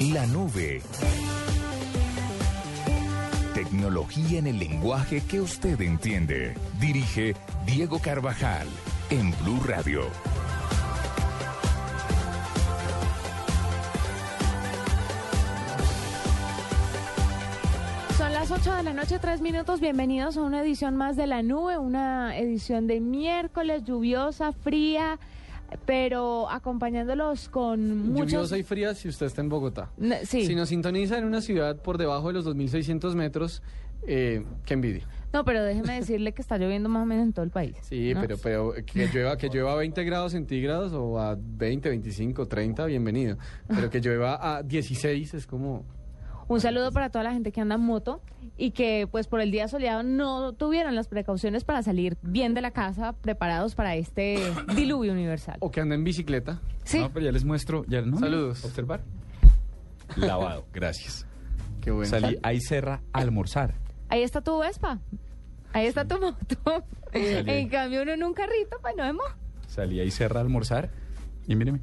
La nube. Tecnología en el lenguaje que usted entiende. Dirige Diego Carvajal en Blue Radio. Son las 8 de la noche, 3 minutos. Bienvenidos a una edición más de La Nube, una edición de miércoles lluviosa, fría, pero acompañándolos con muchos... Lluviosa y fría si usted está en Bogotá. Sí. Si nos sintoniza en una ciudad por debajo de los 2.600 metros, eh, qué envidia. No, pero déjeme decirle que está lloviendo más o menos en todo el país. Sí, ¿no? pero, pero que llueva, que llueva a 20 grados centígrados o a 20, 25, 30, bienvenido. Pero que llueva a 16 es como... Un saludo para toda la gente que anda en moto y que pues por el día soleado no tuvieron las precauciones para salir bien de la casa preparados para este diluvio universal. O que anda en bicicleta. Sí, No, pero ya les muestro, ya no. Saludos. Observar. Lavado, gracias. Qué bueno. Salí a Iserra a almorzar. ahí está tu Vespa, ahí está tu moto. en cambio uno en un carrito, pues no vemos. Salí a Iserra a almorzar y míreme.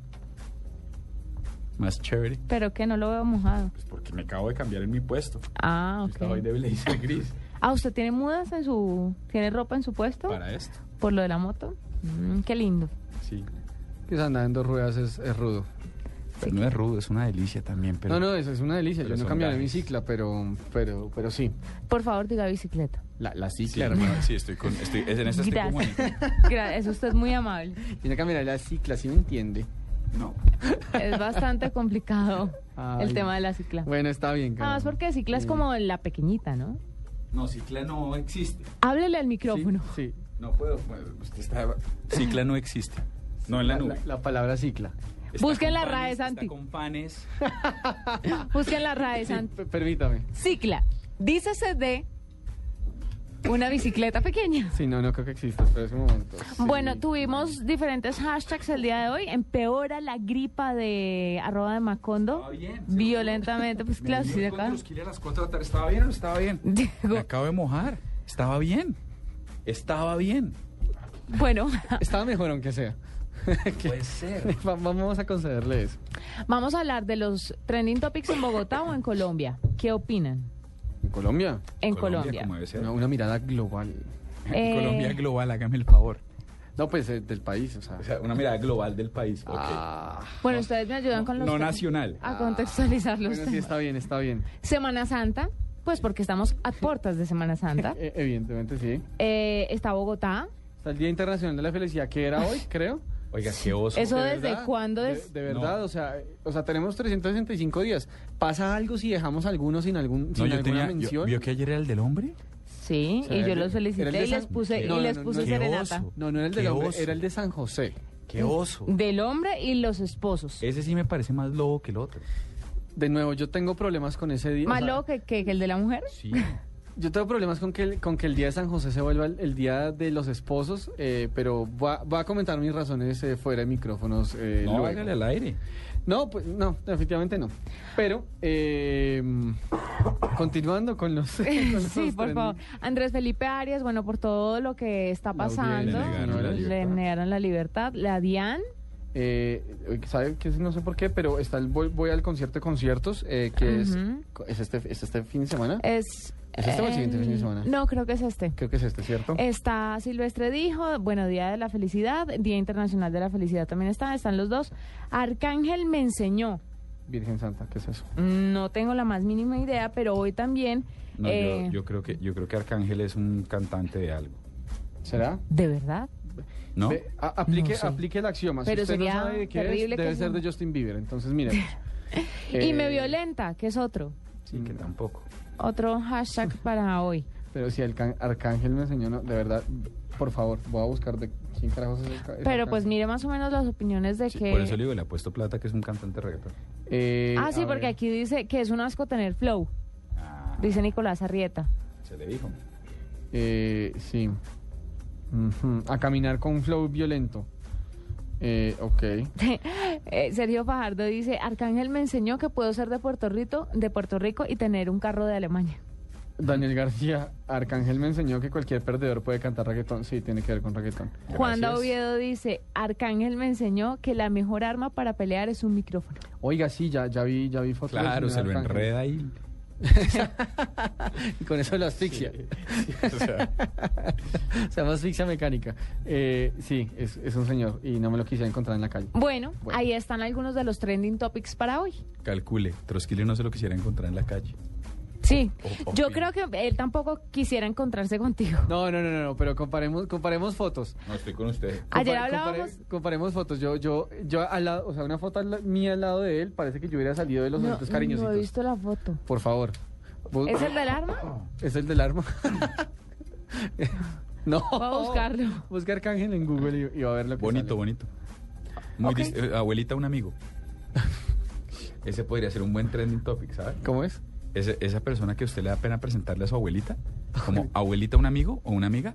Más chévere. Pero que no lo veo mojado. Pues porque me acabo de cambiar en mi puesto. Ah, Estaba hoy ok. de blazer gris Ah, ¿usted tiene mudas en su... tiene ropa en su puesto? para esto. Por lo de la moto. Mm, qué lindo. Sí. Que andar en dos ruedas es, es rudo. Pero no es rudo, es una delicia también. Pero No, no, eso es una delicia. Yo no cambiaré mi gajes. cicla, pero, pero, pero sí. Por favor, diga bicicleta. La, la Sí, cicla, claro, hermano. sí, estoy con. Estoy, es- en esta estoy como. Gracias. Usted es muy amable. Tiene que cambiar la cicla, ¿sí me entiende? No. Es bastante complicado el tema de la cicla. Bueno, está bien. Además, Karen. porque cicla es como la pequeñita, ¿no? No, cicla no existe. Háblele al micrófono. Sí, sí. No puedo. usted está. Cicla no existe. No en la La, nube. la palabra cicla. Está Busquen la RAE, está Santi. con panes. Busquen la RAE, Santi. permítame. Cicla. Dícese de una bicicleta pequeña. Sí, no, no creo que exista. Un momento. Sí. Bueno, tuvimos diferentes hashtags el día de hoy. Empeora la gripa de arroba de Macondo. Estaba bien. Violentamente, pues claro, sí, de acá. a las 4 de la tarde. ¿Estaba bien o no estaba bien? Me Diego, acabo de mojar. Estaba bien. Estaba bien. Bueno, Estaba mejor aunque sea. Puede ser. Va- Vamos a concederle eso. vamos a hablar de los trending topics en Bogotá o en Colombia. ¿Qué opinan? En Colombia, En Colombia. como debe ser. una, una mirada global. En Eh, Colombia global, hágame el favor. No, pues eh, del país, o sea. O sea, una mirada global del país. Ah, Bueno, ustedes me ayudan con los no nacional. a contextualizar los bueno, sí, está bien, está bien. Semana Santa, pues porque estamos a puertas de Semana Santa. Evidentemente sí. Eh, está Bogotá. Está el Día Internacional de la Felicidad, que era hoy, creo. Oiga, qué oso. Eso ¿De desde verdad? cuándo De- es. De, verdad, No. o sea, o sea, tenemos 365 días. ¿Pasa algo si dejamos algunos sin algún No, sin yo alguna tenía. yo- mención? ¿Vio que ayer era el del hombre? Sí, O sea, y yo felicité de y les puse, No, y les puse serenata. oso. No, no era el del hombre, oso. era el de San José. Qué oso. Del hombre y los esposos. Ese sí me parece más lobo que el otro. De nuevo, yo tengo problemas con ese día. o Más sea, loco que, que- que el de la mujer. Sí. Yo tengo problemas con que, el, con que el día de San José se vuelva el, el día de los esposos, eh, pero va, va a comentar mis razones eh, fuera de micrófonos. eh, No, luego. hágale al aire. No, pues no, definitivamente no. Pero, eh, continuando con los. con los sí, por favor. Andrés Felipe Arias, bueno, por todo lo que está pasando, Le negaron la libertad. negaron la libertad. La DIAN, Eh, ¿Sabe que No sé por qué, pero está el voy, voy al concierto de conciertos, eh, que es, es, este, es este fin de semana. es... ¿Es este o el siguiente fin de eh, semana? No, creo que es este. Creo que es este, ¿cierto? Está Silvestre Dijo, bueno, Día de la Felicidad, Día Internacional de la Felicidad también está, están los dos. Arcángel me enseñó, Virgen Santa, ¿qué es eso? no tengo la más mínima idea, pero hoy también... No, eh, yo, yo creo que yo creo que Arcángel es un cantante de algo. ¿Será? ¿De verdad? ¿No? Ve, a- aplique, No sé. aplique el axioma. Pero si usted sería no sabe de qué es, terrible debe ser de Justin Bieber. Entonces, mire. y me violenta, que es otro, Sí, que tampoco. otro hashtag para hoy. Pero si el can- Arcángel me enseñó, no, de verdad, por favor, voy a buscar de quién carajos es el Pero pues mire más o menos las opiniones de Sí, que... Por eso le digo, le ha puesto plata que es un cantante reggaetón. Eh, Ah, sí, porque ver. aquí dice que es un asco tener flow, Ah, dice Nicolás Arrieta. se le dijo. Eh, sí. A caminar con un flow violento. Eh, ok. Eh, Sergio Fajardo dice, Arcángel me enseñó que puedo ser de Puerto Rico, de Puerto Rico y tener un carro de Alemania. Daniel García, Arcángel me enseñó que cualquier perdedor puede cantar reggaetón. Sí, tiene que ver con reggaetón. Juan. Oviedo dice, Arcángel me enseñó que la mejor arma para pelear es un micrófono. Oiga, sí, ya, ya vi, ya vi fotos. Claro, se lo Arcángel. enreda ahí. Y con eso lo asfixia. O sea, Se llama asfixia mecánica. Eh, sí, es, es un señor y no me lo quise encontrar en la calle. Bueno, Bueno. ahí están algunos de los trending topics para hoy. calcule, Troskili no se lo quisiera encontrar en la calle. Sí, O- yo creo que él tampoco quisiera encontrarse contigo. No, no, no, no, no, pero comparemos, comparemos fotos. No, estoy con usted. Ayer Compare- hablábamos... compare- comparemos fotos. Yo, yo, yo al lado, o sea, una foto al mía al lado de él, parece que yo hubiera salido de los No, momentos no cariñositos. he visto la foto. Por favor. ¿Es el del arma? ¿Es el del arma? no. Voy a buscarlo. Busca Arcángel en Google y, y va a ver lo que Bonito, sale. bonito. Muy Ok. dis- eh, abuelita, un amigo. Ese podría ser un buen trending topic, ¿sabes? ¿Cómo es? Ese- esa persona que a usted le da pena presentarle a su abuelita, como abuelita, un amigo o una amiga.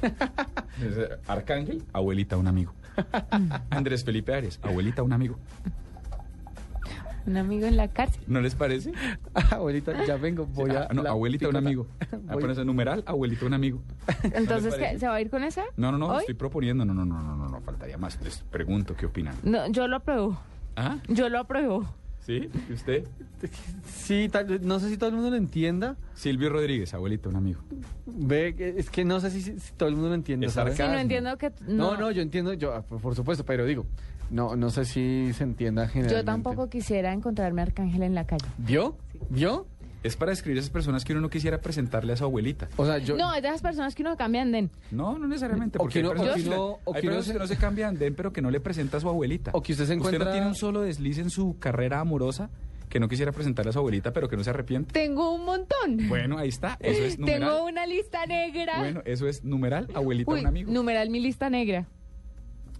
Arcángel, abuelita, un amigo. Andrés Felipe Arias, abuelita, un amigo. Un amigo en la cárcel. ¿No les parece? Ah, abuelita, ya vengo, voy a... Ah, no, abuelita, un amigo. Ah, pones el numeral, abuelita, un amigo. Entonces? ¿qué? ¿se va a ir con esa? No, no, no, ¿Hoy? estoy proponiendo. No, no, no, no, no, no, faltaría más. Les pregunto qué opinan. No, yo lo apruebo. ¿Ah? Yo lo apruebo. ¿Sí? ¿Y usted? Sí, tal- no sé si todo el mundo lo entienda. Silvio Rodríguez, abuelita, un amigo. Ve, es que no sé si, si todo el mundo lo entiende. Es ¿sabes? Sí, no entiendo que... No, no, yo entiendo, yo, ah, por, por supuesto, pero digo, no, no sé si se entienda generalmente. Yo tampoco quisiera encontrarme a Arcángel en la calle. ¿Vio? ¿Vio? Es para describir a esas personas que uno no quisiera presentarle a su abuelita. O sea, yo... No, es de esas personas que uno cambia andén. No, no necesariamente. O Porque que hay personas, que no- o hay que uno personas se- que no se cambian de pero que no le presenta a su abuelita. O que usted se Usted encuentra- no tiene un solo desliz en su carrera amorosa que no quisiera presentarle a su abuelita, pero que no se arrepiente. Tengo un montón. Bueno, ahí está. Eso es numeral. Tengo una lista negra. Bueno, eso es numeral, abuelita, Uy, un amigo. numeral mi lista negra.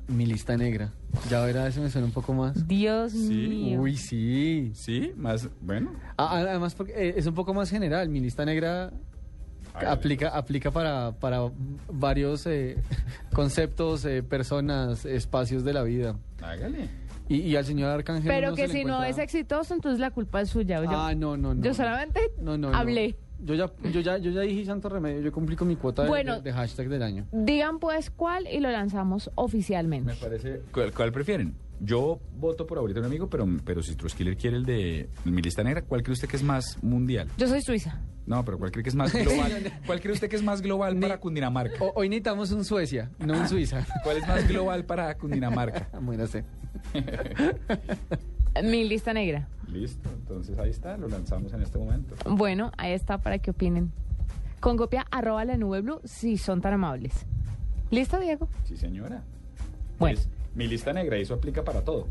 Mi lista negra. Ya verá, eso me suena un poco más. Dios Sí. mío. Uy, sí. Sí, más, bueno. Ah, ah, además, porque eh, es un poco más general. Mi lista negra aplica, aplica para, para varios eh, conceptos, eh, personas, espacios de la vida. Hágale. Y, y al señor Arcángel. Pero que se le si no es exitoso, entonces la culpa es suya. Yo, Ah, no, no, no. yo solamente No, no, no. hablé. Yo ya, yo ya, yo ya dije santo remedio. Yo cumplí con mi cuota de, Bueno. de- de hashtag del año. Digan pues cuál y lo lanzamos oficialmente. Me parece. ¿Cuál, cuál prefieren? Yo voto por abuelita, un amigo, pero, pero si Truskiller quiere el de mi lista negra, ¿cuál cree usted que es más mundial? Yo soy suiza. No, pero ¿cuál cree que es más global? ¿Cuál cree usted que es más global para Cundinamarca? O- hoy necesitamos un Suecia, no un Suiza. ¿Cuál es más global para Cundinamarca? Bueno, sé. Mi lista negra. Listo, entonces ahí está, lo lanzamos en este momento. Bueno, ahí está para que opinen. Con copia arroba la nube blue si son tan amables. ¿Listo, Diego? Sí, señora. Bueno. Pues, mi lista negra, y eso aplica para todo.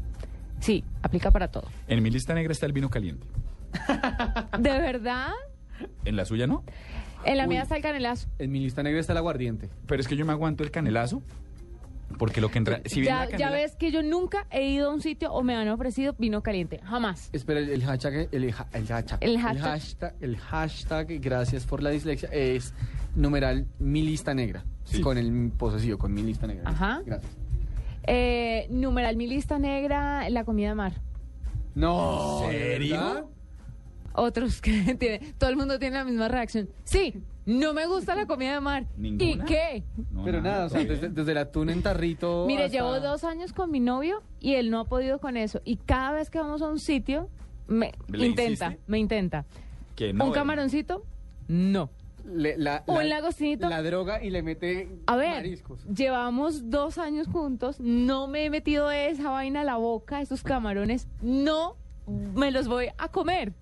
Sí, aplica para todo. En mi lista negra está el vino caliente. ¿De verdad? En la suya no. En la Uy. mía está el canelazo. En mi lista negra está el aguardiente. Pero es que yo me aguanto el canelazo. Porque lo que entra. Si viene ya, la ya ves que yo nunca he ido a un sitio o me han ofrecido vino caliente. Jamás. Espera, el, el hashtag, el, ha- el hashtag, El el hashtag. hashtag, el hashtag, gracias por la dislexia, es numeral mi lista negra. Sí. Con el posesivo, con mi lista negra. Ajá. Gracias. Eh, numeral mi lista negra, la comida de mar. No. ¿Serio? ¿verdad? Otros que tienen, todo el mundo tiene la misma reacción. Sí, no me gusta la comida de mar. ¿Y ¿Ninguna? qué? No, Pero nada, o sea, desde, desde el atún en tarrito. Mire, hasta- llevo dos años con mi novio y él no ha podido con eso. Y cada vez que vamos a un sitio, me ¿Le intenta, insiste? me intenta. Que no, ¿Un eh. camaroncito? No. Le- la, ¿Un la- lagostinito? La droga y le mete A ver, mariscos. llevamos dos años juntos, no me he metido esa vaina a la boca, esos camarones, no me los voy a comer.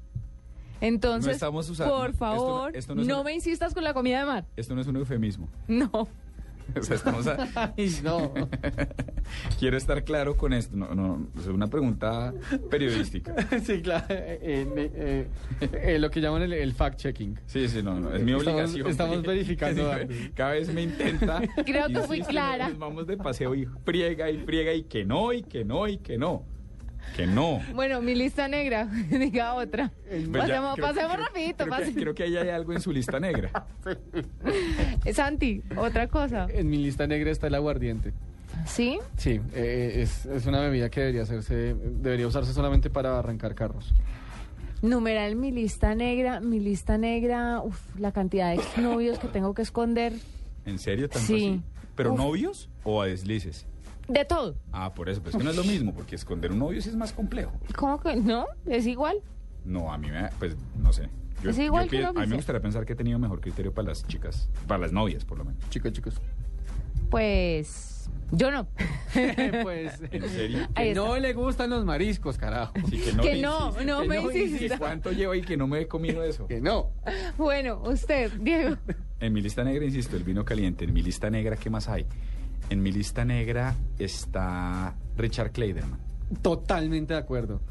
Entonces, No estamos usando- por favor, esto no es no un- me insistas con la comida de mar. Esto no es un eufemismo. No. O sea, estamos a- Ay, no. Quiero estar claro con esto. No, no, es una pregunta periodística. Sí, claro. eh, eh, eh, eh, lo que llaman el, el fact-checking. Sí, sí, no, no, es mi Estamos- obligación. estamos verificando Sí. Cada vez me intenta. Creo que fui clara. nos Vamos de paseo y friega y friega y que no, y que no, y que no. Que no. Bueno, mi lista negra, diga otra. Pues ya, Pasemos, creo- pasemos creo- rapidito, Creo que, creo que ahí hay algo en su lista negra. Santi, otra cosa. En mi lista negra está el aguardiente. ¿Sí? Sí, eh, es, es una bebida que debería hacerse, debería usarse solamente para arrancar carros. Numeral mi lista negra, mi lista negra, uf, la cantidad de exnovios que tengo que esconder. ¿En serio? ¿Tanto Sí. así? ¿Pero Uf. novios o a deslices? De todo. Ah, por eso. Pero es que no es lo mismo, porque esconder un novio sí es más complejo. ¿Cómo que no? Es igual. No, a mí me... Pues, no sé. Es igual que A mí me gustaría pensar que he tenido mejor criterio para las chicas. Para las novias, por lo menos. Chicos, chicos. Pues yo no. pues, ¿En serio? Que no le gustan los mariscos, carajo. Sí, que no, Que no, insiste. no que me no insista. ¿Y cuánto lleva y que no me he comido eso? Que no. Bueno, usted, Diego. En mi lista negra, insisto, el vino caliente. En mi lista negra, ¿qué más hay? En mi lista negra está Richard Kleiderman. Totalmente de acuerdo.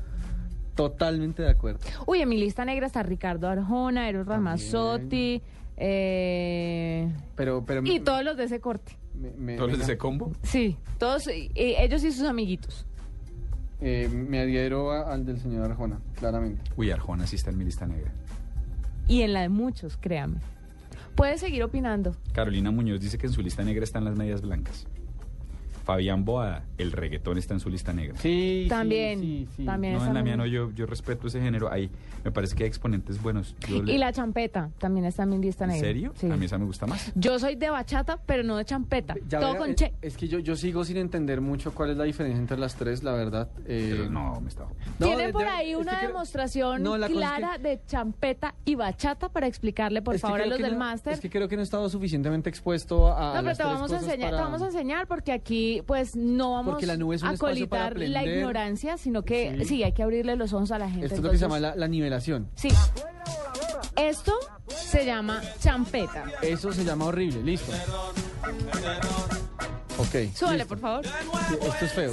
Totalmente de acuerdo. Uy, en mi lista negra está Ricardo Arjona, Eros Ramazzotti, eh, Pero, pero y todos los de ese corte. me- me- ¿Todos los de ese combo? Sí, todos, eh, ellos y sus amiguitos. eh, me adhiero a- al del señor Arjona, claramente. Uy, Arjona sí está en mi lista negra. Y en la de muchos, créame. Puede seguir opinando. Carolina Muñoz dice que en su lista negra están las medias blancas. Fabián Boada, el reggaetón está en su lista negra. Sí, sí, También, sí, sí. también. No, en la mía no, yo, yo respeto ese género. Ahí me parece que hay exponentes buenos. Yo le- Y la champeta también está en mi lista ¿En negra. serio? Sí. A mí esa me gusta más. Yo soy de bachata, pero no de champeta. Ya Todo vea, con es, che. es que yo, yo sigo sin entender mucho cuál es la diferencia entre las tres, la verdad. Eh, Pero no, me está... no, Tiene de- por de- ahí es que una creo- demostración No, es clara de champeta y bachata para explicarle, por favor, a los del no- máster. Es que creo que no he estado suficientemente expuesto a. No, pero te tres vamos a cosas enseñar, te vamos a enseñar porque aquí pues no vamos Porque la nube es un a para colitar la ignorancia, sino que sí. Sí. hay que abrirle los ojos a la gente. Esto es lo que se llama la, la nivelación. Sí. Esto se llama champeta. Eso se llama horrible, listo. Ok. Súbale, por favor. Sí, esto es feo,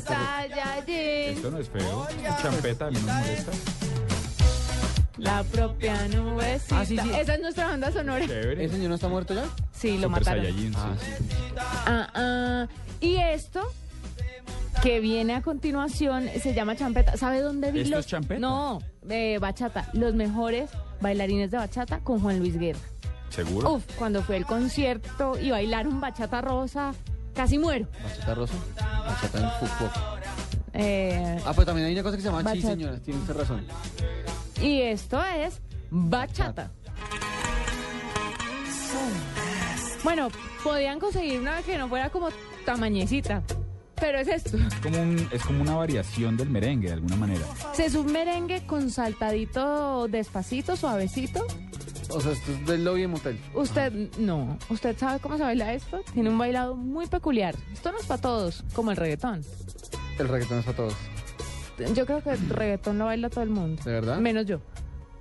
Esto no es feo. Champeta, a mí no me molesta. la propia nubecita. Ah, sí, sí. Esa es nuestra banda sonora. Chévere. ¿Ese señor no está muerto ya? Sí, lo Super mataron. Saiyajin, sí. Ah, sí. Ah, ah. Y esto que viene a continuación se llama champeta. ¿Sabe dónde vi ¿Esto los es champeta? No, bachata. Los mejores bailarines de bachata con Juan Luis Guerra. ¿Seguro? Uf, cuando fue el concierto y bailaron bachata rosa, casi muero. Bachata rosa. Bachata en fútbol. Eh, Ah, pues también hay una cosa que se llama chi, Bachata. señora. Tiene usted razón. y esto es bachata. Bueno, podían conseguir una que no fuera como tamañecita, pero es esto. Es como, un- es como una variación del merengue, de alguna manera. Se es un merengue con saltadito despacito, suavecito. O sea, esto es del lobby de motel. Usted no, usted sabe cómo se baila esto. Tiene un bailado muy peculiar. Esto no es para todos, como el reggaetón. El reggaetón es para todos. Yo creo que el reggaetón lo baila todo el mundo. ¿De verdad? Menos yo.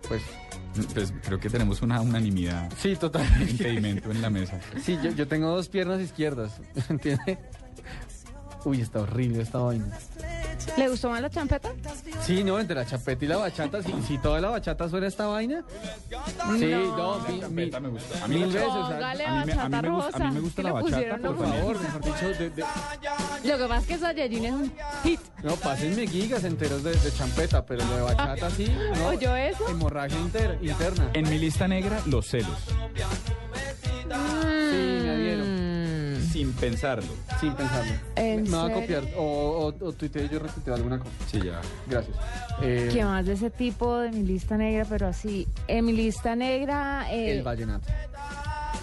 Pues Pues creo que tenemos una unanimidad, sí, totalmente. impedimento en la mesa. Sí, yo, yo tengo dos piernas izquierdas. ¿Entiende? Uy, está horrible esta vaina. ¿Le gustó más la champeta? Sí, no, entre la chapeta y la bachata, si, si toda la bachata suena esta vaina. Sí, no, No. mi- mi- champeta me gusta. A mí mil veces. o sea, a mí me- a mí bachata me gusta- a mí rosa. me gusta que la bachata, por favor, mejor dicho, de- de- Lo que pasa es que Saiyajin es un hit. no, pásenme gigas enteros de, de champeta, pero lo de bachata sí, no. ¿Oyó eso? Hemorragia inter- interna. En mi lista negra, los celos. Sí, me adhiero. Sin pensarlo. Sin pensarlo. ¿En Me va a serio? copiar. O, o, o tuiteo y yo retuiteo alguna cosa. Sí, ya. Gracias. Eh, ¿Qué más de ese tipo de mi lista negra? Pero así, en mi lista negra, eh, el vallenato.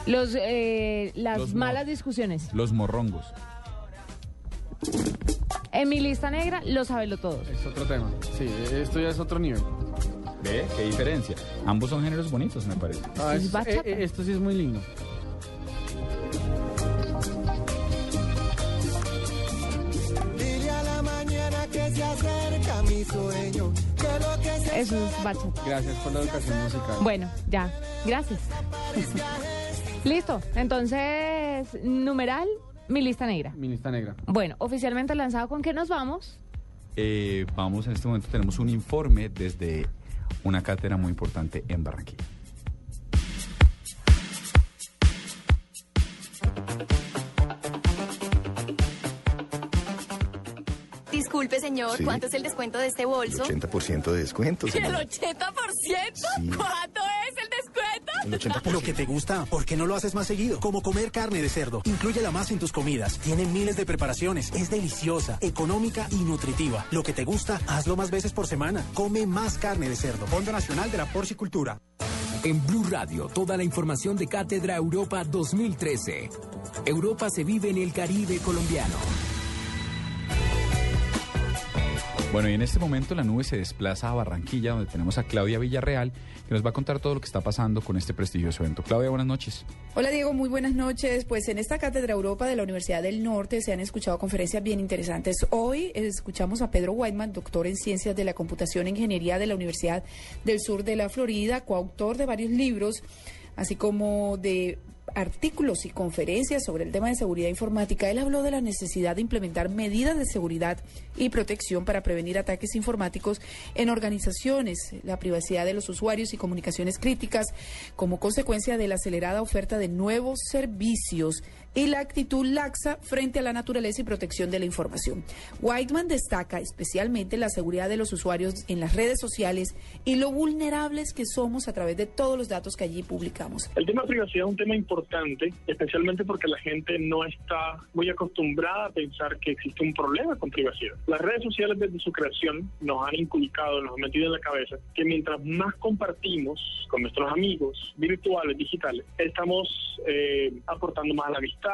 los, eh, las Los malas discusiones. Los morrongos. En mi lista negra, los sabelo todos. Es otro tema. Sí, esto ya es otro nivel. ¿Ve? ¿Qué diferencia? Ambos son géneros bonitos, me parece. Ah, Es es- bachata. eh, eh, esto sí es muy lindo. Eso es bachata. Gracias por la educación musical. Bueno, ya, gracias. Listo. Entonces, numeral, Mi lista negra. Mi lista negra. Bueno, oficialmente lanzado, ¿con qué nos vamos? Eh, vamos, en este momento tenemos un informe desde una cátedra muy importante en Barranquilla. Disculpe, señor, Sí. ¿cuánto es el descuento de este bolso? 80% de descuento, ¿El señora. 80%? Sí. ¿Cuánto es el descuento? El 80%. Lo que te gusta, ¿por qué no lo haces más seguido? Como comer carne de cerdo. Inclúyela más en tus comidas. Tiene miles de preparaciones. Es deliciosa, económica y nutritiva. Lo que te gusta, hazlo más veces por semana. Come más carne de cerdo. Fondo Nacional de la Porcicultura. En Blue Radio, toda la información de Cátedra Europa 2013. Europa se vive en el Caribe colombiano. Bueno, y en este momento la nube se desplaza a Barranquilla, donde tenemos a Claudia Villarreal, que nos va a contar todo lo que está pasando con este prestigioso evento. Claudia, buenas noches. Hola Diego, muy buenas noches. Pues en esta Cátedra Europa de la Universidad del Norte se han escuchado conferencias bien interesantes. Hoy escuchamos a Pedro Whiteman, doctor en Ciencias de la Computación e Ingeniería de la Universidad del Sur de la Florida, coautor de varios libros, así como de artículos y conferencias sobre el tema de seguridad informática. Él habló de la necesidad de implementar medidas de seguridad y protección para prevenir ataques informáticos en organizaciones, la privacidad de los usuarios y comunicaciones críticas como consecuencia de la acelerada oferta de nuevos servicios y la actitud laxa frente a la naturaleza y protección de la información. Whiteman destaca especialmente la seguridad de los usuarios en las redes sociales y lo vulnerables que somos a través de todos los datos que allí publicamos. El tema de privacidad es un tema importante, especialmente porque la gente no está muy acostumbrada a pensar que existe un problema con privacidad. Las redes sociales desde su creación nos han inculcado, nos han metido en la cabeza que mientras más compartimos con nuestros amigos virtuales, digitales, estamos eh, aportando más a la amistad,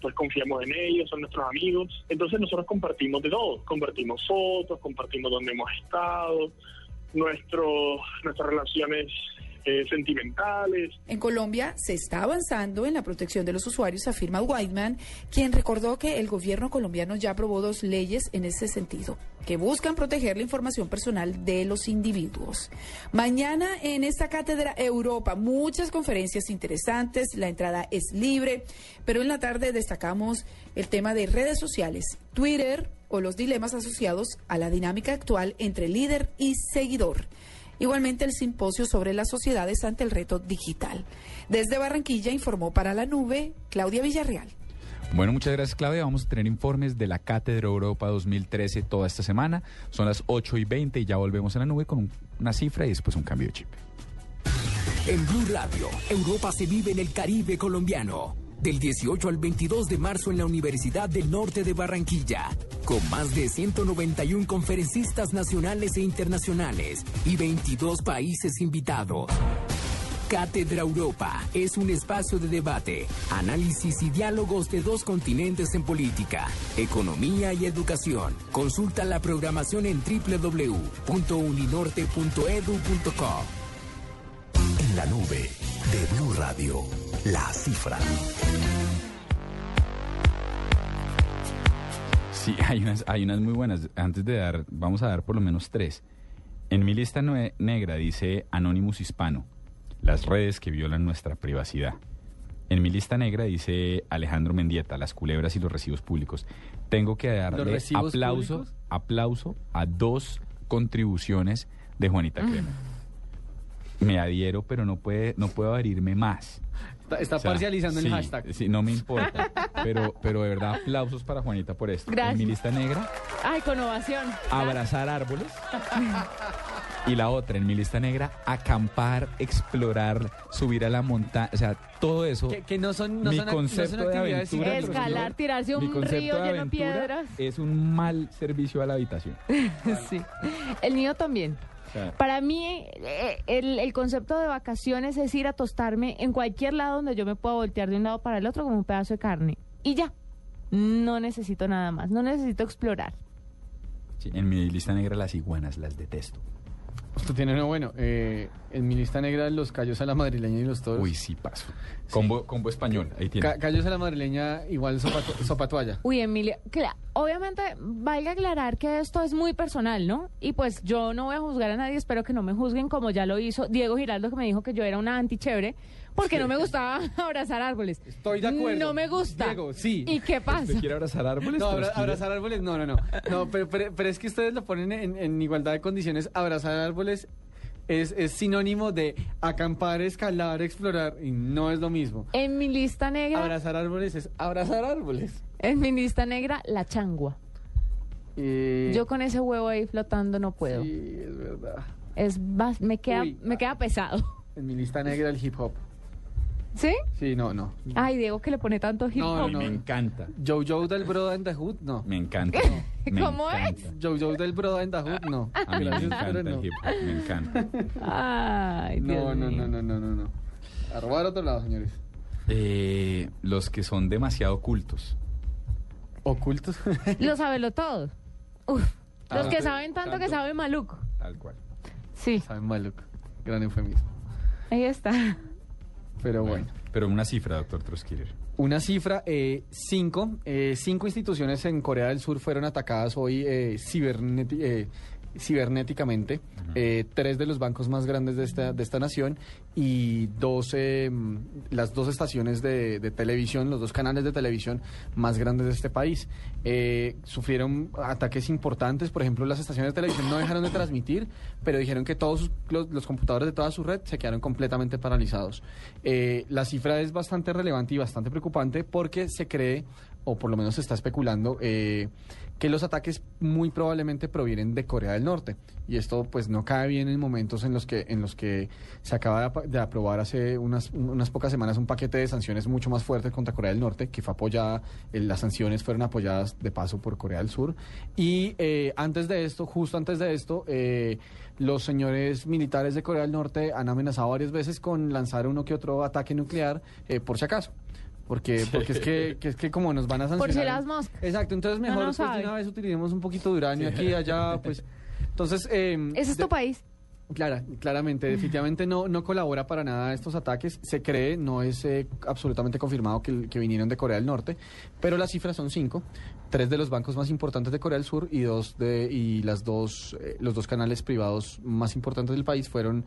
pues confiamos en ellos, son nuestros amigos. Entonces nosotros compartimos de todo, compartimos fotos, compartimos dónde hemos estado, nuestro, nuestras relaciones eh, sentimentales, En Colombia se está avanzando en la protección de los usuarios, afirma Whiteman, quien recordó que el gobierno colombiano ya aprobó dos leyes en ese sentido, que buscan proteger la información personal de los individuos. Mañana en esta cátedra Europa, muchas conferencias interesantes, la entrada es libre, pero en la tarde destacamos el tema de redes sociales, Twitter o los dilemas asociados a la dinámica actual entre líder y seguidor. Igualmente el simposio sobre las sociedades ante el reto digital. Desde Barranquilla informó para la nube Claudia Villarreal. Bueno, muchas gracias Claudia. Vamos a tener informes de la Cátedra Europa 2013 toda esta semana. Son las 8 y 20 y ya volvemos a la nube con un- una cifra y después un cambio de chip. En Blue Radio, Europa se vive en el Caribe colombiano. Del 18 al 22 de marzo en la Universidad del Norte de Barranquilla. Con más de 191 conferencistas nacionales e internacionales y 22 países invitados. Cátedra Europa es un espacio de debate, análisis y diálogos de dos continentes en política, economía y educación. Consulta la programación en www.uninorte.edu.co. En la nube de Blue Radio, la cifra. Sí, hay unas, hay unas muy buenas. Antes de dar, vamos a dar por lo menos tres. En mi lista nue- negra dice Anonymous Hispano, las redes que violan nuestra privacidad. En mi lista negra dice Alejandro Mendieta, las culebras y los recibos públicos. Tengo que darle aplauso, públicos? aplauso a dos contribuciones de Juanita Crema. Me adhiero, pero no puede, no puedo adherirme más. Está, está O sea, parcializando sí, el hashtag. Sí, no me importa. pero, pero de verdad, aplausos para Juanita por esto. Gracias. En mi lista negra, Ay, con ovación. abrazar árboles. Y la otra, en mi lista negra, acampar, explorar, subir a la montaña. O sea, todo eso. Que, que no son, no mi son, ac- no concepto son de aventura, Escalar, tirarse un concepto río lleno de piedras. Es un mal servicio a la habitación. sí. El mío también. Para mí, eh, el, el concepto de vacaciones es ir a tostarme en cualquier lado donde yo me pueda voltear de un lado para el otro como un pedazo de carne. Y ya. No necesito nada más. No necesito explorar. sí, en mi lista negra, las iguanas las detesto. Esto tiene uno bueno. Eh, en mi lista negra, los callos a la madrileña y los toros. Uy, sí, paso. Combo, combo español, ahí tiene. Ca- callos a la madrileña, igual sopa, to- sopa toalla. Uy, Emilia, obviamente valga aclarar que esto es muy personal, ¿no? Y pues yo no voy a juzgar a nadie, espero que no me juzguen como ya lo hizo Diego Giraldo que me dijo que yo era una antichévere porque no me gustaba abrazar árboles. Estoy de acuerdo. No me gusta. Diego, sí. ¿Y qué pasa? ¿Usted quiere abrazar árboles? No, abra- abrazar árboles, no, no, no. No, pero, pero, pero es que ustedes lo ponen en, en igualdad de condiciones. Abrazar árboles es, es sinónimo de acampar, escalar, explorar, y no es lo mismo. En mi lista negra, Abrazar árboles es abrazar árboles. en mi lista negra, la changua. Eh, Yo con ese huevo ahí flotando no puedo. Sí, es verdad. Es me queda, Uy, me queda pesado. En mi lista negra el hip hop. ¿Sí? Sí, no, no. Ay, Diego que le pone tanto hip No, hop. no, Me encanta. Jojo del Bro and the Hood, no. Me encanta. Me ¿Cómo encanta. Jojo del Bro and the Hood, no. A mí me encanta pero el no. hip hop, me encanta. Ay, Dios No, no, mío. no, no, no, no, no. A robar otro lado, señores. Eh, los que son demasiado cultos. Ocultos. Lo sabelo todo. Uf, los Ah, que sí, saben tanto, que tanto. saben maluco. Tal cual. Sí, Saben maluco. Gran eufemismo. ahí está. Pero bueno. Pero una cifra, doctor Troskiller. Una cifra, eh, cinco. eh, cinco instituciones en Corea del Sur fueron atacadas hoy eh, eh, cibernéticamente. Eh, tres de los bancos más grandes de esta, de esta nación y dos, eh, las dos estaciones de, de televisión, los dos canales de televisión más grandes de este país. Eh, sufrieron ataques importantes, por ejemplo, las estaciones de televisión no dejaron de transmitir, pero dijeron que todos los computadores de toda su red se quedaron completamente paralizados. Eh, la cifra es bastante relevante y bastante preocupante porque se cree, o por lo menos se está especulando, eh, que los ataques muy probablemente provienen de Corea del Norte. Y esto pues no cae bien en momentos en los que, en los que se acaba de, aprobar hace unas, unas pocas semanas un paquete de sanciones mucho más fuerte contra Corea del Norte, que fue apoyada, eh, las sanciones fueron apoyadas de paso por Corea del Sur. Y eh, antes de esto, justo antes de esto, eh, los señores militares de Corea del Norte han amenazado varias veces con lanzar uno que otro ataque nuclear eh, por si acaso. Porque, porque es, que, que es que como nos van a sancionar... Por si las moscas. Exacto, entonces No, mejor no pues, de una vez utilicemos un poquito de uranio aquí y allá, pues... Entonces... eh, Ese es de- tu país. Clara, claramente, definitivamente no, no colabora para nada estos ataques. Se cree, no es eh, absolutamente confirmado que, que vinieron de Corea del Norte, pero las cifras son cinco. Tres de los bancos más importantes de Corea del Sur y dos de y las dos eh, los dos canales privados más importantes del país fueron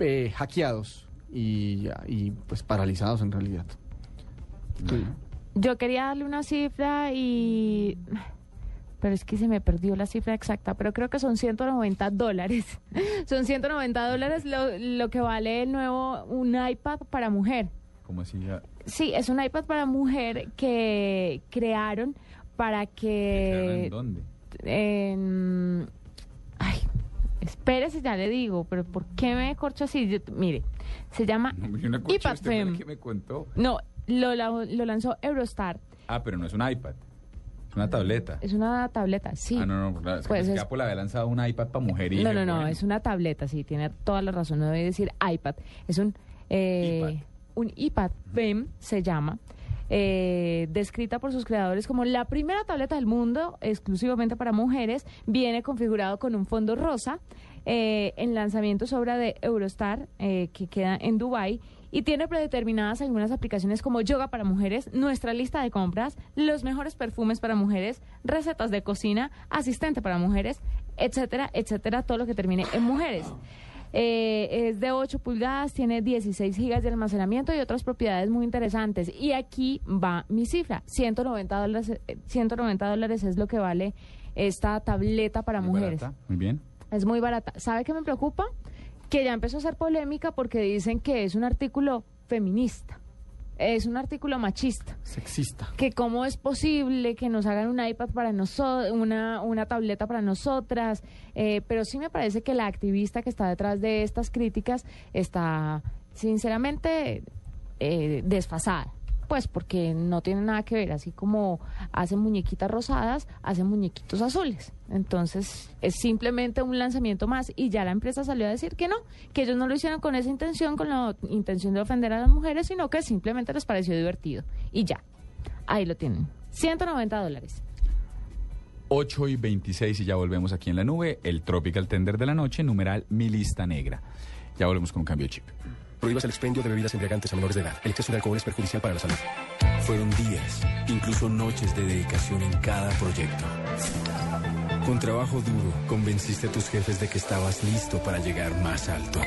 eh, hackeados y, y pues paralizados en realidad. Sí. Yo quería darle una cifra y... Pero es que se me perdió la cifra exacta, pero creo que son 190 dólares. son 190 dólares lo, lo que vale el nuevo, un iPad para mujer. ¿Cómo así? Ya- Sí, es un iPad para mujer que crearon para ¿Quedaron que... ¿En dónde? en- ay, espérese, ya le digo, pero ¿por qué me corcho así? Yo- mire, se llama No, yo no iPad Fem. que me contó. No, lo, lo lanzó Eurostar. Ah, pero no es un iPad. Es una tableta. Es una tableta, sí. Ah, no, no, claro, es que Pues que es- Apple había lanzado un iPad para mujer y No, no, no, bueno, es una tableta, sí, tiene toda la razón, no debe decir iPad. Es un, eh, un iPad FEM, se llama, eh, descrita por sus creadores como la primera tableta del mundo exclusivamente para mujeres. Viene configurado con un fondo rosa. Eh, en lanzamiento es obra de Eurostar, eh, que queda en Dubai y tiene predeterminadas algunas aplicaciones como yoga para mujeres, nuestra lista de compras, los mejores perfumes para mujeres, recetas de cocina, asistente para mujeres, etcétera, etcétera, todo lo que termine en mujeres. Eh, es de 8 pulgadas, tiene 16 gigas de almacenamiento y otras propiedades muy interesantes. Y aquí va mi cifra, 190 dólares, eh, 190 dólares es lo que vale esta tableta para muy mujeres. barata, Muy bien. Es muy barata. ¿Sabe qué me preocupa? Que ya empezó a ser polémica porque dicen que es un artículo feminista. Es un artículo machista. Sexista. Que cómo es posible que nos hagan un iPad para nosotros, una, una tableta para nosotras. Eh, pero sí me parece que la activista que está detrás de estas críticas está, sinceramente, eh, desfasada. Pues porque no tiene nada que ver, así como hacen muñequitas rosadas, hacen muñequitos azules. Entonces es simplemente un lanzamiento más y ya la empresa salió a decir que no, que ellos no lo hicieron con esa intención, con la intención de ofender a las mujeres, sino que simplemente les pareció divertido. Y ya, ahí lo tienen. 190 dólares. 8 y 26 y ya volvemos aquí en la nube. El Tropical Tender de la noche, numeral mi lista negra. Ya volvemos con un cambio chip. Prohíbas el expendio de bebidas embriagantes a menores de edad. El exceso de alcohol es perjudicial para la salud. Fueron días, incluso noches de dedicación en cada proyecto. Con trabajo duro, convenciste a tus jefes de que estabas listo para llegar más alto.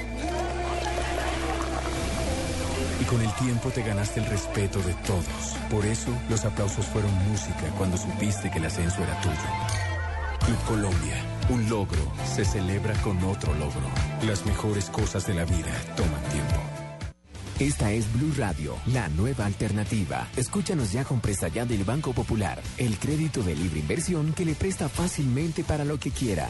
Y con el tiempo te ganaste el respeto de todos. Por eso, los aplausos fueron música cuando supiste que el ascenso era tuyo. Club Colombia, un logro se celebra con otro logro. Las mejores cosas de la vida toman tiempo. Esta es Blue Radio, la nueva alternativa. Escúchanos ya con presta ya del Banco Popular, el crédito de libre inversión que le presta fácilmente para lo que quiera.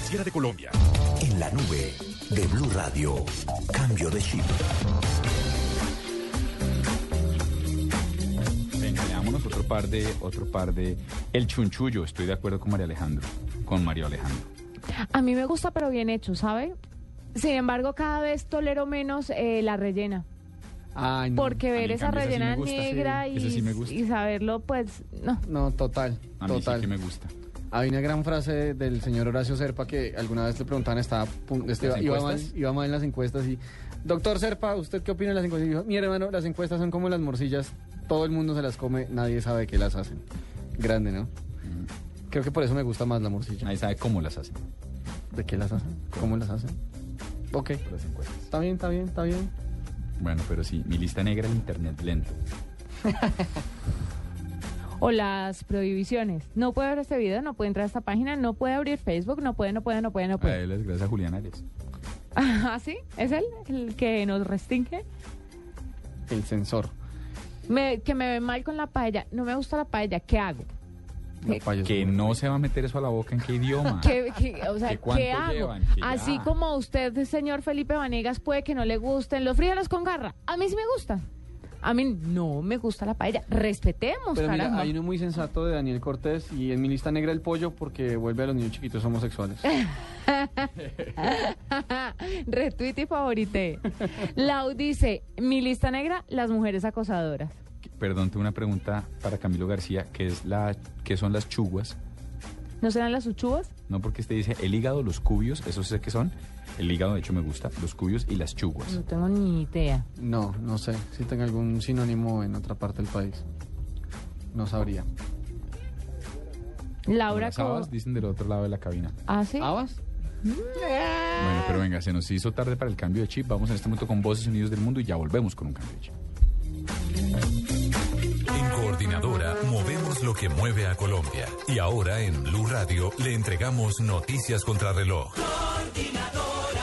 superfinanciera de Colombia. En la nube de Blue Radio, cambio de chip. Venga, leámonos otro par de, otro par de. El chunchullo, estoy de acuerdo con María Alejandro, con Mario Alejandro. A mí me gusta, pero bien hecho, ¿sabe? Sin embargo, cada vez tolero menos eh, la rellena. Ay, no. Porque ver esa cambio, esa sí rellena gusta, sí. negra sí me gusta. y, y saberlo, pues, no. No, total, A mí sí total. que me gusta. Hay una gran frase del señor Horacio Serpa que alguna vez le preguntaban, estaba, pun- este, ¿Las iba, mal, encuestas? iba mal en las encuestas y, doctor Serpa, ¿usted qué opina de las encuestas? Y dijo, mi hermano, las encuestas son como las morcillas, todo el mundo se las come, nadie sabe de qué las hacen. Grande, ¿no? Creo que por eso me gusta más la morcilla. Nadie sabe cómo las hacen. ¿De qué las hacen? ¿Cómo las hacen? Ok. Las encuestas. Está bien, está bien, está bien. Bueno, pero sí, mi lista negra, el internet lento. O las prohibiciones. No puede ver este video, no puede entrar a esta página, no puede abrir Facebook, no puede, no puede, no puede, no A puede. él es gracias a Julián Arias. ¿Ah, sí? ¿Es él el que nos restringe? El sensor. Me- que me ve mal con la paella. No me gusta la paella. ¿Qué hago? Que no se va a meter eso a la boca en qué idioma. ¿Qué, qué- o sea, ¿Que cuánto ¿qué hago? llevan? Así ya. como usted, señor Felipe Vanegas, puede que no le gusten los frijoles con garra. A mí sí me gustan. A mí no me gusta la paella. Respetemos, Pero mira, caramba. hay uno muy sensato de Daniel Cortés y en mi lista negra el pollo porque vuelve a los niños chiquitos homosexuales. Retweet y favorite. Lau dice, mi lista negra, las mujeres acosadoras. Perdón, tengo una pregunta para Camilo García, que es la, ¿qué son las chuguas? ¿No serán las uchuvas? No, porque usted dice el hígado, los cubios, eso sé que son. El hígado, de hecho, me gusta, los cubios y las chuguas. No tengo ni idea. No, no sé si tenga algún sinónimo en otra parte del país. No sabría. Laura Las habas dicen del otro lado de la cabina. ¿Ah, sí? ¿Habas? Bueno, pero venga, se nos hizo tarde para el cambio de chip. Vamos en este momento con Voces Unidos del Mundo y ya volvemos con un cambio de chip. Coordinadora movemos lo que mueve a Colombia. Y ahora en Blue Radio le entregamos noticias contra reloj. Coordinadora,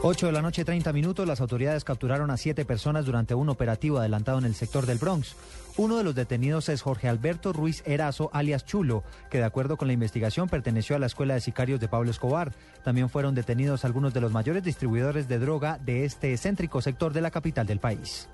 8 de la noche, 30 minutos, las autoridades capturaron a siete personas durante un operativo adelantado en el sector del Bronx. Uno de los detenidos es Jorge Alberto Ruiz Erazo, alias Chulo, que de acuerdo con la investigación perteneció a la escuela de sicarios de Pablo Escobar. También fueron detenidos algunos de los mayores distribuidores de droga de este céntrico sector de la capital del país.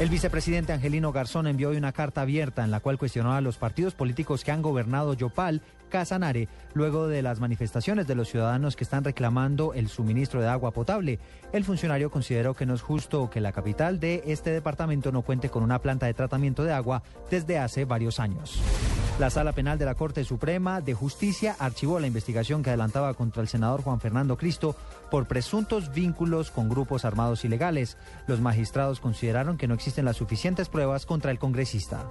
El vicepresidente Angelino Garzón envió hoy una carta abierta en la cual cuestionó a los partidos políticos que han gobernado Yopal, Casanare, luego de las manifestaciones de los ciudadanos que están reclamando el suministro de agua potable. El funcionario consideró que no es justo que la capital de este departamento no cuente con una planta de tratamiento de agua desde hace varios años. La Sala Penal de la Corte Suprema de Justicia archivó la investigación que adelantaba contra el senador Juan Fernando Cristo por presuntos vínculos con grupos armados ilegales. Los magistrados consideraron que no existen las suficientes pruebas contra el congresista.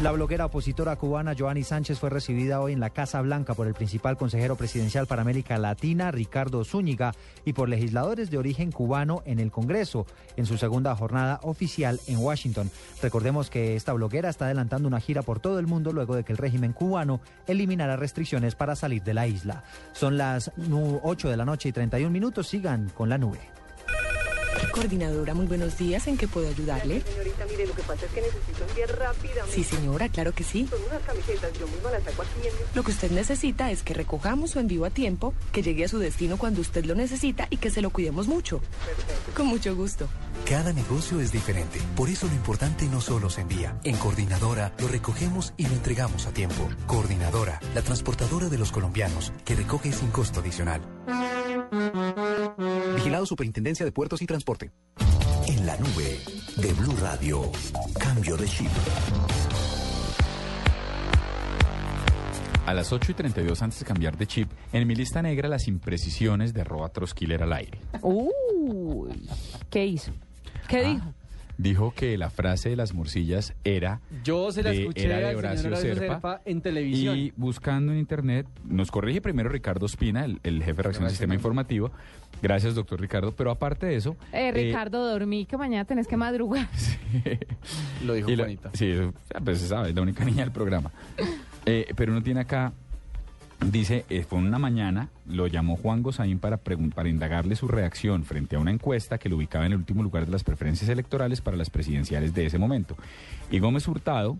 La bloguera opositora cubana Joanny Sánchez fue recibida hoy en la Casa Blanca por el principal consejero presidencial para América Latina, Ricardo Zúñiga, y por legisladores de origen cubano en el Congreso, en su segunda jornada oficial en Washington. Recordemos que esta bloguera está adelantando una gira por todo el mundo luego de que el régimen cubano eliminara restricciones para salir de la isla. Son las nu- 8 de la noche y 31 minutos. Sigan con la nube. coordinadora. Muy buenos días. ¿En qué puedo ayudarle? Señorita, mire, lo que pasa es que necesito enviar rápidamente. Sí, señora, claro que sí. Son unas camisetas, yo misma las saco aquí en. Lo que usted necesita es que recojamos su envío a tiempo, que llegue a su destino cuando usted lo necesita y que se lo cuidemos mucho. Con mucho gusto. Cada negocio es diferente. Por eso lo importante no solo se envía. En Coordinadora lo recogemos y lo entregamos a tiempo. Coordinadora, la transportadora de los colombianos, que recoge sin costo adicional. Vigilado Superintendencia de Puertos y Transporte. En la nube de Blue Radio. Cambio de chip. A las 8 y 32 antes de cambiar de chip, en mi lista negra las imprecisiones de arroba Troskiller al aire. Uy, ¿qué hizo? ¿Qué Ah, dijo? Dijo que la frase de las morcillas era Yo se la de- escuché era de Horacio Serpa, Serpa en televisión. Y buscando en internet, nos corrige primero Ricardo Espina, el, el jefe de reacción del sistema informativo. Gracias, doctor Ricardo. Pero aparte de eso... Eh, eh, Ricardo, dormí que mañana tenés que madrugar. Lo dijo Juanita. sí, pues se sabe, es la única niña del programa. Eh, pero uno tiene acá, dice, eh, fue una mañana, lo llamó Juan Gozaín para, para indagarle su reacción frente a una encuesta que lo ubicaba en el último lugar de las preferencias electorales para las presidenciales de ese momento. Y Gómez Hurtado,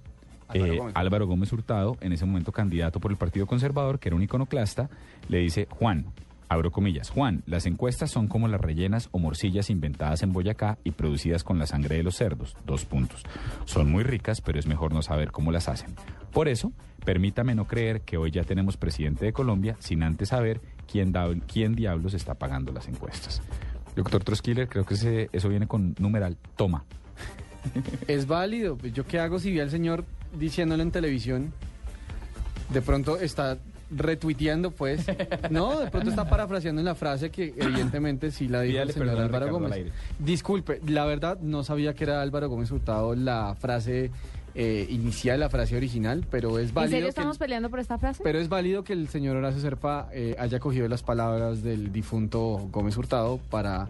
Álvaro eh, Gómez. Álvaro Gómez Hurtado, en ese momento candidato por el Partido Conservador, que era un iconoclasta, le dice, Juan, abro comillas, Juan, las encuestas son como las rellenas o morcillas inventadas en Boyacá y producidas con la sangre de los cerdos, dos puntos. Son muy ricas, pero es mejor no saber cómo las hacen. Por eso, permítame no creer que hoy ya tenemos presidente de Colombia sin antes saber quién, da- quién diablos está pagando las encuestas. Doctor Troskiller, creo que ese- eso viene con numeral, toma. Es válido. Pues, ¿Yo qué hago si vi al señor diciéndolo en televisión? De pronto está retuiteando, pues. No, de pronto está parafraseando en la frase que evidentemente sí la dijo el señor Álvaro Ricardo Gómez. Disculpe, la verdad no sabía que era Álvaro Gómez Hurtado la frase eh, inicial, la frase original, pero es ¿En válido. serio que estamos peleando por esta frase? Pero es válido que el señor Horacio Serpa eh, haya cogido las palabras del difunto Gómez Hurtado para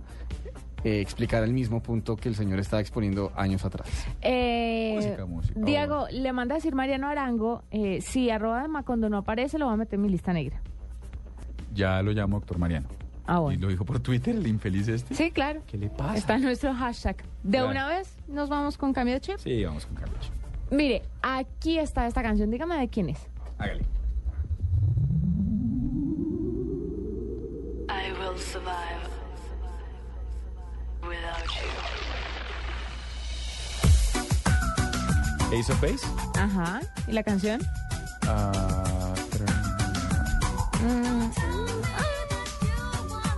eh, explicar el mismo punto que el señor estaba exponiendo años atrás. Eh, Música, música, Diego, le manda a decir Mariano Arango, eh, si arroba de Macondo no aparece, lo va a meter en mi lista negra. Ya lo llamo doctor Mariano. Ah, Y bueno. lo dijo por Twitter, el infeliz este. Sí, claro. ¿Qué le pasa? Está nuestro hashtag. ¿De Claro. una vez nos vamos con cambio de chip? Sí, vamos con Carlos. Mire, aquí está esta canción. Dígame de quién es. Hágale. I will survive without you. Ace of Base. Ajá. ¿Y la canción? Ah, pero- Mm.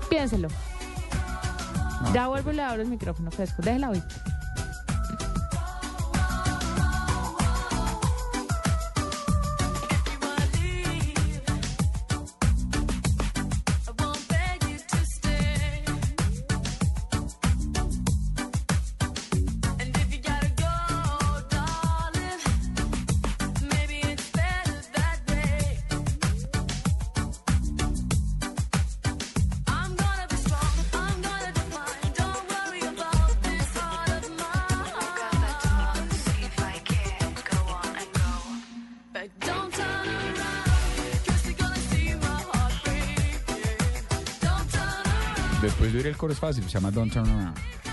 Piénselo. Ya vuelvo y le abro el micrófono fresco. Déjela hoy. Después de oír el coro es fácil, se llama Don't Turn Around.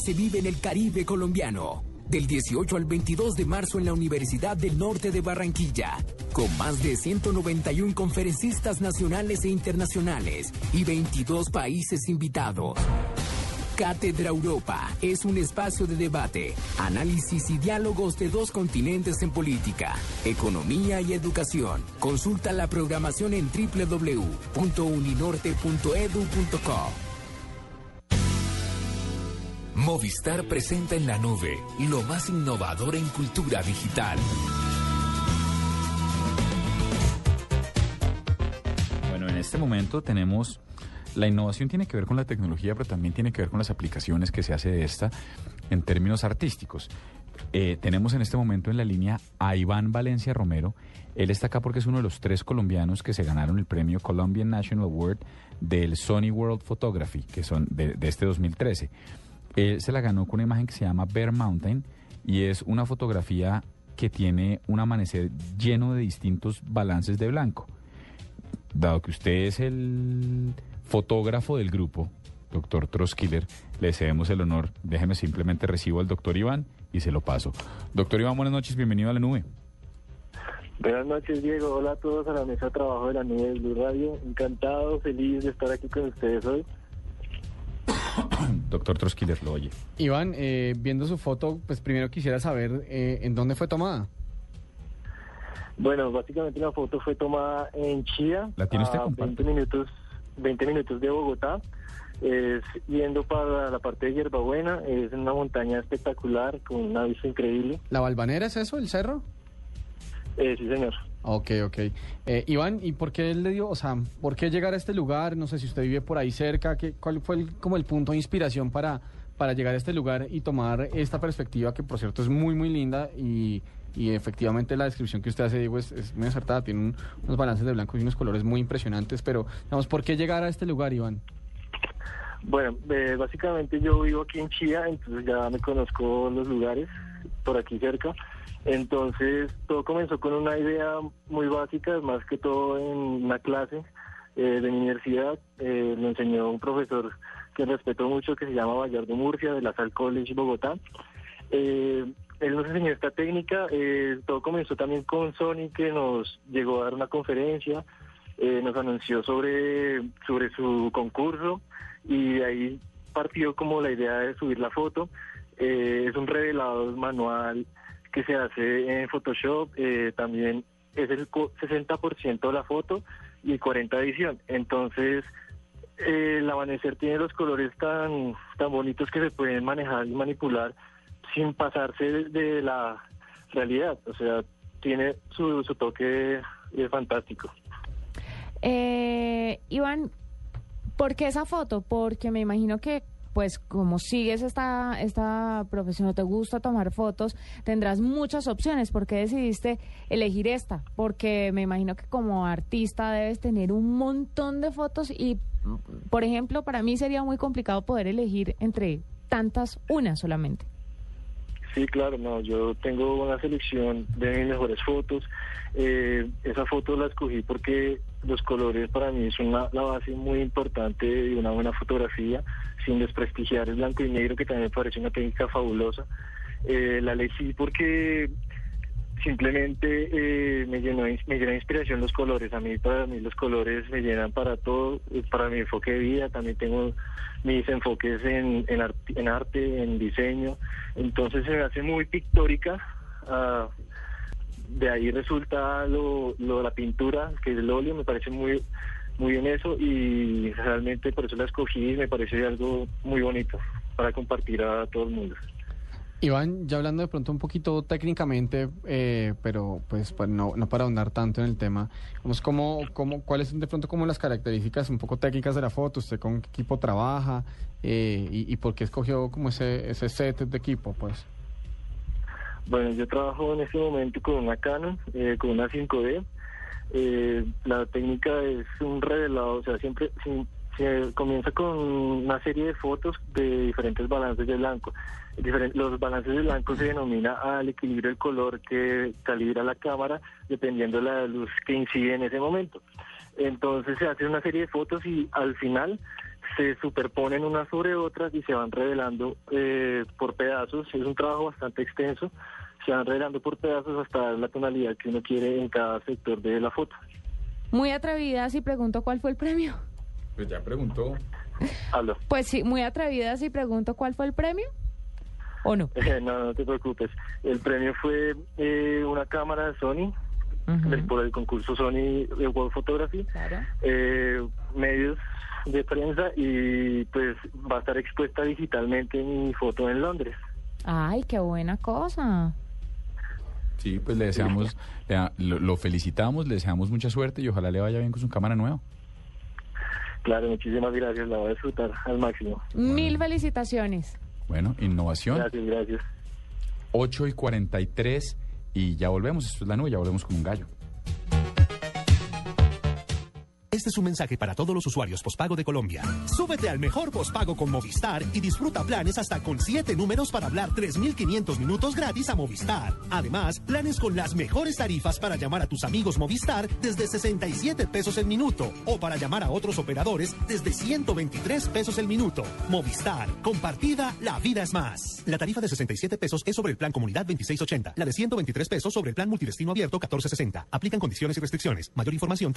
Se vive en el Caribe colombiano. Del 18 al 22 de marzo en la Universidad del Norte de Barranquilla. Con más de 191 conferencistas nacionales e internacionales y 22 países invitados. Cátedra Europa es un espacio de debate, análisis y diálogos de dos continentes en política, economía y educación. Consulta la programación en www.uninorte.edu.co. Movistar presenta en la nube lo más innovador en cultura digital. Bueno, en este momento tenemos... La innovación tiene que ver con la tecnología, pero también tiene que ver con las aplicaciones que se hace de esta en términos artísticos. Eh, tenemos en este momento en la línea a Iván Valencia Romero. Él está acá porque es uno de los tres colombianos que se ganaron el premio Colombian National Award del Sony World Photography, que son de, de este 2013. Él se la ganó con una imagen que se llama Bear Mountain y es una fotografía que tiene un amanecer lleno de distintos balances de blanco. Dado que usted es el fotógrafo del grupo, doctor Troskiller, le cedemos el honor. Déjeme simplemente recibo al doctor Iván y se lo paso. Doctor Iván, buenas noches, bienvenido a la nube. Buenas noches, Diego. Hola a todos a la mesa de trabajo de la nube de Blue Radio. Encantado, feliz de estar aquí con ustedes hoy. Doctor Troskiller, lo oye. Iván, eh, viendo su foto, pues primero quisiera saber eh, en dónde fue tomada. Bueno, básicamente la foto fue tomada en Chía, ¿La tiene usted, a compadre? 20 minutos, 20 minutos de Bogotá. Es yendo para la parte de Hierbabuena, es una montaña espectacular con una vista increíble. ¿La Balvanera es eso, el cerro? Eh, sí, señor. Ok, ok. Eh, Iván, ¿y por qué él le dio, o sea, por qué llegar a este lugar? No sé si usted vive por ahí cerca, ¿qué, ¿cuál fue el- como el punto de inspiración para, para llegar a este lugar y tomar esta perspectiva que, por cierto, es muy, muy linda y, y efectivamente la descripción que usted hace, Diego, es, es muy acertada, tiene un- unos balances de blanco y unos colores muy impresionantes, pero, digamos, ¿por qué llegar a este lugar, Iván? Bueno, eh, básicamente yo vivo aquí en Chía, entonces ya me conozco los lugares por aquí cerca. Entonces todo comenzó con una idea muy básica, más que todo en una clase eh, de mi universidad. Eh, lo enseñó un profesor que respeto mucho, que se llama Vallardo Murcia, de la Sal College Bogotá. Eh, él nos enseñó esta técnica. eh, todo comenzó también con Sony, que nos llegó a dar una conferencia, eh, nos anunció sobre, sobre su concurso y de ahí partió como la idea de subir la foto. Es un revelado manual que se hace en Photoshop, eh, también es el co- 60% de la foto y el 40% de edición. Entonces, eh, el amanecer tiene los colores tan, tan bonitos que se pueden manejar y manipular sin pasarse de, la realidad. O sea, tiene su, toque eh, fantástico. Eh, Iván, ¿por qué esa foto? Porque me imagino que, pues, como sigues esta, esta profesión, o te gusta tomar fotos, tendrás muchas opciones. ¿Por qué decidiste elegir esta? Porque me imagino que como artista debes tener un montón de fotos y, por ejemplo, para mí sería muy complicado poder elegir entre tantas una solamente. Sí, claro, no, yo tengo una selección de mis mejores fotos. Eh, esa foto la escogí porque los colores para mí son una- la base muy importante de una buena fotografía, sin desprestigiar el blanco y negro, que también me parece una técnica fabulosa. Eh, la elegí porque simplemente eh, me llenó me llena inspiración los colores. A mí para mí los colores me llenan para todo. Para mi enfoque de vida. También tengo mis enfoques en, en, arti- en arte en diseño. Entonces se me hace muy pictórica. Ah, de ahí resulta lo, lo la pintura que es el óleo. Me parece muy muy bien eso y realmente por eso la escogí y me parece algo muy bonito para compartir a todo el mundo Iván, ya hablando de pronto un poquito técnicamente, eh, pero pues pa- no, no para ahondar tanto en el tema, vamos, ¿cómo, cómo, ¿cuáles son de pronto como las características un poco técnicas de la foto? ¿Usted con qué equipo trabaja? Eh, y, y por qué escogió como ese, ese set de equipo? Pues Bueno, yo trabajo en este momento con una Canon, eh, con una 5D. Eh, la técnica es un revelado, o sea, siempre si- se comienza con una serie de fotos de diferentes balances de blanco. Los balances de blanco se denomina al equilibrio del color que calibra la cámara dependiendo de la luz que incide en ese momento. Entonces se hace una serie de fotos y al final se superponen unas sobre otras y se van revelando eh, por pedazos. Es un trabajo bastante extenso. Se van revelando por pedazos hasta dar la tonalidad que uno quiere en cada sector de la foto. Muy atrevidas y pregunto cuál fue el premio. Pues ya preguntó. Hablo. Pues sí, muy atrevidas y pregunto cuál fue el premio. ¿O no? Eh, no, no te preocupes. El premio fue eh, una cámara de Sony del- por el concurso Sony de World Photography, eh, medios de prensa y pues va a estar expuesta digitalmente mi foto en Londres. Ay, qué buena cosa. Sí, pues le deseamos, le lo felicitamos, le deseamos mucha suerte y ojalá le vaya bien con su cámara nueva. Claro, muchísimas gracias, la voy a disfrutar al máximo. Mil felicitaciones. Bueno, innovación. Gracias, gracias. 8 y 43 y ya volvemos. Esto es la nube, ya volvemos con un gallo. Este es un mensaje para todos los usuarios postpago de Colombia. Súbete al mejor postpago con Movistar y disfruta planes hasta con 7 números para hablar 3.500 minutos gratis a Movistar. Además, planes con las mejores tarifas para llamar a tus amigos Movistar desde 67 pesos el minuto o para llamar a otros operadores desde 123 pesos el minuto. Movistar, compartida, la vida es más. La tarifa de 67 pesos es sobre el plan Comunidad 2680. La de 123 pesos sobre el plan Multidestino Abierto 1460. Aplican condiciones y restricciones. Mayor información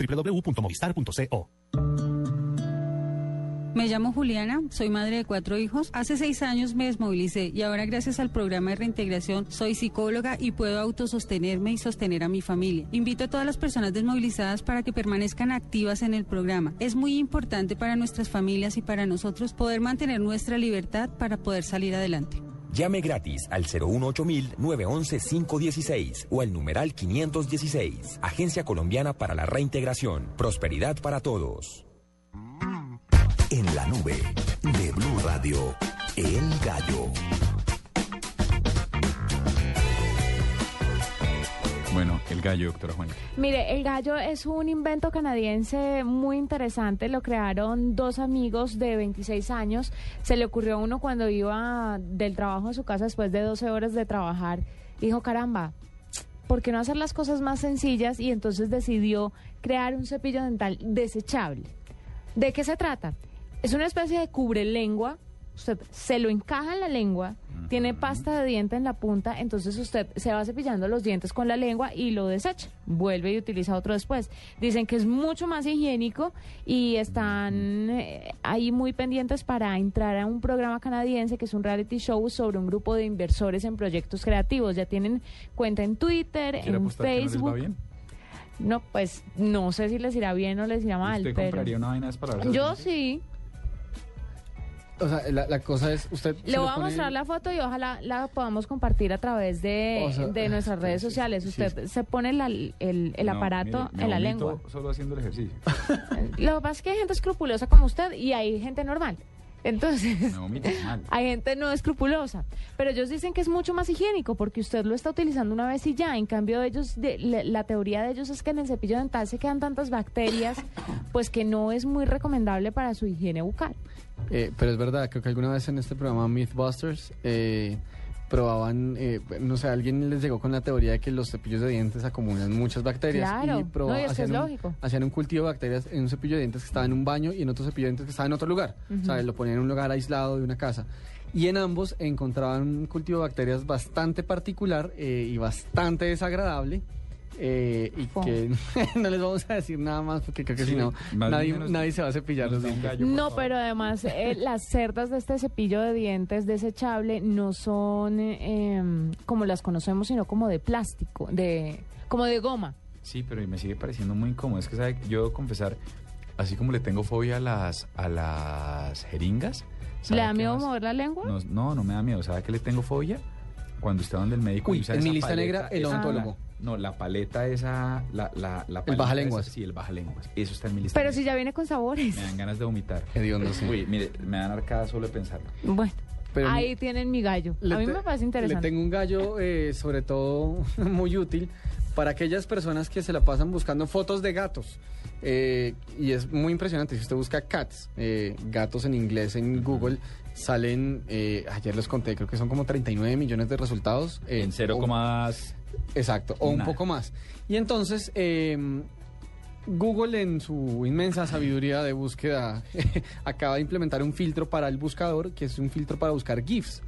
Me llamo Juliana, soy madre de cuatro hijos. Hace seis años me desmovilicé y ahora gracias al programa de reintegración soy psicóloga y puedo autosostenerme y sostener a mi familia. Invito a todas las personas desmovilizadas para que permanezcan activas en el programa. Es muy importante para nuestras familias y para nosotros poder mantener nuestra libertad para poder salir adelante. Llame gratis al 018-911-516 o al numeral 516. Agencia Colombiana para la Reintegración. Prosperidad para todos. En la nube de Blue Radio, El Gallo. Bueno, el gallo, doctora Juana. Mire, el gallo es un invento canadiense muy interesante. Lo crearon dos amigos de 26 años. Se le ocurrió a uno cuando iba del trabajo a su casa después de 12 horas de trabajar. Dijo, caramba, ¿por qué no hacer las cosas más sencillas? Y entonces decidió crear un cepillo dental desechable. ¿De qué se trata? Es una especie de cubre lengua. Usted se lo encaja en la lengua, tiene pasta de diente en la punta, entonces usted se va cepillando los dientes con la lengua y lo desecha. Vuelve y utiliza otro después. Dicen que es mucho más higiénico y están eh, ahí muy pendientes para entrar a un programa canadiense que es un reality show sobre un grupo de inversores en proyectos creativos. Ya tienen cuenta en Twitter, ¿Quiere en que no les va Facebook. bien? No, pues no sé si les irá bien o les irá mal, ¿Usted pero compraría una vaina de yo sí. O sea, la, la cosa es, usted... Le lo voy a pone- mostrar la foto y ojalá la podamos compartir a través de, O sea, de nuestras redes sociales. Usted se pone la- el, el No, aparato mire, en la lengua. Solo haciendo el ejercicio. Lo que pasa es que hay gente escrupulosa como usted y hay gente normal. Entonces, hay gente no escrupulosa. Pero ellos dicen que es mucho más higiénico porque usted lo está utilizando una vez y ya. En cambio, ellos, de, la, la teoría de ellos es que en el cepillo dental se quedan tantas bacterias, pues que no es muy recomendable para su higiene bucal. Eh, pero es verdad, creo que alguna vez en este programa Mythbusters eh, probaban, eh, no sé, alguien les llegó con la teoría de que los cepillos de dientes acumulan muchas bacterias. Claro, y proba- no, y es hacían un- lógico. Hacían un cultivo de bacterias en un cepillo de dientes que estaba en un baño y en otro cepillo de dientes que estaba en otro lugar. O sea, lo ponían en un lugar aislado de una casa. Y en ambos encontraban un cultivo de bacterias bastante particular eh, y bastante desagradable. Eh, y que no les vamos a decir nada más porque creo que Sí, si no, nadie, nadie se va a cepillar los dientes. No, pero además eh, las cerdas de este cepillo de dientes desechable no son eh, em, como las conocemos, sino como de plástico, de como de goma. Sí, pero me sigue pareciendo muy incómodo. Es que, ¿sabe? Yo debo confesar, así como le tengo fobia a las, a las jeringas. ¿sabe ¿Le da miedo más? mover la lengua? No, no, no me da miedo. ¿Sabe a qué le tengo fobia? Cuando usted va donde el médico Uy, y usa en mi lista paleta, negra, el esa- odontólogo. la- no, la paleta esa, la, la, la El paleta bajalenguas. esa, Sí, el bajalenguas. Eso está en mi lista Pero negra. si ya viene con sabores. Me dan ganas de vomitar. Hediondo, sí. Uy, mire, me dan arcadas solo de pensarlo. Bueno, Pero ahí tienen mi gallo. Le A mí te- me parece Le interesante. tengo un gallo, eh, sobre todo muy útil para aquellas personas que se la pasan buscando fotos de gatos. Eh, y es muy impresionante. Si usted busca cats, eh, gatos en inglés en Google, salen, eh, ayer les conté, creo que son como 39 millones de resultados. eh, En 0, o- Exacto, o un poco más. Y entonces, eh, Google en su inmensa sabiduría de búsqueda acaba de implementar un filtro para el buscador que es un filtro para buscar GIFs.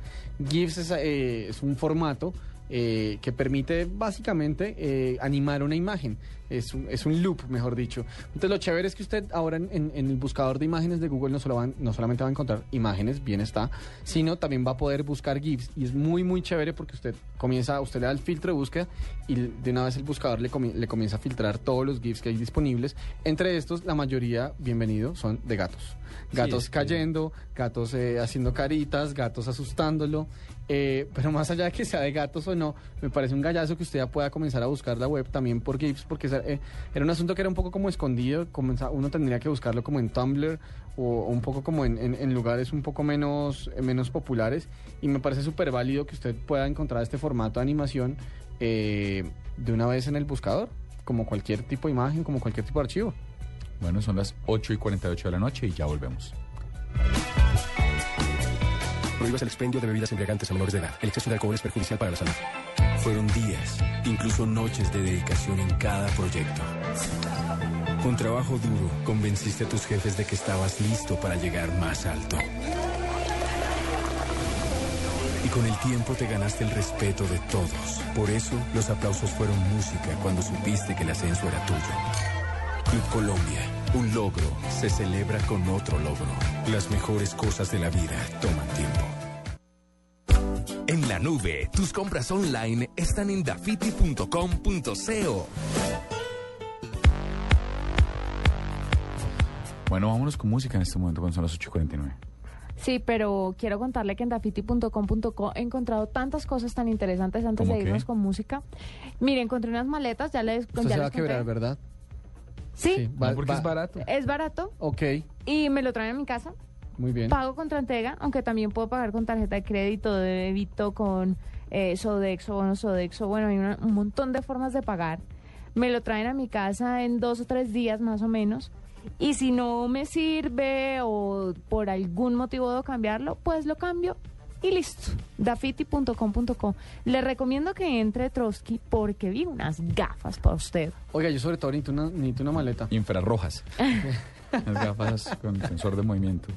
GIFs es, eh, es un formato eh, que permite básicamente eh, animar una imagen. Es un, es un loop, mejor dicho. Entonces lo chévere es que usted ahora en, en- en el buscador de imágenes de Google no, solo van- no solamente va a encontrar imágenes, bien está, sino también va a poder buscar GIFs. Y es muy, muy chévere porque usted comienza, usted le da el filtro de búsqueda y de una vez el buscador le, comi- le comienza a filtrar todos los GIFs que hay disponibles. Entre estos, la mayoría, bienvenido, son de gatos. Gatos que- cayendo, gatos eh, haciendo caritas, gatos asustándolo. Eh, pero más allá de que sea de gatos o no, me parece un gallazo que usted pueda comenzar a buscar la web también por GIFs, porque eh, era un asunto que era un poco como escondido, comenza- uno tendría que buscarlo como en Tumblr o, un poco como en, en- lugares un poco menos, eh, menos populares, y me parece súper válido que usted pueda encontrar este formato de animación de una vez en el buscador, como cualquier tipo de imagen, como cualquier tipo de archivo. Bueno, son las 8 y 48 de la noche y ya volvemos. Prohíbas el expendio de bebidas embriagantes a menores de edad. El exceso de alcohol es perjudicial para la salud. Fueron días, incluso noches de dedicación en cada proyecto. Con trabajo duro, convenciste a tus jefes de que estabas listo para llegar más alto. Y con el tiempo te ganaste el respeto de todos. Por eso, los aplausos fueron música cuando supiste que el ascenso era tuyo. Club Colombia, un logro se celebra con otro logro. Las mejores cosas de la vida toman tiempo. En la nube, tus compras online están en dafiti.com.co. Bueno, vámonos con música en este momento cuando son las 8 y 49. Sí, pero quiero contarle que en dafiti.com.co he encontrado tantas cosas tan interesantes antes ¿Cómo de qué? irnos con música. Mire, encontré unas maletas, ya les, ya se les va a quebrar. ¿verdad? Sí, va- No, porque va- es barato. es barato Ok, y me lo traen a mi casa. muy bien. Pago contra entrega, aunque también puedo pagar con tarjeta de crédito, de débito, con eh, Sodexo, bono Sodexo. Bueno, hay una- un montón de formas de pagar. Me lo traen a mi casa en dos o tres días más o menos. Y si no me sirve o por algún motivo debo cambiarlo, pues lo cambio y listo. Dafiti.com.co. Le recomiendo que entre Trotsky porque vi unas gafas para usted. Oiga, yo sobre todo necesito una, necesito una maleta. Infrarrojas. Las gafas con sensor de movimiento.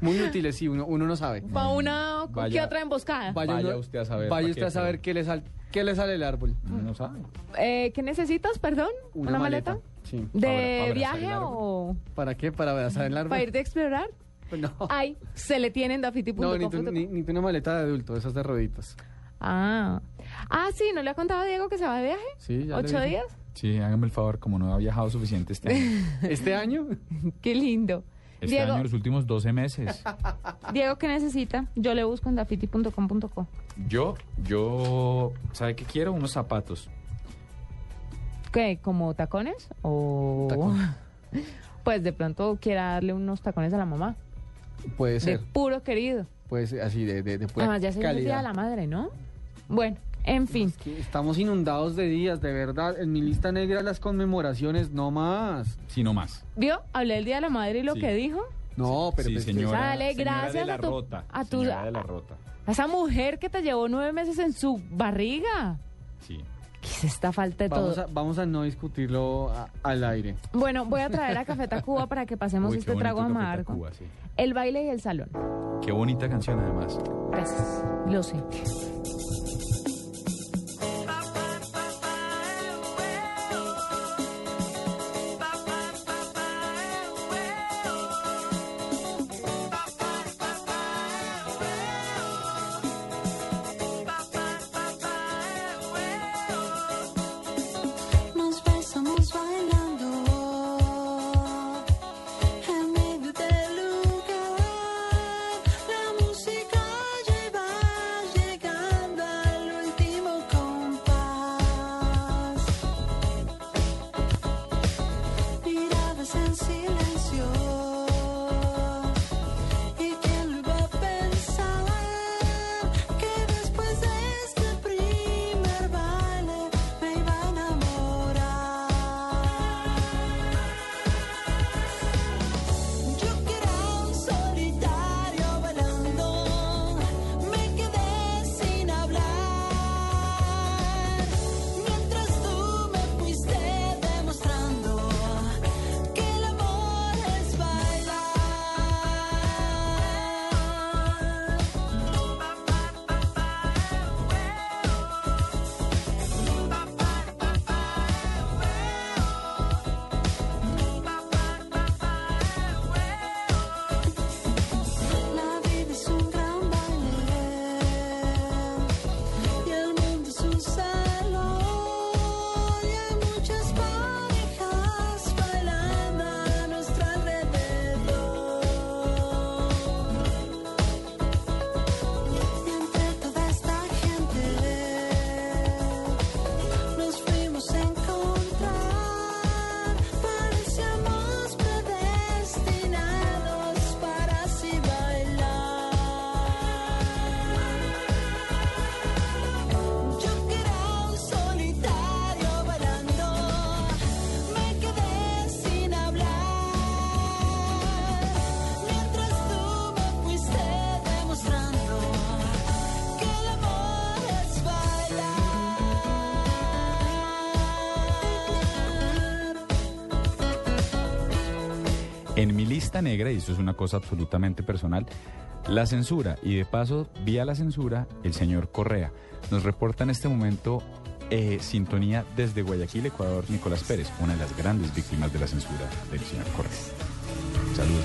Muy útiles, sí, uno, uno no sabe. Para una Vaya- ¿qué otra emboscada. Vaya, Vaya usted a saber Vaya usted a saber qué le, sal, qué le sale el árbol. No sabe. Eh, ¿Qué necesitas, perdón? ¿Una, maleta? Sí. ¿De Para viaje o ¿Para qué? ¿Para abrazar el árbol? para irte a explorar? No. Ay, se le tiene en No, ni, tu- ni, ni tu una maleta de adulto, esas de rueditas. Ah. Ah, sí, ¿no le ha contado a Diego que se va de viaje? Sí, ya ¿Ocho días? Sí, hágame el favor, como no ha viajado suficiente este año. ¿Este año? Qué lindo. Este Diego, año, los últimos 12 meses. Diego, ¿qué necesita? Yo le busco en dafiti.com.co. Yo, yo, ¿sabe qué quiero? Unos zapatos. ¿Qué? ¿Como tacones? O... Pues de pronto quiera darle unos tacones a la mamá. Puede De ser. puro querido. Puede ser así, de, de, de pura Además, ya se el día de calidad. la madre, ¿no? Bueno, en fin. Que Estamos inundados de días, de verdad. En mi lista negra las conmemoraciones, no más. Sí, no más. ¿Vio? Hablé del día de la madre y lo Sí. que dijo. No, pero sí, pues, señora. Sale, señora gracias de la a tu- rota. a tu- señora de la rota. A esa mujer que te llevó nueve meses en su barriga. Sí. ¿Qué es esta falta de Vamos todo? a, vamos a no discutirlo a- al aire. Bueno, voy a traer a Café Tacuba para que pasemos Uy, este trago amargo. Sí. El baile y el salón. Qué bonita canción, además. Gracias. Lo sé. Negra, y esto es una cosa absolutamente personal, la censura y de paso, vía la censura, el señor Correa. Nos reporta en este momento eh, sintonía desde Guayaquil, Ecuador, Nicolás Pérez, una de las grandes víctimas de la censura del señor Correa. Saludos,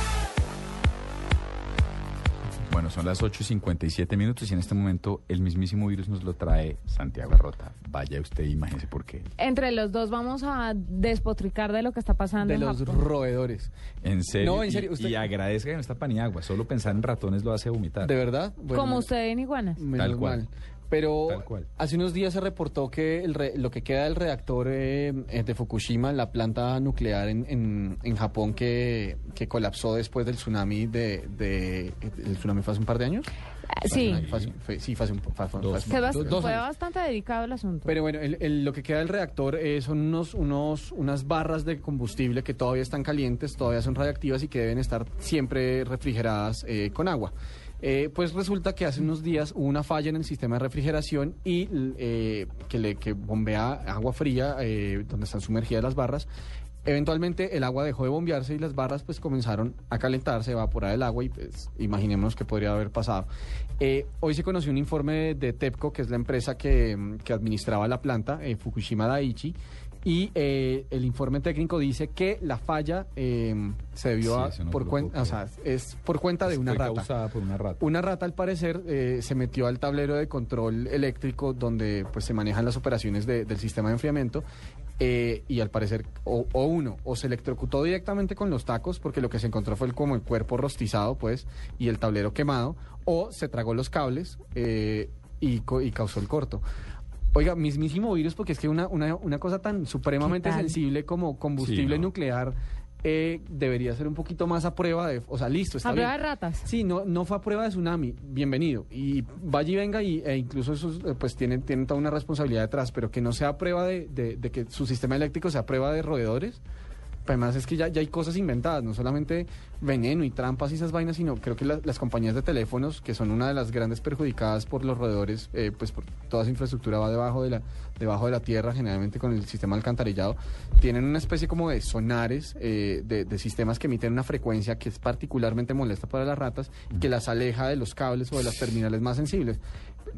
Bueno, son las 8 y 57 minutos y en este momento el mismísimo virus nos lo trae Santiago Arrota. Vaya usted, imagínese por qué. Entre los dos vamos a despotricar de lo que está pasando De en los Japón. roedores. En serio. No, en y- serio, usted- Y, agradezca que no está pan y agua. Solo pensar en ratones lo hace vomitar. ¿De verdad? Bueno, Como usted en iguanas. Tal cual. mal. Pero hace unos días se reportó que el re- lo que queda del reactor eh, eh, de Fukushima, la planta nuclear en, en, en Japón que, que colapsó después del tsunami de, de- ¿El tsunami fue hace un par de años? Sí. Fue sí, fue hace un, fue- fue- bast- dos- años. bastante dedicado el asunto. Pero bueno, el- el- lo que queda del reactor eh, son unos, unos, unas barras de combustible que todavía están calientes, todavía son radiactivas y que deben estar siempre refrigeradas eh, con agua. Eh, pues resulta que hace unos días hubo una falla en el sistema de refrigeración y eh, que, le, que bombea agua fría eh, donde están sumergidas las barras. Eventualmente el agua dejó de bombearse y las barras pues comenzaron a calentarse, evaporar el agua y pues imaginémonos qué podría haber pasado. Hoy se conoció un informe de, TEPCO, que es la empresa que, que administraba la planta, eh, Fukushima Daiichi, y eh, el informe técnico dice que la falla eh, se debió Sí, a, por cuenta, puedo o sea, es por cuenta de una rata. causada por una rata. Una rata, al parecer, eh, se metió al tablero de control eléctrico donde pues se manejan las operaciones de- del sistema de enfriamiento eh, y al parecer, o, o uno, o se electrocutó directamente con los tacos porque lo que se encontró fue el- como el cuerpo rostizado, pues, y el tablero quemado, o se tragó los cables eh, y, y causó el corto. Oiga, mismísimo virus, porque es que una, una, una cosa tan supremamente sensible como combustible Sí, no. nuclear eh, debería ser un poquito más a prueba de... O sea, listo, está A prueba de ratas. Sí, no, no fue a prueba de tsunami, bienvenido. Y vaya y venga, y, e incluso esos eh, pues tienen, tienen toda una responsabilidad detrás, pero que no sea a prueba de, de- de que su sistema eléctrico sea a prueba de roedores. Además es que ya, ya hay cosas inventadas, no solamente veneno y trampas y esas vainas, sino creo que la- las compañías de teléfonos, que son una de las grandes perjudicadas por los roedores, eh, pues por toda esa infraestructura va debajo de la debajo de la tierra, generalmente con el sistema alcantarillado, tienen una especie como de sonares, eh, de, sistemas que emiten una frecuencia que es particularmente molesta para las ratas y que las aleja de los cables o de las terminales más sensibles.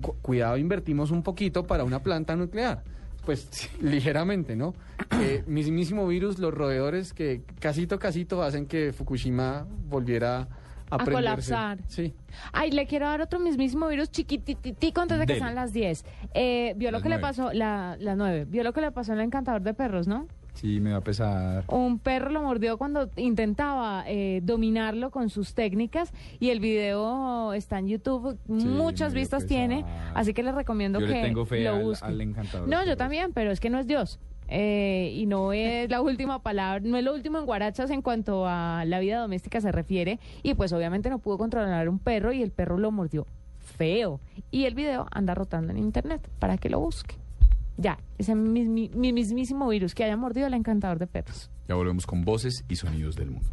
Cu- cuidado, invertimos un poquito para una planta nuclear. Pues ligeramente, ¿no? Eh, mismísimo virus, los roedores que casito casito hacen que Fukushima volviera a, A colapsar. Sí. Ay, le quiero dar otro mismísimo virus chiquititico antes de que Dele. sean las 10. Eh, vio lo Las que le pasó, la, las 9, vio lo que le pasó en el encantador de perros, ¿no? Sí, me va a pesar. Un perro lo mordió cuando intentaba eh, dominarlo con sus técnicas y el video está en YouTube, muchas vistas tiene, así que les recomiendo Yo que le tengo fe lo al, al encantador. No, yo también, pero es que no es Dios. Eh, y no es la última palabra, no es lo último en Guarachas en cuanto a la vida doméstica se refiere. Y pues obviamente no pudo controlar un perro y el perro lo mordió feo. Y el video anda rotando en internet para que lo busque. Ya, ese mismi- mi mismísimo virus que haya mordido el encantador de perros. Ya volvemos con voces y sonidos del mundo.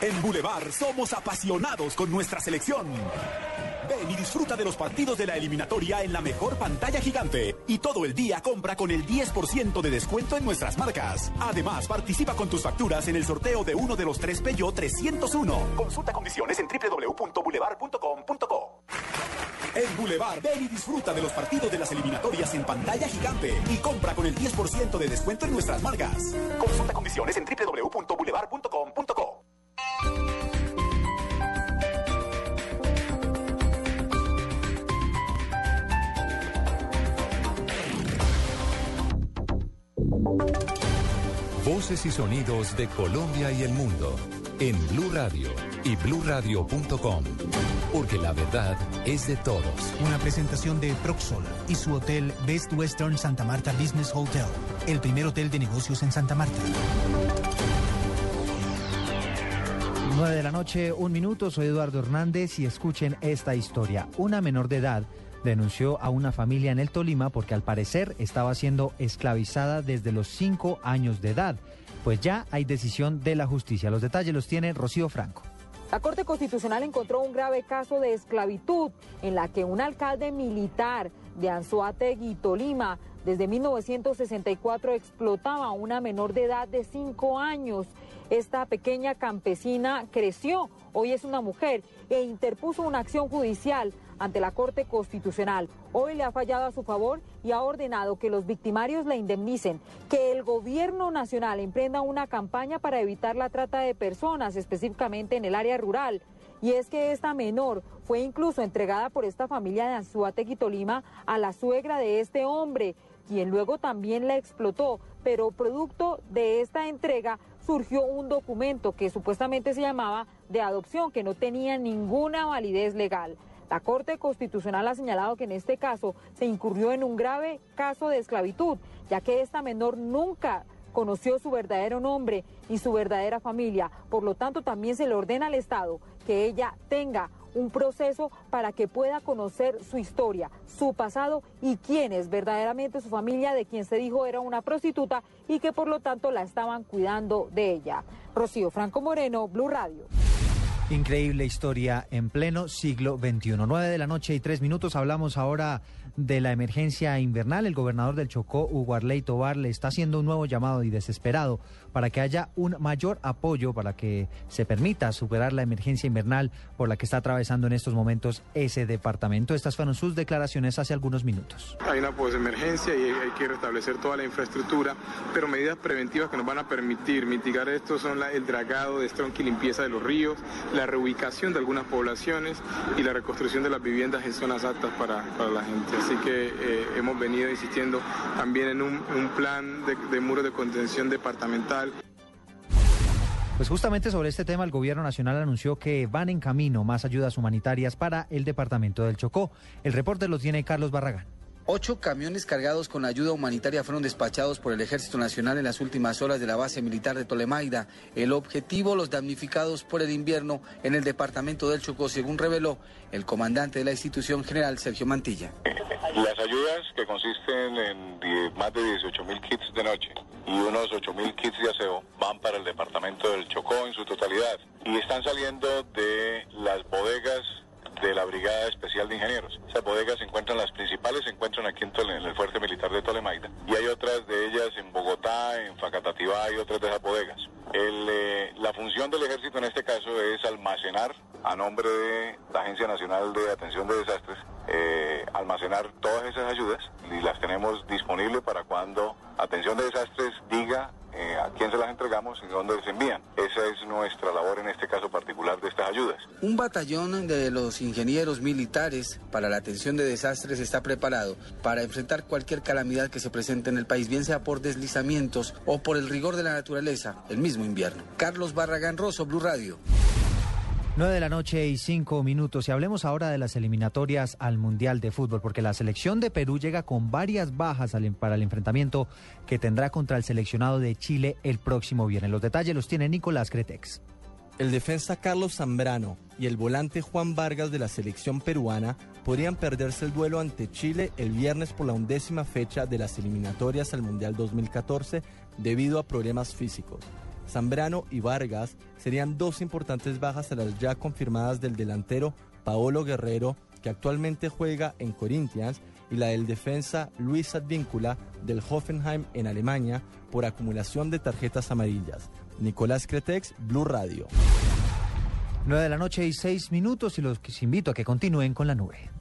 En Boulevard somos apasionados con nuestra selección. Ven y disfruta de los partidos de la eliminatoria en la mejor pantalla gigante. Y todo el día compra con el 10% de descuento en nuestras marcas. Además, participa con tus facturas en el sorteo de uno de los tres Peugeot 301. Consulta condiciones en www.boulevard.com.co. En Boulevard, ven y disfruta de los partidos de las eliminatorias en pantalla gigante. Y compra con el 10% de descuento en nuestras marcas. Consulta condiciones en www.boulevard.com.co. Voces y sonidos de Colombia y el mundo en Blue Radio y bluradio.com. Porque la verdad es de todos. Una presentación de Proxol y su hotel Best Western Santa Marta Business Hotel, el primer hotel de negocios en Santa Marta. 9 de la noche, un minuto, soy Eduardo Hernández y escuchen esta historia. Una menor de edad denunció a una familia en el Tolima porque al parecer estaba siendo esclavizada desde los 5 años de edad. Pues ya hay decisión de la justicia. Los detalles los tiene Rocío Franco. La Corte Constitucional encontró un grave caso de esclavitud en la que un alcalde militar de Anzoátegui, Tolima, desde 1964 explotaba a una menor de edad de 5 años. Esta pequeña campesina creció, hoy es una mujer, e interpuso una acción judicial ante la Corte Constitucional. Hoy le ha fallado a su favor y ha ordenado que los victimarios la indemnicen, que el gobierno nacional emprenda una campaña para evitar la trata de personas, específicamente en el área rural. Y es que esta menor fue incluso entregada por esta familia de Anzuategui, Tolima, a la suegra de este hombre, quien luego también la explotó. Pero producto de esta entrega surgió un documento que supuestamente se llamaba de adopción, que no tenía ninguna validez legal. La Corte Constitucional ha señalado que en este caso se incurrió en un grave caso de esclavitud, ya que esta menor nunca conoció su verdadero nombre y su verdadera familia. Por lo tanto, también se le ordena al Estado que ella tenga un proceso para que pueda conocer su historia, su pasado y quién es verdaderamente su familia, de quien se dijo era una prostituta y que por lo tanto la estaban cuidando de ella. Rocío Franco Moreno, Blue Radio. Increíble historia en pleno siglo XXI. 9 de la noche y tres minutos. Hablamos ahora de la emergencia invernal. El gobernador del Chocó, Hugo Arley Tobar, le está haciendo un nuevo llamado y desesperado para que haya un mayor apoyo para que se permita superar la emergencia invernal por la que está atravesando en estos momentos ese departamento. Estas fueron sus declaraciones hace algunos minutos. Hay una emergencia y hay que restablecer toda la infraestructura, pero medidas preventivas que nos van a permitir mitigar esto son el dragado de estronque y limpieza de los ríos, la reubicación de algunas poblaciones y la reconstrucción de las viviendas en zonas aptas para, para la gente. Así que eh, hemos venido insistiendo también en un, plan de, de muros de contención departamental. Pues justamente sobre este tema, el gobierno nacional anunció que van en camino más ayudas humanitarias para el departamento del Chocó. El reporte lo tiene Carlos Barragán. Ocho camiones cargados con ayuda humanitaria fueron despachados por el Ejército Nacional en las últimas horas de la base militar de Tolemaida. El objetivo, los damnificados por el invierno en el departamento del Chocó, según reveló el comandante de la institución general, Sergio Mantilla. Las ayudas que consisten en más de 18 mil kits de noche y unos 8 mil kits de aseo van para el departamento del Chocó en su totalidad y están saliendo de las bodegas de la Brigada Especial de Ingenieros. Esas bodegas se encuentran, las principales se encuentran aquí en, Tole- en el Fuerte Militar de Tolemaida y hay otras de ellas en Bogotá, en Facatativá y otras de esas bodegas. El, eh, la función del ejército en este caso es almacenar a nombre de la Agencia Nacional de Atención de Desastres, eh, almacenar todas esas ayudas y las tenemos disponibles para cuando Atención de Desastres diga eh, a quién se las entregamos y dónde se envían. Esa es nuestra labor en este caso particular de estas ayudas. Un batallón de los ingenieros militares para la atención de desastres está preparado para enfrentar cualquier calamidad que se presente en el país, bien sea por deslizamientos o por el rigor de la naturaleza, el mismo invierno. Carlos Barragán Rosso, Blue Radio. 9 de la noche y 5 minutos. Y hablemos ahora de las eliminatorias al Mundial de Fútbol, porque la selección de Perú llega con varias bajas para el enfrentamiento que tendrá contra el seleccionado de Chile el próximo viernes. Los detalles los tiene Nicolás Cretex. El defensa Carlos Zambrano y el volante Juan Vargas de la selección peruana podrían perderse el duelo ante Chile el viernes por la undécima fecha de las eliminatorias al Mundial 2014 debido a problemas físicos. Zambrano y Vargas serían dos importantes bajas a las ya confirmadas del delantero Paolo Guerrero, que actualmente juega en Corinthians, y la del defensa Luis Advíncula del Hoffenheim en Alemania por acumulación de tarjetas amarillas. Nicolás Cretex, Blue Radio. 9 de la noche y 6 minutos y los invito a que continúen con la nube.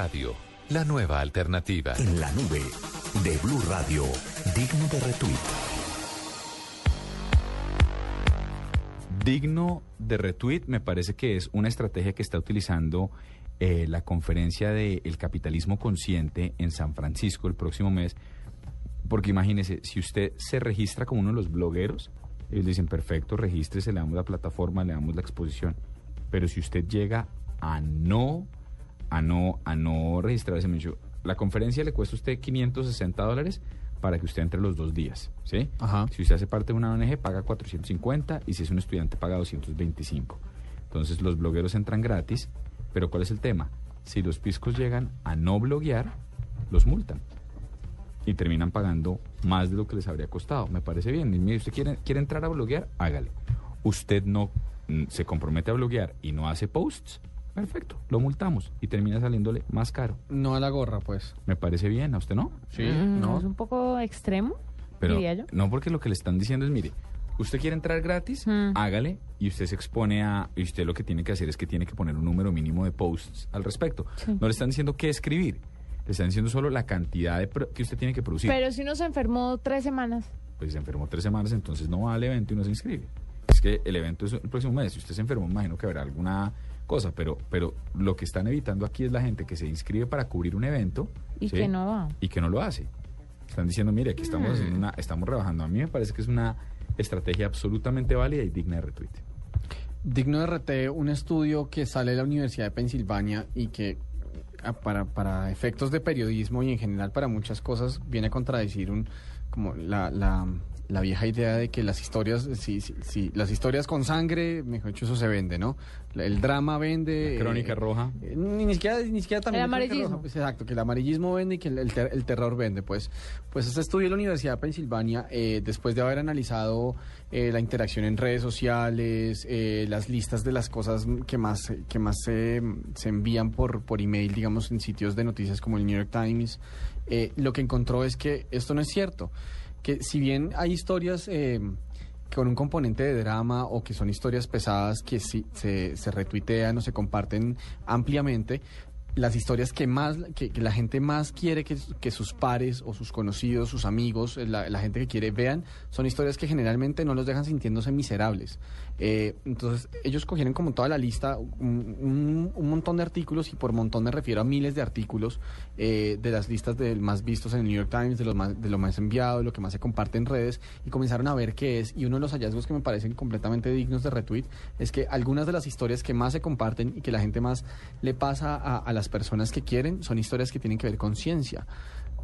Radio, la nueva alternativa. En la nube de Blue Radio, digno de retweet. Digno de retweet, me parece que es una estrategia que está utilizando eh, la conferencia del capitalismo consciente en San Francisco el próximo mes. Porque imagínese, si usted se registra como uno de los blogueros, ellos dicen, perfecto, regístrese, le damos la plataforma, le damos la exposición. Pero si usted llega a no, a no, a no registrarse, me dicho, la conferencia le cuesta a usted 560 dólares para que usted entre los dos días, ¿sí? Si usted hace parte de una ONG, paga 450 y si es un estudiante, paga 225. Entonces los blogueros entran gratis, pero ¿cuál es el tema? Si los piscos llegan a no bloguear, los multan y terminan pagando más de lo que les habría costado. Me parece bien. Y mire, usted quiere, quiere entrar a bloguear, hágale. Usted no mm, se compromete a bloguear y no hace posts, perfecto, lo multamos y termina saliéndole más caro. No a la gorra, pues. Me parece bien, ¿a usted no? Sí, Mm, Es un poco extremo, Pero diría yo. no porque lo que le están diciendo es, mire, usted quiere entrar gratis, hágale y usted se expone a y usted lo que tiene que hacer es que tiene que poner un número mínimo de posts al respecto. Sí. No le están diciendo qué escribir, le están diciendo solo la cantidad de pro- que usted tiene que producir. Pero si uno se enfermó tres semanas, pues se enfermó tres semanas, entonces no va al evento y no se inscribe. Es que el evento es el próximo mes. Si usted se enfermó, me imagino que habrá alguna cosa, pero, pero lo que están evitando aquí es la gente que se inscribe para cubrir un evento y ¿sí? que no va. y que no lo hace. Están diciendo, mire, aquí estamos Mm. haciendo una, estamos rebajando. A mí me parece que es una estrategia absolutamente válida y digna de retweet. Digno de RT, un estudio que sale de la Universidad de Pensilvania y que a- para, para efectos de periodismo y en general para muchas cosas viene a contradecir un como la, la, la vieja idea de que las historias, sí, sí, sí, las historias con sangre, mejor dicho, eso se vende, ¿no? El drama vende. La crónica roja. eh, ni, ni siquiera, ni siquiera también. El amarillismo. roja, pues, exacto, que el amarillismo vende y que el, el ter- el terror vende. Pues, pues este estudio de la Universidad de Pensilvania, eh, después de haber analizado eh, la interacción en redes sociales, eh, las listas de las cosas que más, que más se, se envían por, por email, digamos, en sitios de noticias como el New York Times, eh, lo que encontró es que esto no es cierto. Que si bien hay historias eh, con un componente de drama o que son historias pesadas que sí, se, se retuitean o se comparten ampliamente, las historias que más que, la gente más quiere que, sus pares o sus conocidos, sus amigos, eh, la gente que quiere vean, son historias que generalmente no los dejan sintiéndose miserables. Eh, entonces, ellos cogieron como toda la lista, un, un- un montón de artículos, y por montón me refiero a miles de artículos eh, de las listas de más vistos en el New York Times, de, los más, de lo más enviado, lo que más se comparte en redes, y comenzaron a ver qué es. Y uno de los hallazgos que me parecen completamente dignos de retweet es que algunas de las historias que más se comparten y que la gente más le pasa a, a las personas que quieren son historias que tienen que ver con ciencia.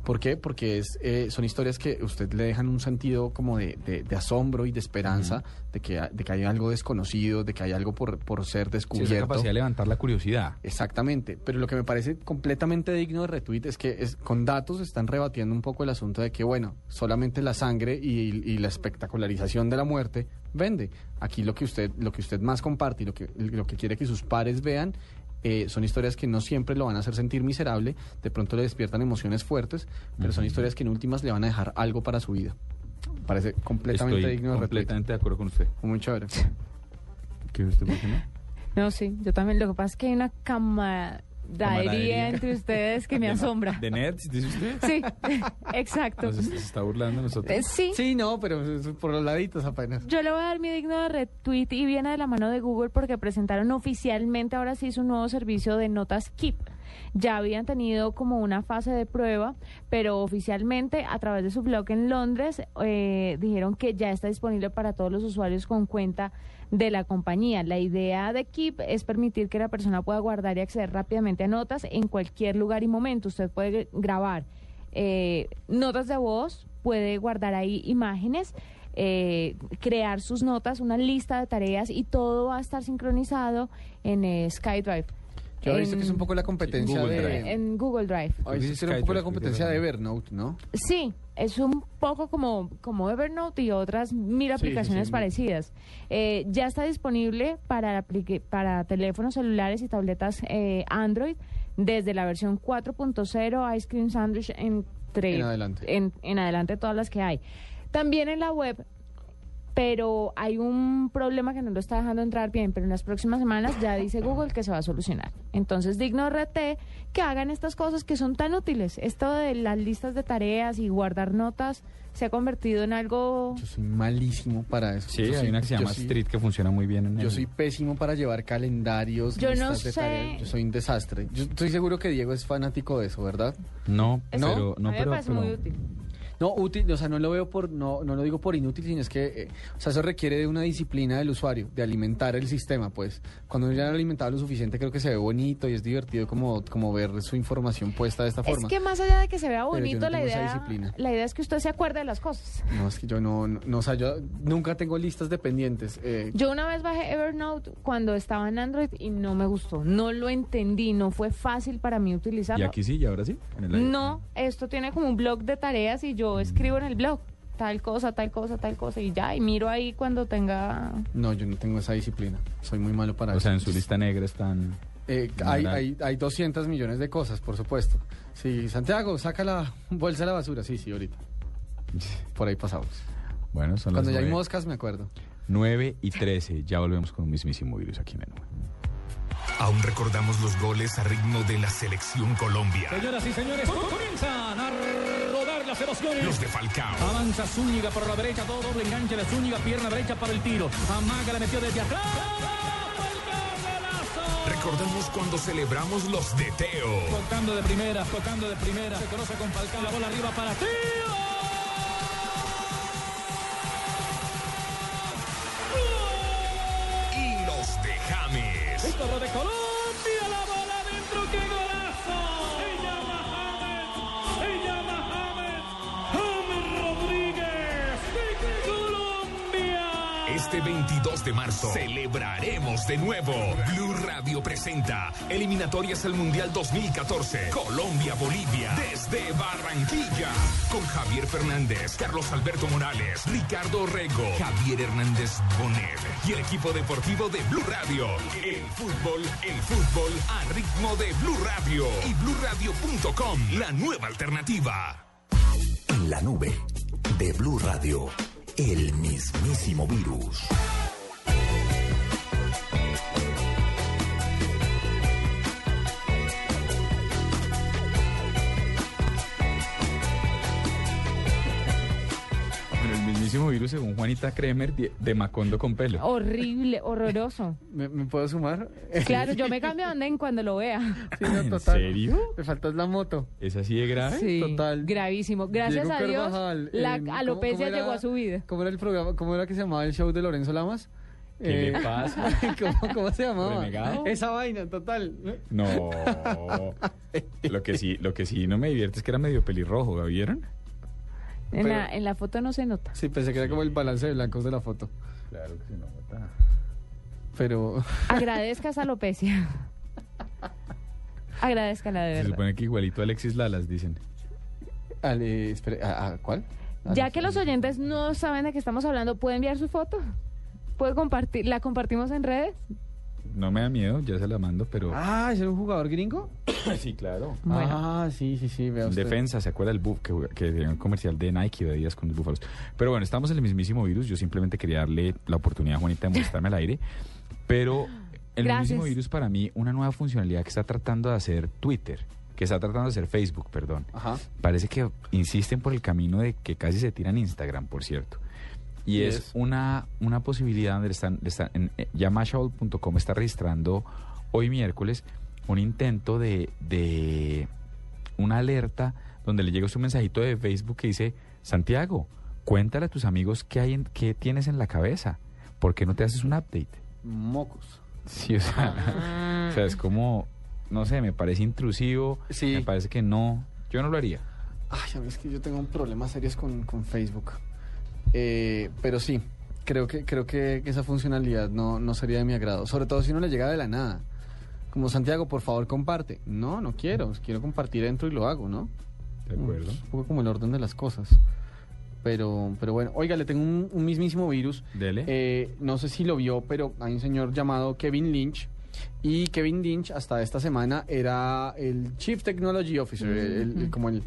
¿Por qué? Porque es, eh, son historias que usted le dejan un sentido como de, de- de asombro y de esperanza, de, que, de que hay algo desconocido, de que hay algo por, por ser Sí, descubierto. esa capacidad de levantar la curiosidad. Exactamente, pero lo que me parece completamente digno de retweet es que es, con datos están rebatiendo un poco el asunto de que, bueno, solamente la sangre y, y la espectacularización de la muerte vende. Aquí lo que usted, lo que usted más comparte y lo que, lo que quiere que sus pares vean eh, son historias que no siempre lo van a hacer sentir miserable, de pronto le despiertan emociones fuertes, pero son historias que en últimas le van a dejar algo para su vida. Parece completamente Estoy digno de completamente de acuerdo con usted. Muy chévere. ¿Qué usted no? No, sí, yo también. Lo que pasa es que hay una camaradería Camaradería. entre ustedes que me asombra. ¿De nerds, dice usted? Sí, exacto. Nos se está burlando de nosotros. Eh, sí. Sí, no, pero es por los laditos apenas. Yo le voy a dar mi digno de retweet y viene de la mano de Google porque presentaron oficialmente ahora sí su nuevo servicio de notas Keep. Ya habían tenido como una fase de prueba, pero oficialmente a través de su blog en Londres eh, dijeron que ya está disponible para todos los usuarios con cuenta de la compañía. La idea de Keep es permitir que la persona pueda guardar y acceder rápidamente a notas en cualquier lugar y momento. Usted puede grabar eh, notas de voz, puede guardar ahí imágenes, eh, crear sus notas, una lista de tareas y todo va a estar sincronizado en eh, SkyDrive. Yo he visto que es un poco la competencia Google de... Drive. En Google Drive. Un poco la competencia de Evernote, ¿no? Sí, es un poco como, como Evernote y otras mil Sí, sí, aplicaciones sí. parecidas. Eh, ya está disponible para, para teléfonos celulares y tabletas eh, Android desde la versión 4.0 Ice Cream Sandwich entre, En adelante. En, en adelante todas las que hay. También en la web pero hay un problema que no lo está dejando entrar bien, pero en las próximas semanas ya dice Google que se va a solucionar. Entonces, digno RT que hagan estas cosas que son tan útiles. Esto de las listas de tareas y guardar notas se ha convertido en algo... Yo soy malísimo para eso. Sí, Yo hay soy- una que se llama soy- Street que funciona muy bien en Yo el- soy pésimo para llevar calendarios, Yo no de sé. tareas. Yo soy un desastre. Yo estoy seguro que Diego es fanático de eso, ¿verdad? No, ¿No? pero... No, a mí me pero, parece pero- muy útil. No, útil, o sea, no lo veo por, no, no lo digo por inútil, sino es que, eh, o sea, eso requiere de una disciplina del usuario, de alimentar el sistema, pues. Cuando uno ya ha alimentado lo suficiente, creo que se ve bonito y es divertido como, como ver su información puesta de esta forma. Es que más allá de que se vea bonito, no la idea, disciplina. la idea es que usted se acuerde de las cosas. No, es que yo no, no, no, o sea, yo nunca tengo listas de pendientes. eh, Yo una vez bajé Evernote cuando estaba en Android y no me gustó, no lo entendí, no fue fácil para mí ¿Y utilizarlo. aquí sí? ¿Y ahora sí? En el. No, esto tiene como un blog de tareas y yo escribo en el blog tal cosa, tal cosa, tal cosa y ya, y miro ahí cuando tenga... no, yo no tengo esa disciplina. Soy muy malo para O eso. sea, en su lista negra están... Eh, hay, hay, hay 200 millones de cosas, por supuesto. Sí, Santiago, saca la bolsa de la basura. Sí, sí, ahorita. Por ahí pasamos. Bueno, son Cuando las ya hay nueve. moscas, me acuerdo. 9 y 13. Ya volvemos con un mismísimo virus aquí en nube. Aún recordamos los goles a ritmo de la selección Colombia. Señoras y señores, co- comienzan a rodar las emociones. Los de Falcao. Avanza Zúñiga por la derecha, todo doble enganche de Zúñiga, pierna derecha para el tiro. Amaga la metió desde atrás. Recordamos cuando celebramos los de Teo. Tocando de primera, tocando de primera. Se conoce con Falcao, la bola arriba para Tío. Y los de James. Víctor de Colombia, la bola adentro, qué Este 22 de marzo celebraremos de nuevo. Blue Radio presenta Eliminatorias al Mundial 2014. Colombia-Bolivia desde Barranquilla. Con Javier Fernández, Carlos Alberto Morales, Ricardo Rego, Javier Hernández Bonet y el equipo deportivo de Blue Radio. El fútbol, el fútbol a ritmo de Blue Radio y BlueRadio.com, la nueva alternativa. En la nube de Blue Radio, el mismísimo virus. Virus, según Juanita Kremer, de, Macondo con pelo. Horrible, horroroso. ¿Me, me puedo sumar? Claro, yo me cambio de andén cuando lo vea. Sí, no, ¿En total. serio? Me faltas la moto. ¿Es así de grave? Sí, Total. gravísimo. Gracias Diego a Dios, Carvajal, la en- ¿cómo- alopecia cómo era- llegó a su vida. ¿Cómo era el programa? ¿Cómo era que se llamaba el show de Lorenzo Lamas? ¿Qué Eh, le pasa? ¿Cómo, cómo se llamaba? ¿Renegado? Esa vaina, total. No. Lo que sí, lo que sí no me divierte es que era medio pelirrojo, ¿lo vieron? En, Pero- la, en la foto no se nota. Sí, pensé que era como el balance de blancos de la foto. Claro que no nota. Pero Agradezca esa alopecia. Agradezcala de Se verdad. supone que igualito a Alexis Lalas, dicen. Ale, espere, ¿a, a cuál? Ya que los oyentes no saben de qué estamos hablando, ¿puede enviar su foto? ¿Puede compartir? ¿La compartimos en redes? No me da miedo, ya se la mando, pero... Ah, ¿es un jugador gringo? sí, claro. Ah, sí, sí, sí, usted. Defensa, ¿se acuerda el buff que, que tenía un comercial de Nike de Adidas con los búfalos? Pero bueno, estamos en el mismísimo virus. Yo simplemente quería darle la oportunidad a Juanita de mostrarme al aire. Pero el Gracias. mismísimo virus para mí, una nueva funcionalidad que está tratando de hacer Twitter, que está tratando de hacer Facebook, perdón. Ajá. Parece que insisten por el camino de que casi se tiran Instagram, por cierto. Y, es, una, una posibilidad donde están, están en, eh, ya Mashable.com está registrando hoy miércoles un intento de, de una alerta donde le llega un mensajito de Facebook que dice, Santiago, cuéntale a tus amigos qué, hay en, qué tienes en la cabeza. ¿Por qué no te haces un update? Mocos. Sí, o sea, o sea, es como, no sé, me parece intrusivo, Sí. me parece que no, yo no lo haría. Ay, a ver, es que yo tengo problemas serios con, con Facebook. Eh, pero sí, creo que, creo que esa funcionalidad no, no sería de mi agrado. Sobre todo si no le llega de la nada. Como Santiago, por favor, comparte. No, no quiero. Quiero compartir dentro y lo hago, ¿no? De acuerdo. Es un poco como el orden de las cosas. Pero, pero bueno, oiga, le tengo un, un mismísimo virus. Dele. Eh, no sé si lo vio, pero hay un señor llamado Kevin Lynch. Y Kevin Lynch hasta esta semana era el Chief Technology Officer, el- el- como el,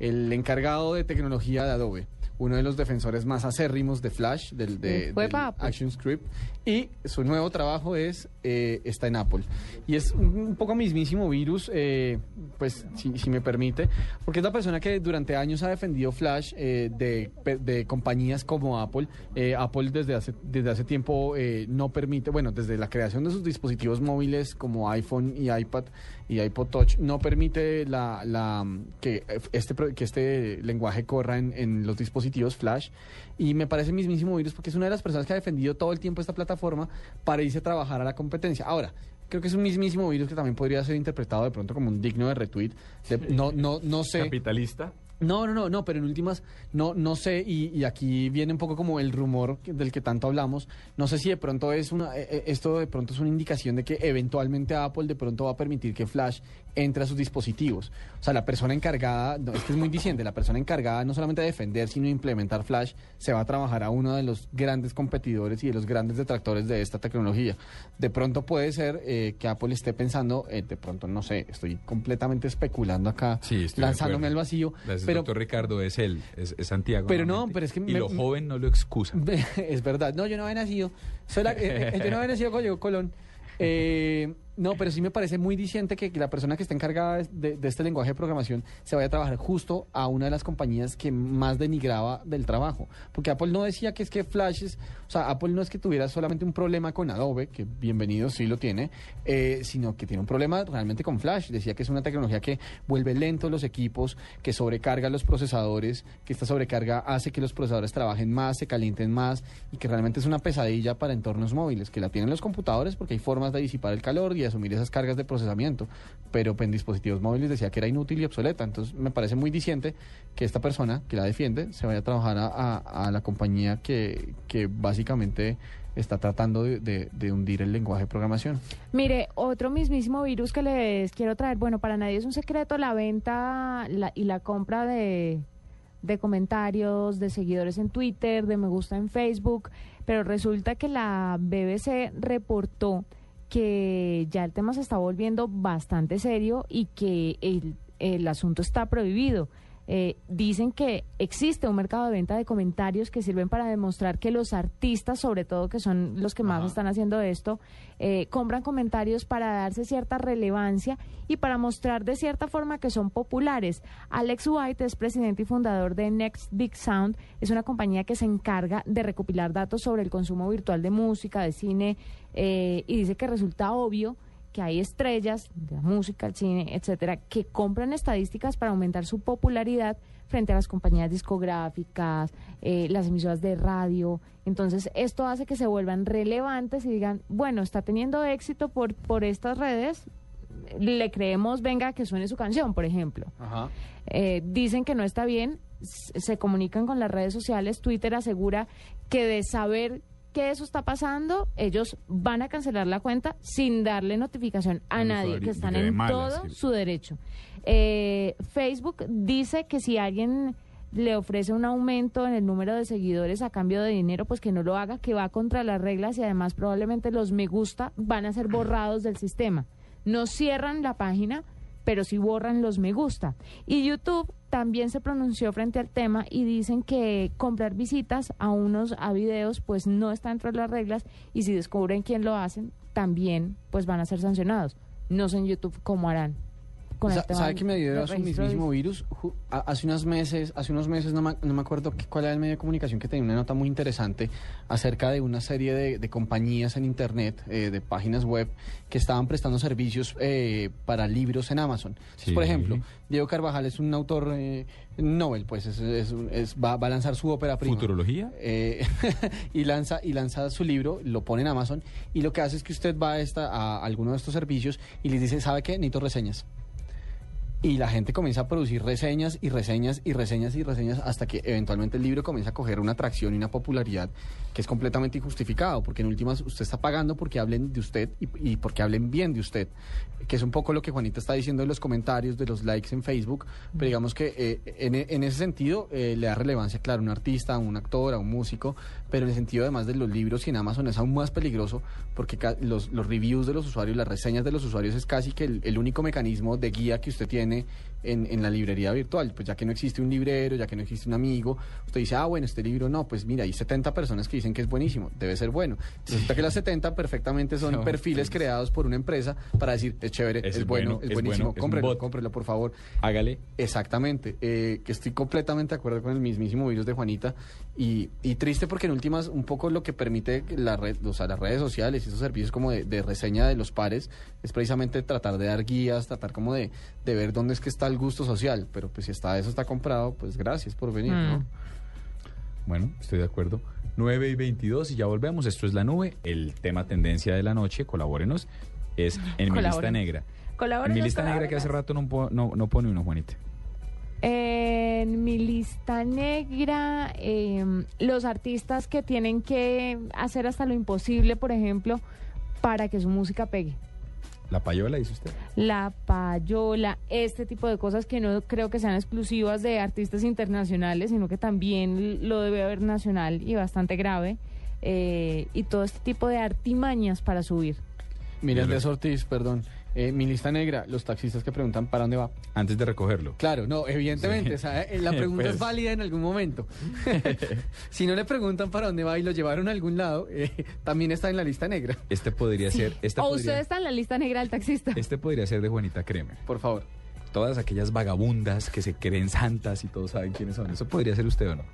el encargado de tecnología de Adobe. Uno de los defensores más acérrimos de Flash, del, de, del pa' Apple. Y su nuevo trabajo es eh, está en Apple. Y es un, poco mismísimo virus, eh, pues si, si me permite, porque es la persona que durante años ha defendido Flash eh, de, de compañías como Apple. Eh, Apple desde hace, desde hace tiempo eh, no permite, bueno, desde la creación de sus dispositivos móviles como iPhone y iPad y iPod Touch, no permite la, la, que, este, que este lenguaje corra en, en los dispositivos Flash. Y me parece mismísimo virus porque es una de las personas que ha defendido todo el tiempo esta plataforma para irse a trabajar a la competencia. Ahora, creo que es un mismísimo virus que también podría ser interpretado de pronto como un digno de retweet. De- no, no, no sé. Capitalista. No, no, no, no, pero en últimas, no, no sé, y, y aquí viene un poco como el rumor del que tanto hablamos. No sé si de pronto es una, eh, eh, esto de pronto es una indicación de que eventualmente Apple de pronto va a permitir que Flash entre a sus dispositivos. O sea, la persona encargada, no, es que es muy diciente, la persona encargada no solamente de defender, sino de implementar Flash, se va a trabajar a uno de los grandes competidores y de los grandes detractores de esta tecnología. De pronto puede ser eh, que Apple esté pensando, eh, de pronto, no sé, estoy completamente especulando acá, Sí, lanzándome al vacío. Gracias, pero doctor Ricardo, es él, es, es Santiago. Pero no, pero es que Y me- lo joven no lo excusa. es verdad. No, yo no había nacido. Soy la- eh, yo no había nacido con Diego Colón. Eh, no, pero sí me parece muy diciente que, la persona que está encargada de, este lenguaje de programación se vaya a trabajar justo a una de las compañías que más denigraba del trabajo. Porque Apple no decía que es que Flash es, o sea, Apple no es que tuviera solamente un problema con Adobe, que bienvenido sí lo tiene, eh, sino que tiene un problema realmente con Flash. Decía que es una tecnología que vuelve lentos los equipos, que sobrecarga los procesadores, que esta sobrecarga hace que los procesadores trabajen más, se calienten más y que realmente es una pesadilla para entornos móviles, que la tienen los computadores porque hay formas de disipar el calor y asumir esas cargas de procesamiento, pero en dispositivos móviles decía que era inútil y obsoleta. Entonces me parece muy diciente que esta persona que la defiende se vaya a trabajar a, la compañía que, que básicamente está tratando de, de- de hundir el lenguaje de programación. Mire, otro mismísimo virus que les quiero traer, bueno, para nadie es un secreto la venta la- y la compra de, de comentarios, de seguidores en Twitter, de me gusta en Facebook, pero resulta que la BBC reportó que ya el tema se está volviendo bastante serio y que el, el asunto está prohibido. Eh, dicen que existe un mercado de venta de comentarios que sirven para demostrar que los artistas, sobre todo que son los que más están haciendo esto, eh, compran comentarios para darse cierta relevancia y para mostrar de cierta forma que son populares. Alex White es presidente y fundador de Next Big Sound, es una compañía que se encarga de recopilar datos sobre el consumo virtual de música, de cine, eh, y dice que resulta obvio que hay estrellas de la música, el cine, etcétera, que compran estadísticas para aumentar su popularidad frente a las compañías discográficas, eh, las emisoras de radio. Entonces, esto hace que se vuelvan relevantes y digan, bueno, está teniendo éxito por, por estas redes, le creemos, venga, que suene su canción, por ejemplo. Ajá. Eh, dicen que no está bien, se comunican con las redes sociales, Twitter asegura que de saber que eso está pasando, ellos van a cancelar la cuenta sin darle notificación a nadie, que están en malas, todo su derecho. Eh, Facebook dice que si alguien le ofrece un aumento en el número de seguidores a cambio de dinero, pues que no lo haga, que va contra las reglas y además probablemente los me gusta van a ser borrados del sistema. No cierran la página, pero sí borran los me gusta. Y YouTube también se pronunció frente al tema y dicen que comprar visitas a unos a videos pues no está dentro de las reglas y si descubren quién lo hacen, también pues van a ser sancionados. No sé en YouTube cómo harán. Con el tema ¿Sabe que me dio su mismísimo virus? Hace unos meses, hace unos meses no me, no me acuerdo qué- cuál era el medio de comunicación que tenía una nota muy interesante acerca de una serie de, de compañías en internet, eh, de páginas web que estaban prestando servicios eh, para libros en Amazon. Entonces, Sí. Por ejemplo, Diego Carvajal es un autor eh, Nobel, pues es, es es- va, va a lanzar su ópera prima. ¿Futurología? Eh, y lanza y lanza su libro, lo pone en Amazon y lo que hace es que usted va a, esta, a alguno de estos servicios y les dice, ¿sabe qué? Necesito reseñas. Y la gente comienza a producir reseñas y reseñas y reseñas y reseñas hasta que eventualmente el libro comienza a coger una atracción y una popularidad que es completamente injustificado, porque en últimas usted está pagando porque hablen de usted y, porque hablen bien de usted, que es un poco lo que Juanita está diciendo de los comentarios, de los likes en Facebook, pero digamos que eh, en, en ese sentido eh, le da relevancia, claro, un artista, un actor, a un músico, pero en el sentido además de los libros en Amazon es aún más peligroso porque los, los reviews de los usuarios, las reseñas de los usuarios es casi que el, el único mecanismo de guía que usted tiene en, en la librería virtual. Pues ya que no existe un librero, ya que no existe un amigo, usted dice, ah, bueno, este libro no, pues mira, hay 70 personas que dicen que es buenísimo, debe ser bueno. Resulta que las 70 perfectamente son No, perfiles pues. creados por una empresa para decir, es chévere, es, es bueno, es buenísimo, bueno, cómprelo, cómprelo, por favor. Hágale. Exactamente, eh, que estoy completamente de acuerdo con el mismísimo virus de Juanita y, y triste porque en últimas un poco lo que permite la red, o sea, las redes sociales y esos servicios como de, de reseña de los pares es precisamente tratar de dar guías, tratar como de, de ver dónde es que está el gusto social, pero pues si está eso está comprado, pues gracias por venir, ¿no? Mm. Bueno, estoy de acuerdo. 9 y 22 y ya volvemos. Esto es La Nube, el tema tendencia de la noche. Colabórenos. Es en mi lista negra. En mi lista negra que hace rato no, no, no pone uno, Juanita. En mi lista negra, eh, los artistas que tienen que hacer hasta lo imposible, por ejemplo, para que su música pegue. La payola, dice usted. La payola, este tipo de cosas que no creo que sean exclusivas de artistas internacionales, sino que también lo debe haber nacional y bastante grave. eh, y todo este tipo de artimañas para subir. Mira, Andrés Ortiz, perdón, eh, mi lista negra, los taxistas que preguntan para dónde va. Antes de recogerlo. Claro, no, evidentemente, Sí. o sea, eh, la pregunta Pues. es válida en algún momento. si no le preguntan para dónde va y lo llevaron a algún lado, eh, también está en la lista negra. Este podría ser. Este o podría, usted está en la lista negra del taxista. este podría ser de Juanita Kremer. Por favor. Todas aquellas vagabundas que se creen santas y todos saben quiénes son. ¿Eso podría ser usted o no?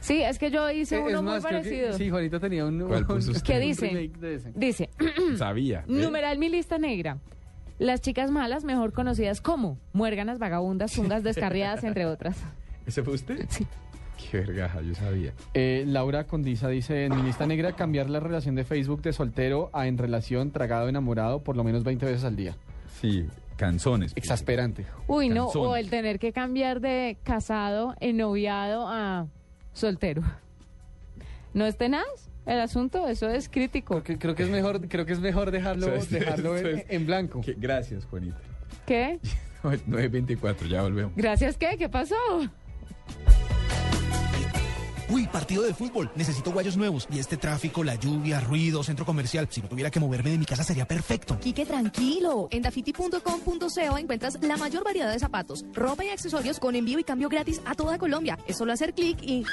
Sí, es que yo hice Eh, uno es más, muy que- parecido. sí, Juanita tenía un... ¿Cuál puso un- usted? ¿Qué dice? remake de ese. Dice, Sabía. ¿ve? numeral mi lista negra. Las chicas malas, mejor conocidas como muérganas, vagabundas, zungas descarriadas, entre otras. ¿Ese fue usted? Sí. Qué vergaja, yo sabía. Eh, Laura Condiza dice, en mi lista negra, cambiar la relación de Facebook de soltero a en relación, tragado, enamorado, por lo menos 20 veces al día. Sí, canzones. Exasperante. Uy, no, o el tener que cambiar de casado, ennoviado a soltero. ¿No es tenaz? El asunto, eso es crítico. Creo que, creo que es mejor, creo que es mejor dejarlo, dejarlo en, blanco. Que- Gracias, Juanita. ¿Qué? 9.24, ya volvemos. Gracias, ¿qué? ¿Qué pasó? Uy, partido de fútbol. Necesito guayos nuevos. Y este tráfico, la lluvia, ruido, centro comercial. Si no tuviera que moverme de mi casa sería perfecto. Quique, tranquilo. En dafiti.com.co encuentras la mayor variedad de zapatos, ropa y accesorios con envío y cambio gratis a toda Colombia. Es solo hacer clic y...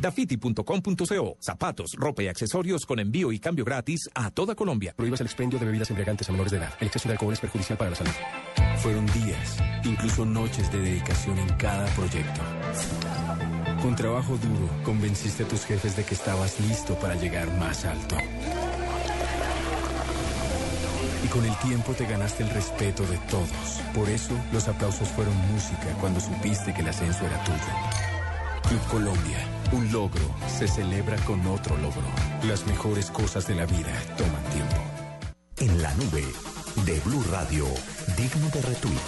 Dafiti.com.co. Zapatos, ropa y accesorios con envío y cambio gratis a toda Colombia. Prohíbas el expendio de bebidas embriagantes a menores de edad. El exceso de alcohol es perjudicial para la salud. Fueron días, incluso noches de dedicación en cada proyecto. Con trabajo duro, convenciste a tus jefes de que estabas listo para llegar más alto. Y con el tiempo te ganaste el respeto de todos. Por eso, los aplausos fueron música cuando supiste que el ascenso era tuyo. Club Colombia, un logro se celebra con otro logro. Las mejores cosas de la vida toman tiempo. En la nube de Blue Radio, digno de retweet.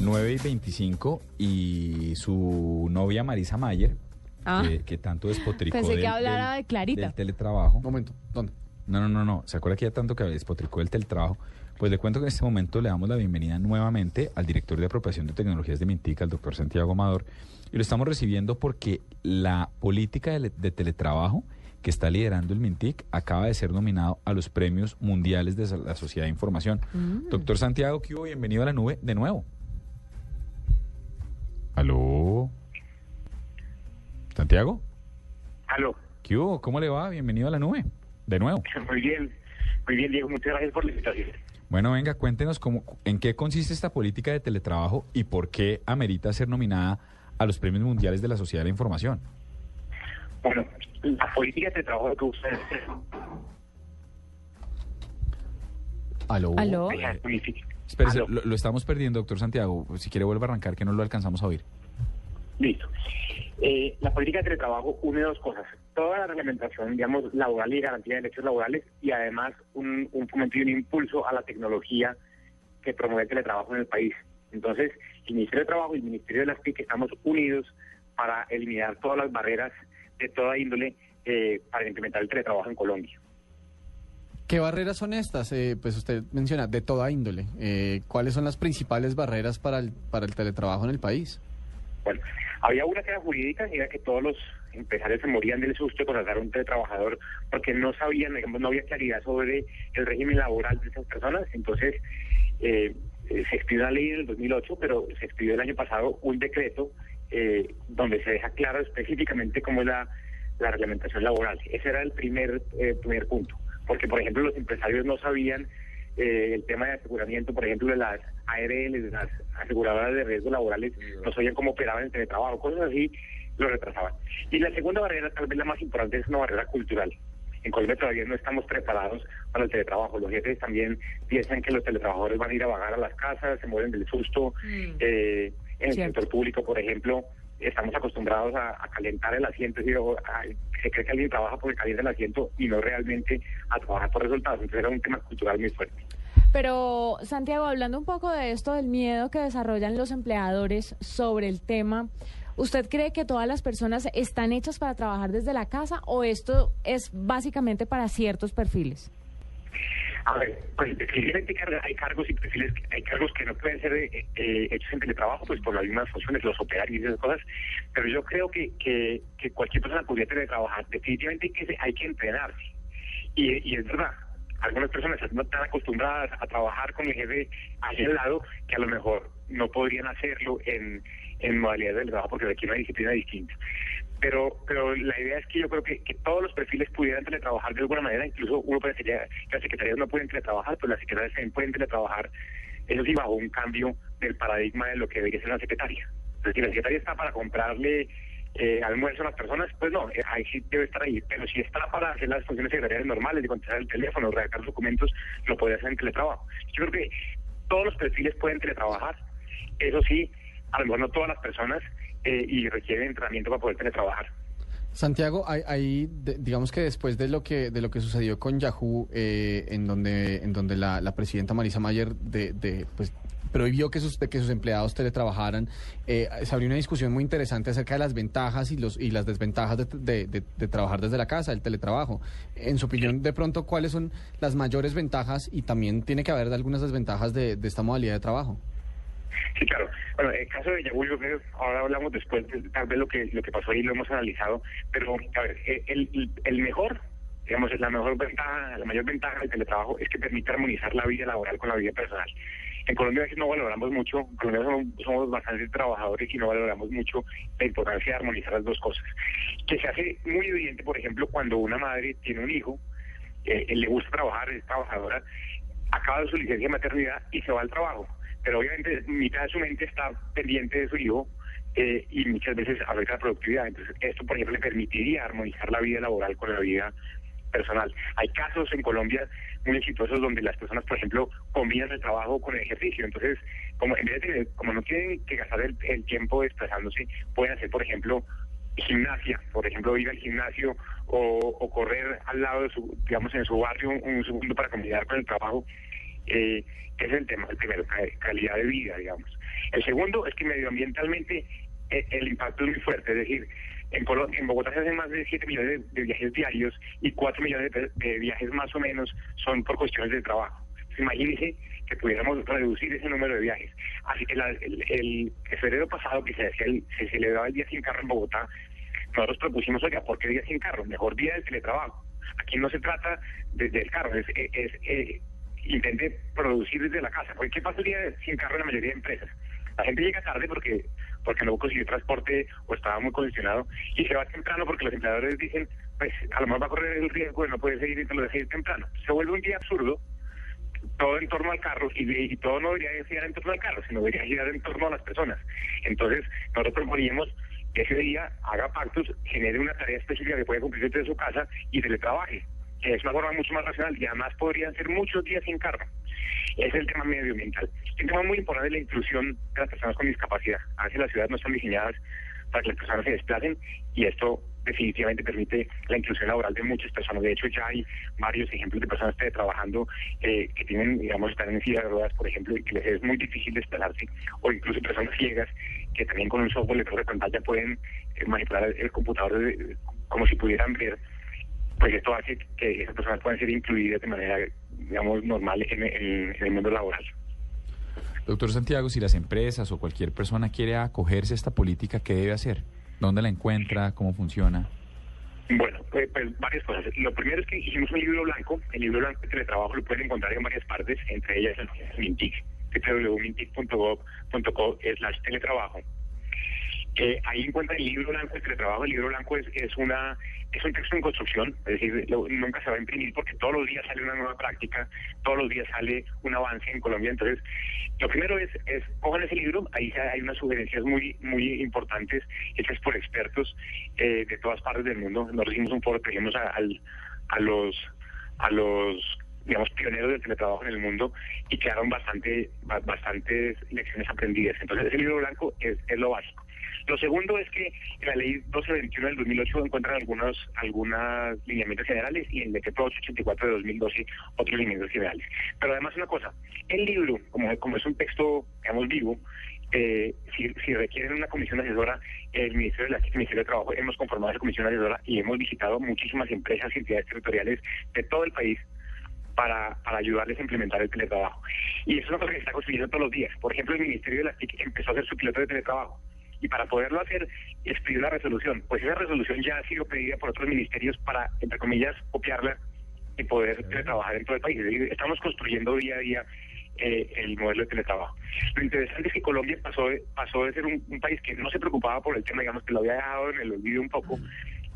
9 y 25 y su novia Marisa Mayer, Ah. que, que tanto despotricó Pensé que del- hablara del- de Clarita. del teletrabajo. momento, ¿dónde? No, no, no, no. ¿Se acuerda que ya tanto que despotricó del teletrabajo? Pues le cuento que en este momento le damos la bienvenida nuevamente al director de apropiación de tecnologías de Mintica, el doctor Santiago Amador, y lo estamos recibiendo porque la política de, de teletrabajo que está liderando el Mintic acaba de ser nominado a los premios mundiales de la Sociedad de Información. Mm. Doctor Santiago, ¿qué hubo? Bienvenido a la nube de nuevo. ¿Aló? ¿Santiago? Aló. ¿Qué hubo? ¿Cómo le va? Bienvenido a la nube. De nuevo. Muy bien, muy bien, Diego, muchas gracias por la invitación. Bueno, venga, cuéntenos cómo, en qué consiste esta política de teletrabajo y por qué amerita ser nominada a los premios mundiales de la Sociedad de la Información. Bueno, la política de trabajo que ustedes ¿Aló? ¿Aló? Espérese, lo, lo estamos perdiendo, doctor Santiago. Si quiere vuelva a arrancar, que no lo alcanzamos a oír. Listo. Eh, la política de teletrabajo une dos cosas. Toda la reglamentación, digamos, laboral y garantía de derechos laborales y además un, un y un impulso a la tecnología que promueve el teletrabajo en el país. Entonces, el Ministerio de Trabajo y el Ministerio de las TIC estamos unidos para eliminar todas las barreras de toda índole eh, para implementar el teletrabajo en Colombia. ¿Qué barreras son estas? Eh, pues usted menciona de toda índole. Eh, ¿Cuáles son las principales barreras para el, para el teletrabajo en el país? Bueno, había una que era jurídica y era que todos los empresarios se morían del susto de contratar un teletrabajador porque no sabían, digamos, no había claridad sobre el régimen laboral de esas personas. Entonces, eh, se expidió una ley en el 2008, pero se expidió el año pasado un decreto eh, donde se deja claro específicamente cómo es la, la reglamentación laboral. Ese era el primer, eh, primer punto. Porque, por ejemplo, los empresarios no sabían eh, el tema de aseguramiento, por ejemplo, de las ARL, de las aseguradoras de riesgos laborales, no sabían cómo operaban el teletrabajo, cosas así lo retrasaban. Y la segunda barrera, tal vez la más importante, es una barrera cultural. En Colombia todavía no estamos preparados para el teletrabajo. Los jefes también piensan que los teletrabajadores van a ir a vagar a las casas, se mueren del susto. Eh, en el sector público, por ejemplo, estamos acostumbrados a, a calentar el asiento, es decir, se cree que alguien trabaja calienta el asiento y no realmente a trabajar por resultados. Entonces era un tema cultural muy fuerte. Pero, Santiago, hablando un poco de esto, del miedo que desarrollan los empleadores sobre el tema, ¿usted cree que todas las personas están hechas para trabajar desde la casa o esto es básicamente para ciertos perfiles? A ver, pues definitivamente hay cargos y perfiles, hay cargos que no pueden ser eh, eh, hechos en teletrabajo, pues por las mismas funciones, los operarios y esas cosas, pero yo creo que, que, cualquier persona podría teletrabajar. Definitivamente hay que, hay que entrenarse. Y, es verdad, algunas personas están tan acostumbradas a trabajar con el jefe ahí al lado que a lo mejor no podrían hacerlo en, en modalidades de trabajo porque requiere una disciplina distinta. Pero pero la idea es que yo creo que, que todos los perfiles pudieran teletrabajar de alguna manera, incluso uno pensaría que las secretarías no pueden teletrabajar, pero las secretarias también pueden teletrabajar, eso sí, bajo un cambio del paradigma de lo que debería ser una secretaria. Entonces, si la secretaria está para comprarle eh, almuerzo a las personas, pues no, eh, ahí sí debe estar ahí. Pero si está para hacer las funciones secretariales normales, de contestar el teléfono, redactar documentos, lo puede hacer en teletrabajo. Yo creo que todos los perfiles pueden teletrabajar. Eso sí, a lo mejor no todas las personas eh, y requieren entrenamiento para poder teletrabajar. Santiago, hay, hay, de- digamos que después de lo que de lo que sucedió con Yahoo, eh, en donde en donde la, la presidenta Marisa Mayer de, de, pues prohibió que sus, que sus empleados teletrabajaran. Eh, se abrió una discusión muy interesante acerca de las ventajas y, los, y las desventajas de, de- de- de trabajar desde la casa, el teletrabajo. En su opinión, de pronto, ¿cuáles son las mayores ventajas y también tiene que haber algunas desventajas de, de esta modalidad de trabajo? Sí, claro. Bueno, el caso de Yahoo, ahora hablamos después de tal vez lo que lo que pasó ahí lo hemos analizado, pero a ver, eh, el, el, mejor, digamos, la mejor ventaja, la mayor ventaja del teletrabajo es que permite armonizar la vida laboral con la vida personal. En Colombia a veces no valoramos mucho, en Colombia somos, somos bastante trabajadores y no valoramos mucho la importancia de armonizar las dos cosas. Que se hace muy evidente, por ejemplo, cuando una madre tiene un hijo, eh, él le gusta trabajar, es trabajadora, acaba su licencia de maternidad y se va al trabajo. Pero obviamente mitad de su mente está pendiente de su hijo eh, y muchas veces afecta la productividad. Entonces, esto, por ejemplo, le permitiría armonizar la vida laboral con la vida personal. Hay casos en Colombia muy exitosos donde las personas, por ejemplo, combinan el trabajo con el ejercicio. Entonces, como en vez de como no tienen que gastar el, el tiempo desplazándose, pueden hacer, por ejemplo, gimnasia, por ejemplo, ir al gimnasio o, o correr al lado de su, digamos, en su barrio un segundo para combinar con el trabajo. Eh, que es el tema, el primero, ca- calidad de vida, digamos. El segundo es que medioambientalmente eh, el impacto es muy fuerte, es decir, en, Colo- en Bogotá se hacen más de 7 millones de, de viajes diarios y 4 millones de, de viajes más o menos son por cuestiones de trabajo. Imagínense que pudiéramos reducir ese número de viajes. Así que la- el, el, el febrero pasado que se, el- se celebraba el Día Sin Carro en Bogotá, nosotros propusimos, oiga, ¿por qué Día Sin Carro? Mejor Día del Teletrabajo. Aquí no se trata de- del carro, es, es, es, intente producir desde la casa. Porque ¿qué pasa el día de- sin carro en la mayoría de empresas? La gente llega tarde porque porque no consiguió transporte o estaba muy congestionado y se va temprano porque los empleadores dicen, pues a lo mejor va a correr el riesgo de no poder seguir y te lo deja ir temprano. Se vuelve un día absurdo todo en torno al carro y, y todo no debería girar en torno al carro, sino debería girar en torno a las personas. Entonces, nosotros proponíamos que ese día haga pactos, genere una tarea específica que pueda cumplir desde su casa y teletrabaje, que es una forma mucho más racional y además podrían ser muchos días sin carro. Es el tema medioambiental. Un tema muy importante es la inclusión de las personas con discapacidad. A veces las ciudades no están diseñadas para que las personas se desplacen y esto definitivamente permite la inclusión laboral de muchas personas. De hecho, ya hay varios ejemplos de personas trabajando eh, que tienen, digamos, están en silla de ruedas, por ejemplo, y que les es muy difícil desplazarse, o incluso personas ciegas que también con un software de pantalla pueden eh, manipular el, computador como si pudieran ver. Pues esto hace que esas personas puedan ser incluidas de manera, digamos, normal en, en- en el mundo laboral. Doctor Santiago, si las empresas o cualquier persona quiere acogerse a esta política, ¿qué debe hacer? ¿Dónde la encuentra? ¿Cómo funciona? Bueno, pues, pues, varias cosas. Lo primero es que hicimos un libro blanco. El libro blanco de teletrabajo lo pueden encontrar en varias partes, entre ellas en Mintic, www.mintic.gov.co slash teletrabajo. Ahí encuentran el libro blanco de teletrabajo. El libro blanco es, una es un texto en construcción, es decir, nunca se va a imprimir porque todos los días sale una nueva práctica, todos los días sale un avance en Colombia. Entonces, lo primero es, es cojan ese libro, ahí hay unas sugerencias muy muy importantes hechas por expertos eh, de todas partes del mundo. Nosotros hicimos un foro, trajimos a, a los a los digamos pioneros del teletrabajo en el mundo y quedaron bastante ba- bastantes lecciones aprendidas. Entonces, ese libro blanco es, es lo básico. Lo segundo es que en la ley 1221 del 2008 encuentran algunos algunas lineamientos generales y en el decreto 884 de 2012 otros lineamientos generales. Pero además una cosa, el libro, como, es un texto, digamos, vivo, eh, si, si requieren una comisión asesora, el Ministerio de la el Ministerio de Trabajo hemos conformado esa comisión asesora y hemos visitado muchísimas empresas y entidades territoriales de todo el país para, para ayudarles a implementar el teletrabajo. Y eso es una cosa que se está construyendo todos los días. Por ejemplo, el Ministerio de las TIC empezó a hacer su piloto de teletrabajo. Y para poderlo hacer, es pedir la resolución. Pues esa resolución ya ha sido pedida por otros ministerios para, entre comillas, copiarla y poder teletrabajar en todo el país. Estamos construyendo día a día eh, el modelo de teletrabajo. Lo interesante es que Colombia pasó de, pasó de ser un, un país que no se preocupaba por el tema, digamos, que lo había dejado en el olvido un poco,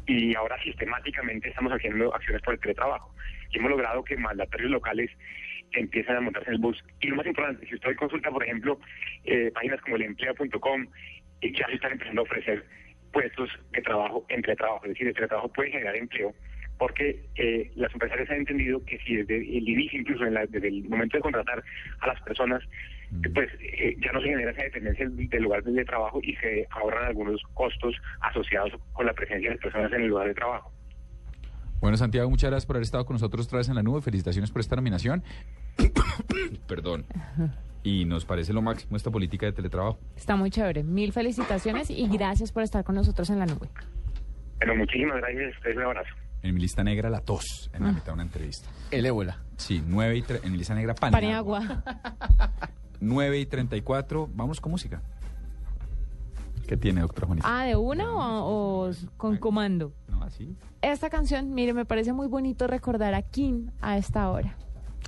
y ahora sistemáticamente estamos haciendo acciones por el teletrabajo. Y hemos logrado que mandatarios locales empiecen a montarse en el bus. Y lo más importante, si usted consulta, por ejemplo, eh, páginas como el empleo.com, y ya se están empezando a ofrecer puestos de trabajo en teletrabajo. Es decir, el teletrabajo puede generar empleo porque eh, las empresarias han entendido que si desde el inicio, incluso en la- desde el momento de contratar a las personas, pues eh, ya no se genera esa dependencia del lugar de trabajo y se ahorran algunos costos asociados con la presencia de las personas en el lugar de trabajo. Bueno, Santiago, muchas gracias por haber estado con nosotros otra vez en la nube. Felicitaciones por esta nominación. Perdón. Y nos parece lo máximo esta política de teletrabajo. Está muy chévere. Mil felicitaciones y gracias por estar con nosotros en la nube. Pero muchísimas gracias, ustedes un abrazo. En mi lista negra, la tos, en la Ah. mitad de una entrevista. El ébola. Sí, 9 y tre- en mi lista negra, Paniagua. Paniagua. 9 y 34, vamos con música. ¿Qué tiene, doctor Juanita? Ah, ¿de una o, o con comando? No, así. Esta canción, mire, me parece muy bonito recordar a Kim a esta hora.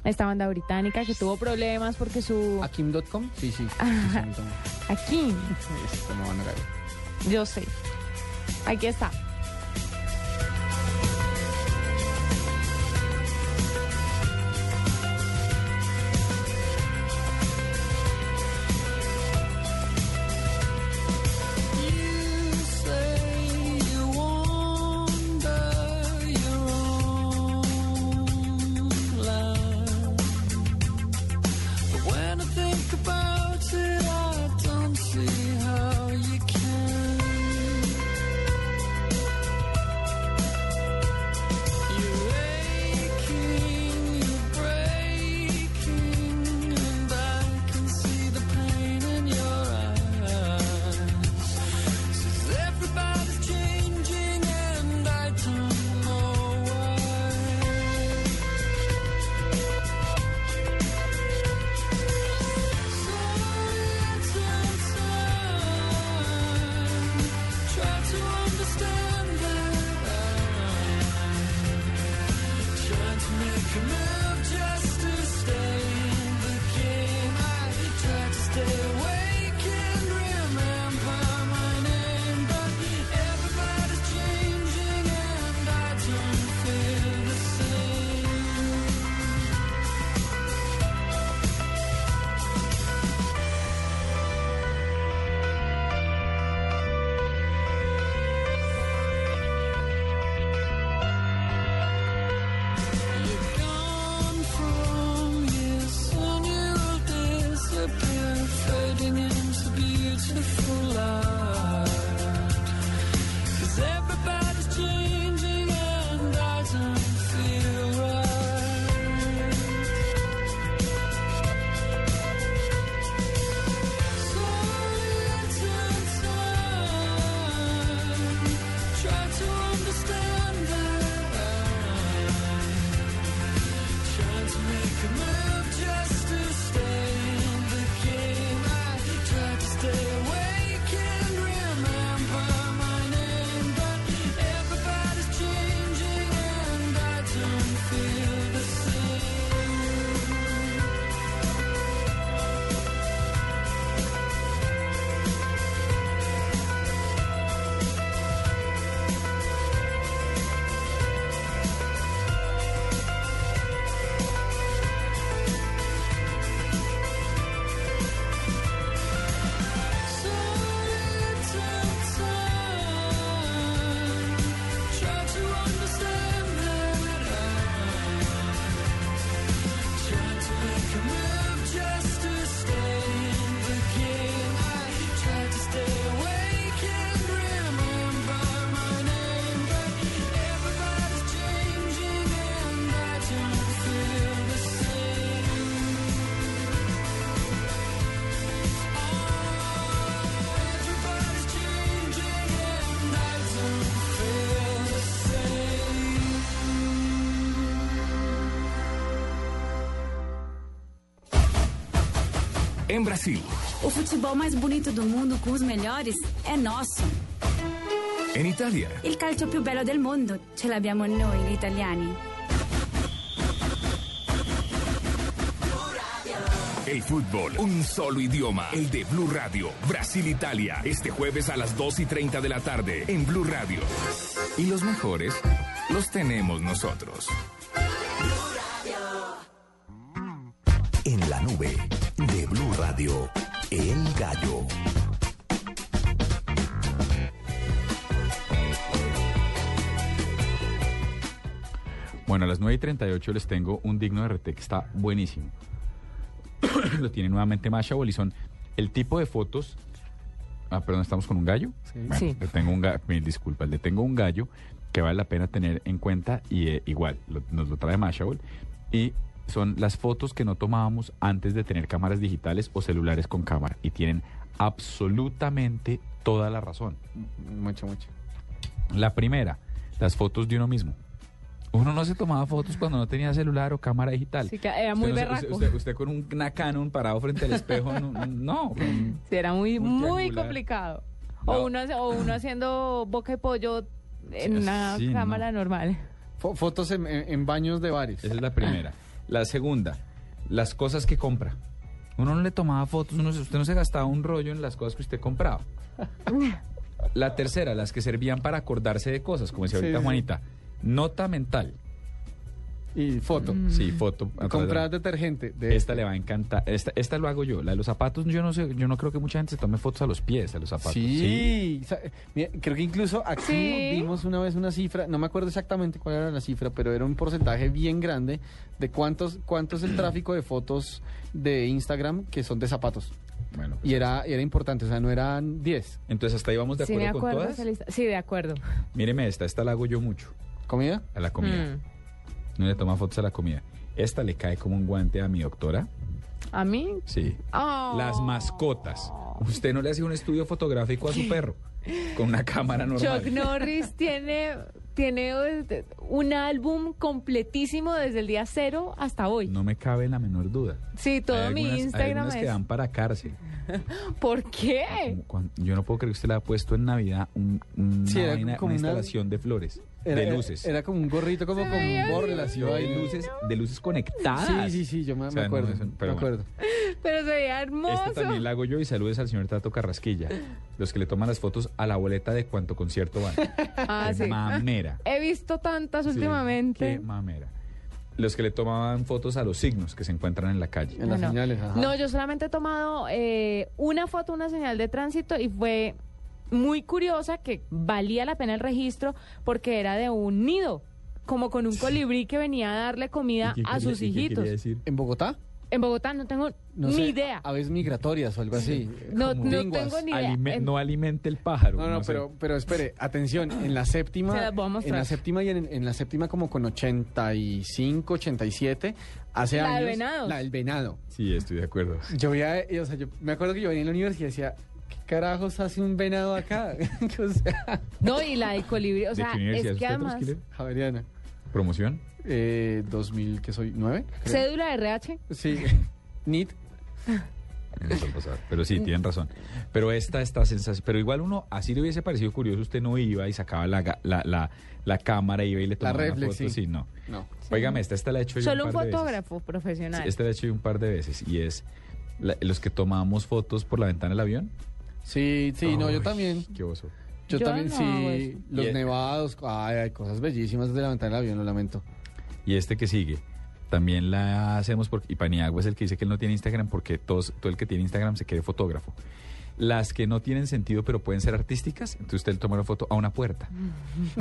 Esta banda británica que tuvo problemas porque su... ¿A Kim.com? Sí, sí. Ajá. A Kim. Esto me van a caer. Yo sé. Aquí está. Em Brasil, O futebol mais bonito do mundo com os melhores é nosso. en Italia, Il calcio più bello del mondo ce l'abbiamo noi, gli italiani. El fútbol, un solo idioma, el de Blue Radio, Brasil-Italia, este jueves a las 2 y 30 de la tarde en Blue Radio. Y los mejores los tenemos nosotros. Radio, El Gallo. Bueno, a las 9 y 38 les tengo un digno de RT que está buenísimo. Lo tiene nuevamente Masha y son el tipo de fotos. Ah, perdón, ¿estamos con un gallo? Bueno, Sí. Le tengo un gallo, disculpa, le tengo un gallo que vale la pena tener en cuenta y eh, igual, lo- nos lo trae Masha Y son las fotos que no tomábamos antes de tener cámaras digitales o celulares con cámara. Y tienen absolutamente toda la razón. Mucho, mucho. La primera, las fotos de uno mismo. Uno no se tomaba fotos cuando no tenía celular o cámara digital. Sí, que era muy Usted no berraco. usted, usted con un- una Canon parado frente al espejo, no. no, Sí, era muy, Muy complicado. No. O, uno, o uno haciendo boca de pollo en una sí, no. cámara normal. Fo- fotos en, en- en baños de bares. Esa es la primera. La segunda, las cosas que compra. Uno no le tomaba fotos, uno, usted no se gastaba un rollo en las cosas que usted compraba. La tercera, las que servían para acordarse de cosas, como decía Sí, ahorita. Juanita. Nota mental. Y foto. Sí, foto. Comprar detergente. De Esta le va a encantar. Esta, esta lo hago yo. La de los zapatos, yo no sé, yo no creo que mucha gente se tome fotos a los pies, a los zapatos. Sí, mira, creo que incluso aquí Sí. vimos una vez una cifra, no me acuerdo exactamente cuál era la cifra, pero era un porcentaje bien grande de cuántos cuánto es el tráfico de fotos de Instagram que son de zapatos. Bueno, y era era importante, o sea, no eran 10. Entonces, hasta ahí vamos de Sí, acuerdo me con acuerdo todas. esa lista. Sí, de acuerdo. Míreme esta, esta la hago yo mucho. ¿Comida? A la comida. Mm. No le toma fotos a la comida. Esta le cae como un guante a mi doctora. ¿A mí? Sí. Oh. Las mascotas. Usted no le hace un estudio fotográfico a su perro con una cámara normal. Chuck Norris tiene, tiene un álbum completísimo desde el día cero hasta hoy. No me cabe la menor duda. Sí, todo Hay mi algunas- hay Instagram algunas que es. dan para cárcel. ¿Por qué? Como cuando- yo no puedo creer que usted le ha puesto en Navidad un- Sí, vaina- una- instalación de flores, Era, de luces. Era como un gorrito como con veía borlas y de vaina. luces, de luces conectadas. Sí, sí, sí, yo me, O sea, me no, acuerdo. eso- pero me bueno. acuerdo. Pero se veía hermoso. Esta también la hago yo y saludes al señor Tato Carrasquilla, los que le toman las fotos a la boleta de cuánto concierto van. Ah, Qué sí. mamera. He visto tantas Sí, últimamente. Qué mamera. Los que le tomaban fotos a los signos que se encuentran en la calle. En las no. señales, ajá. No, yo solamente he tomado eh, una foto, una señal de tránsito y fue muy curiosa que valía la pena el registro porque era de un nido, como con un colibrí que venía a darle comida ¿Y qué a quería- sus hijitos. decir? ¿En Bogotá? En Bogotá no tengo No ni sé, idea. Aves migratorias o algo así. No, no tengo ni idea. Alime- En- no alimente el pájaro. No, no, pero, pero espere, atención, en la séptima, Se las voy a mostrar. en la séptima y en, en la séptima como con 85, 87, hace La años. de venados. La del venado. Sí, estoy de acuerdo. Yo veía, eh, o sea, yo me acuerdo que yo venía en la universidad y decía, ¿qué carajos hace un venado acá? o sea, No, y la de colibrí, o ¿De sea, qué universidad es que usted, además... Trasquilero? Javeriana. ¿Promoción? Eh, 2000, que soy? ¿9? Cédula de RH. Sí. NIT. No puede pasar. Pero sí, tienen razón. Pero esta está sensación. Pero igual uno, así le hubiese parecido curioso, usted no iba y sacaba la, la, la, la cámara, iba y le tomaba una reflex, foto. sí. Sí, no. No. Óigame, esta, esta la he hecho yo Solo un par de veces. fotógrafo profesional. Sí, Esta la he hecho yo un par de veces. Y es la- los que tomamos fotos por la ventana del avión. Sí, sí, no, yo también. Qué oso. Yo, Yo también, no sí. eso. Los Y es- nevados, ay, hay cosas bellísimas desde la ventana del avión, lo lamento. Y este que sigue, también la hacemos porque y Paniagua es el que dice que él no tiene Instagram porque todos, todo el que tiene Instagram se quiere fotógrafo. Las que no tienen sentido pero pueden ser artísticas, entonces usted le toma una foto a una puerta,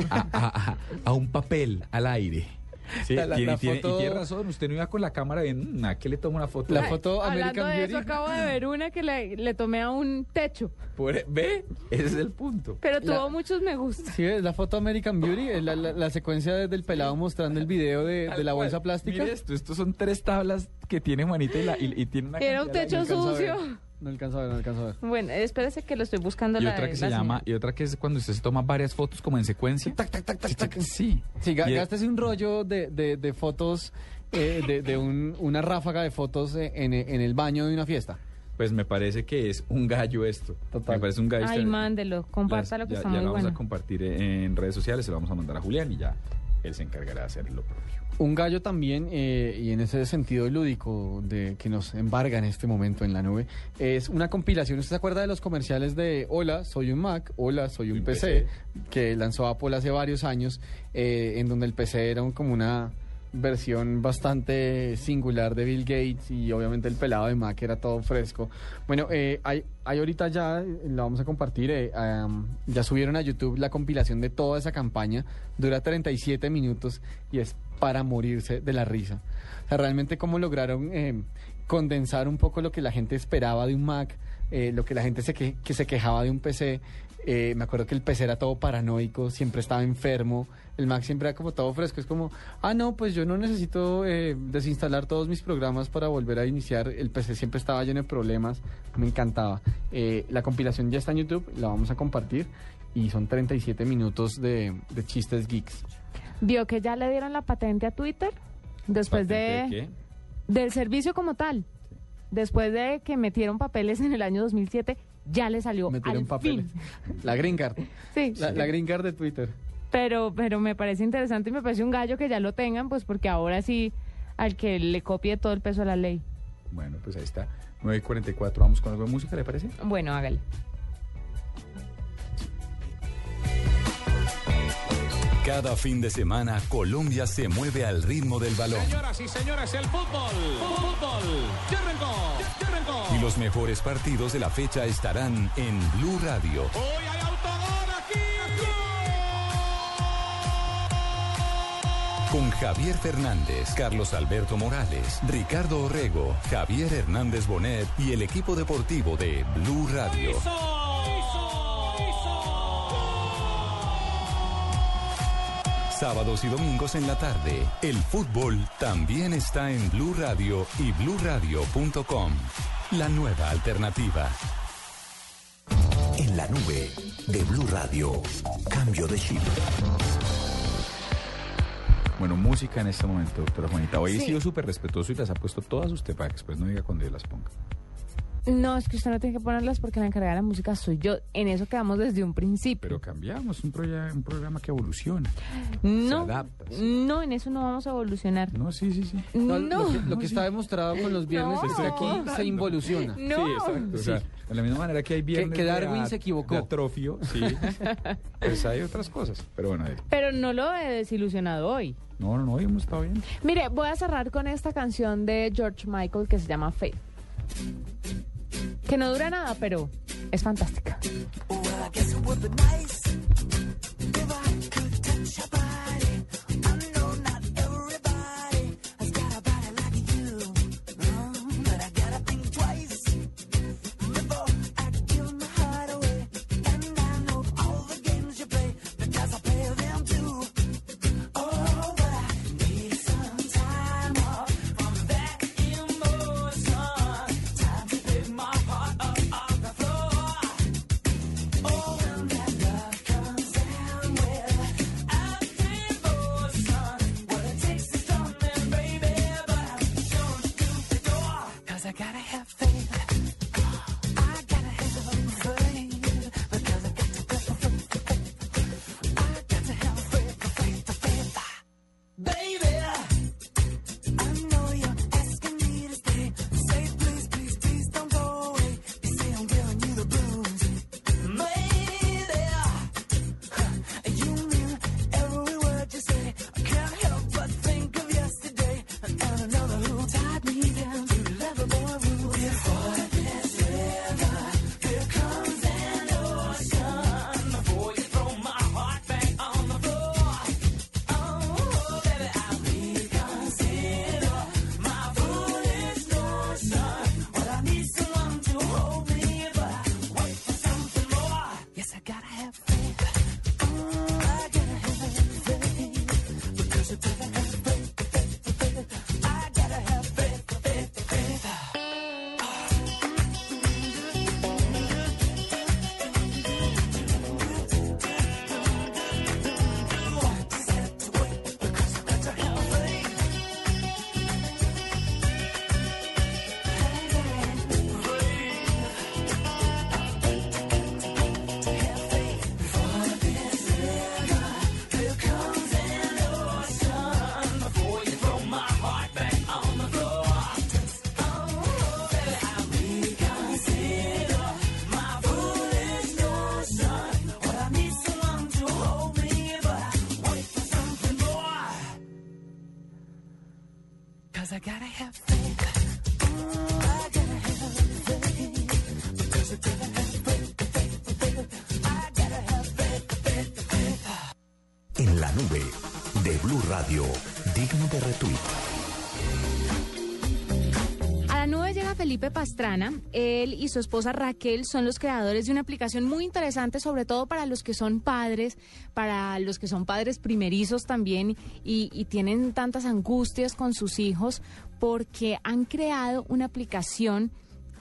a, a- a- a un papel, al aire. Sí, La- la- tiene, la tiene- foto- y tiene razón, usted no iba con la cámara viendo, "Mm, ¿a qué le tomo una foto? La Ay, foto Hablando American de eso, acabo de ver una que le, le tomé a un techo, por- ¿Ve? Ese es el punto. pero La- tuvo muchos me gusta. Sí, es la foto American Beauty, es la, la- la secuencia de- del pelado mostrando el video de, de la bolsa plástica. Mire esto, estos son tres tablas que tiene Juanita y, la- y- y tiene una Era un techo sucio. No alcanzo a ver, no alcanzo a ver. Bueno, espérese que lo estoy buscando Y la otra que la se llama, y otra que es cuando usted se toma varias fotos como en secuencia. Tac, tac, tac, tac, tac. Sí. Sí, gástese un rollo de, de- de fotos, eh, de, de un- una ráfaga de fotos eh, en, en el baño de una fiesta. Pues me parece que es un gallo esto. Total. Me parece un gallo. Ay, Este- mándelo, compártalo las- que ya, está ya muy lo vamos a compartir en redes sociales, se lo vamos a mandar a Julián y ya él se encargará de hacer lo propio. Un gallo también, eh, y en ese sentido lúdico de que nos embarga en este momento en la nube, es una compilación. ¿Usted se acuerda de los comerciales de Hola, soy un Mac, Hola, soy un Un PC, PC. que lanzó Apple hace varios años, eh, en donde el PC era un- como una versión bastante singular de Bill Gates y obviamente el pelado de Mac era todo fresco. Bueno, eh, hay, hay ahorita ya, la vamos a compartir, am, ya subieron a YouTube la compilación de toda esa campaña, dura 37 minutos y es para morirse de la risa. O sea, realmente cómo lograron eh, condensar un poco lo que la gente esperaba de un Mac eh, lo que la gente se que se quejaba de un PC. Eh, me acuerdo que el PC era todo paranoico, siempre estaba enfermo. El Mac siempre era como todo fresco. Es como, ah, no, pues yo no necesito eh, desinstalar todos mis programas para volver a iniciar. El PC siempre estaba lleno de problemas. Me encantaba. Eh, la compilación ya está en YouTube, la vamos a compartir. Y son 37 minutos de, de chistes geeks. ¿Vio que ya le dieron la patente a Twitter? Después de... ¿Qué? Del servicio como tal. Después de que metieron papeles en el año 2007, ya le salió Metieron al papeles. fin. La Green Card. Sí. La, la Green Card de Twitter. Pero, pero me parece interesante y me parece un gallo que ya lo tengan, pues porque ahora sí al que le copie todo el peso a la ley. Bueno, pues ahí está. 9 y 44. Vamos con algo de música, ¿le parece? Bueno, hágale. Cada fin de semana, Colombia se mueve al ritmo del balón. Señoras y señores, el fútbol. Fútbol. Ya arrancó. Ya arrancó. Y los mejores partidos de la fecha estarán en Blue Radio. Hoy hay autogol aquí. Con Javier Fernández, Carlos Alberto Morales, Ricardo Orrego, Javier Hernández Bonet y el equipo deportivo de Blue Radio. Sábados y domingos en la tarde, el fútbol también está en Blue Radio y bluradio.com. La nueva alternativa. En la nube de Blue Radio. Cambio de chip. Bueno, música en este momento, doctora Juanita. Hoy he Sí. sido súper respetuoso y las ha puesto todas usted para que después no diga cuando yo las ponga. No, es que usted no tiene que ponerlas porque la encargada de la música soy yo. En eso quedamos desde un principio. Pero cambiamos, un, un programa que evoluciona. No, adapta, no, en eso no vamos a evolucionar. No, sí, sí, sí. No, Lo que, lo que está demostrado con los viernes No. es que aquí se involuciona. No. Sí, exacto. O sea, de la misma manera que hay viernes que de Darwin a- se equivocó. de atrofio, sí. pues hay otras cosas. Pero bueno, eh, Pero no lo he desilusionado hoy. no, no, no, hoy hemos estado bien. Mire, voy a cerrar con esta canción de George Michael que se llama Faith. Que no dura nada, pero es fantástica. Cause I gotta have faith. En la nube de Blue Radio. Digno de retweet. Felipe Pastrana. Él y su esposa Raquel son los creadores de una aplicación muy interesante, sobre todo para los que son padres, para los que son padres primerizos también y, y tienen tantas angustias con sus hijos, porque han creado una aplicación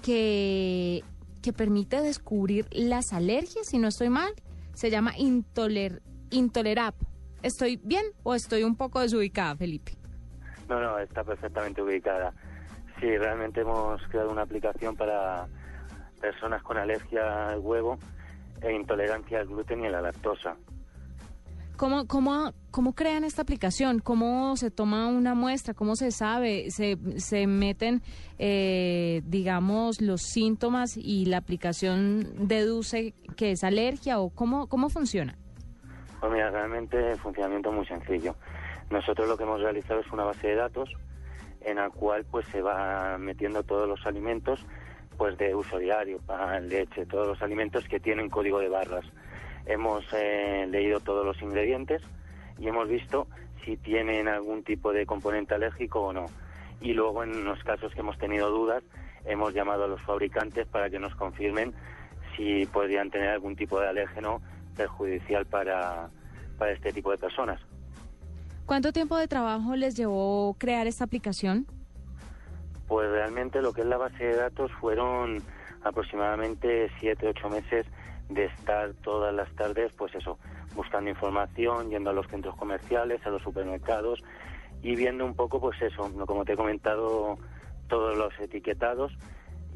que, que permite descubrir las alergias, si no estoy mal. Se llama Intoler, Intolerap. ¿Estoy bien o estoy un poco desubicada, Felipe? No, no, está perfectamente ubicada. Sí, realmente hemos creado una aplicación para personas con alergia al huevo e intolerancia al gluten y a la lactosa. ¿Cómo, cómo, ¿Cómo crean esta aplicación? ¿Cómo se toma una muestra? ¿Cómo se sabe? ¿Se, se meten, eh, digamos, los síntomas y la aplicación deduce que es alergia o cómo, cómo funciona? Pues mira, realmente el funcionamiento es muy sencillo. Nosotros lo que hemos realizado es una base de datos en la cual pues se va metiendo todos los alimentos pues de uso diario, pan, leche, todos los alimentos que tienen código de barras. Hemos eh, leído todos los ingredientes y hemos visto si tienen algún tipo de componente alérgico o no. Y luego en los casos que hemos tenido dudas hemos llamado a los fabricantes para que nos confirmen si podrían tener algún tipo de alérgeno perjudicial para, para este tipo de personas. ¿Cuánto tiempo de trabajo les llevó crear esta aplicación? Pues realmente lo que es la base de datos fueron aproximadamente siete, ocho meses de estar todas las tardes, pues eso, buscando información, yendo a los centros comerciales, a los supermercados y viendo un poco, pues eso, como te he comentado, todos los etiquetados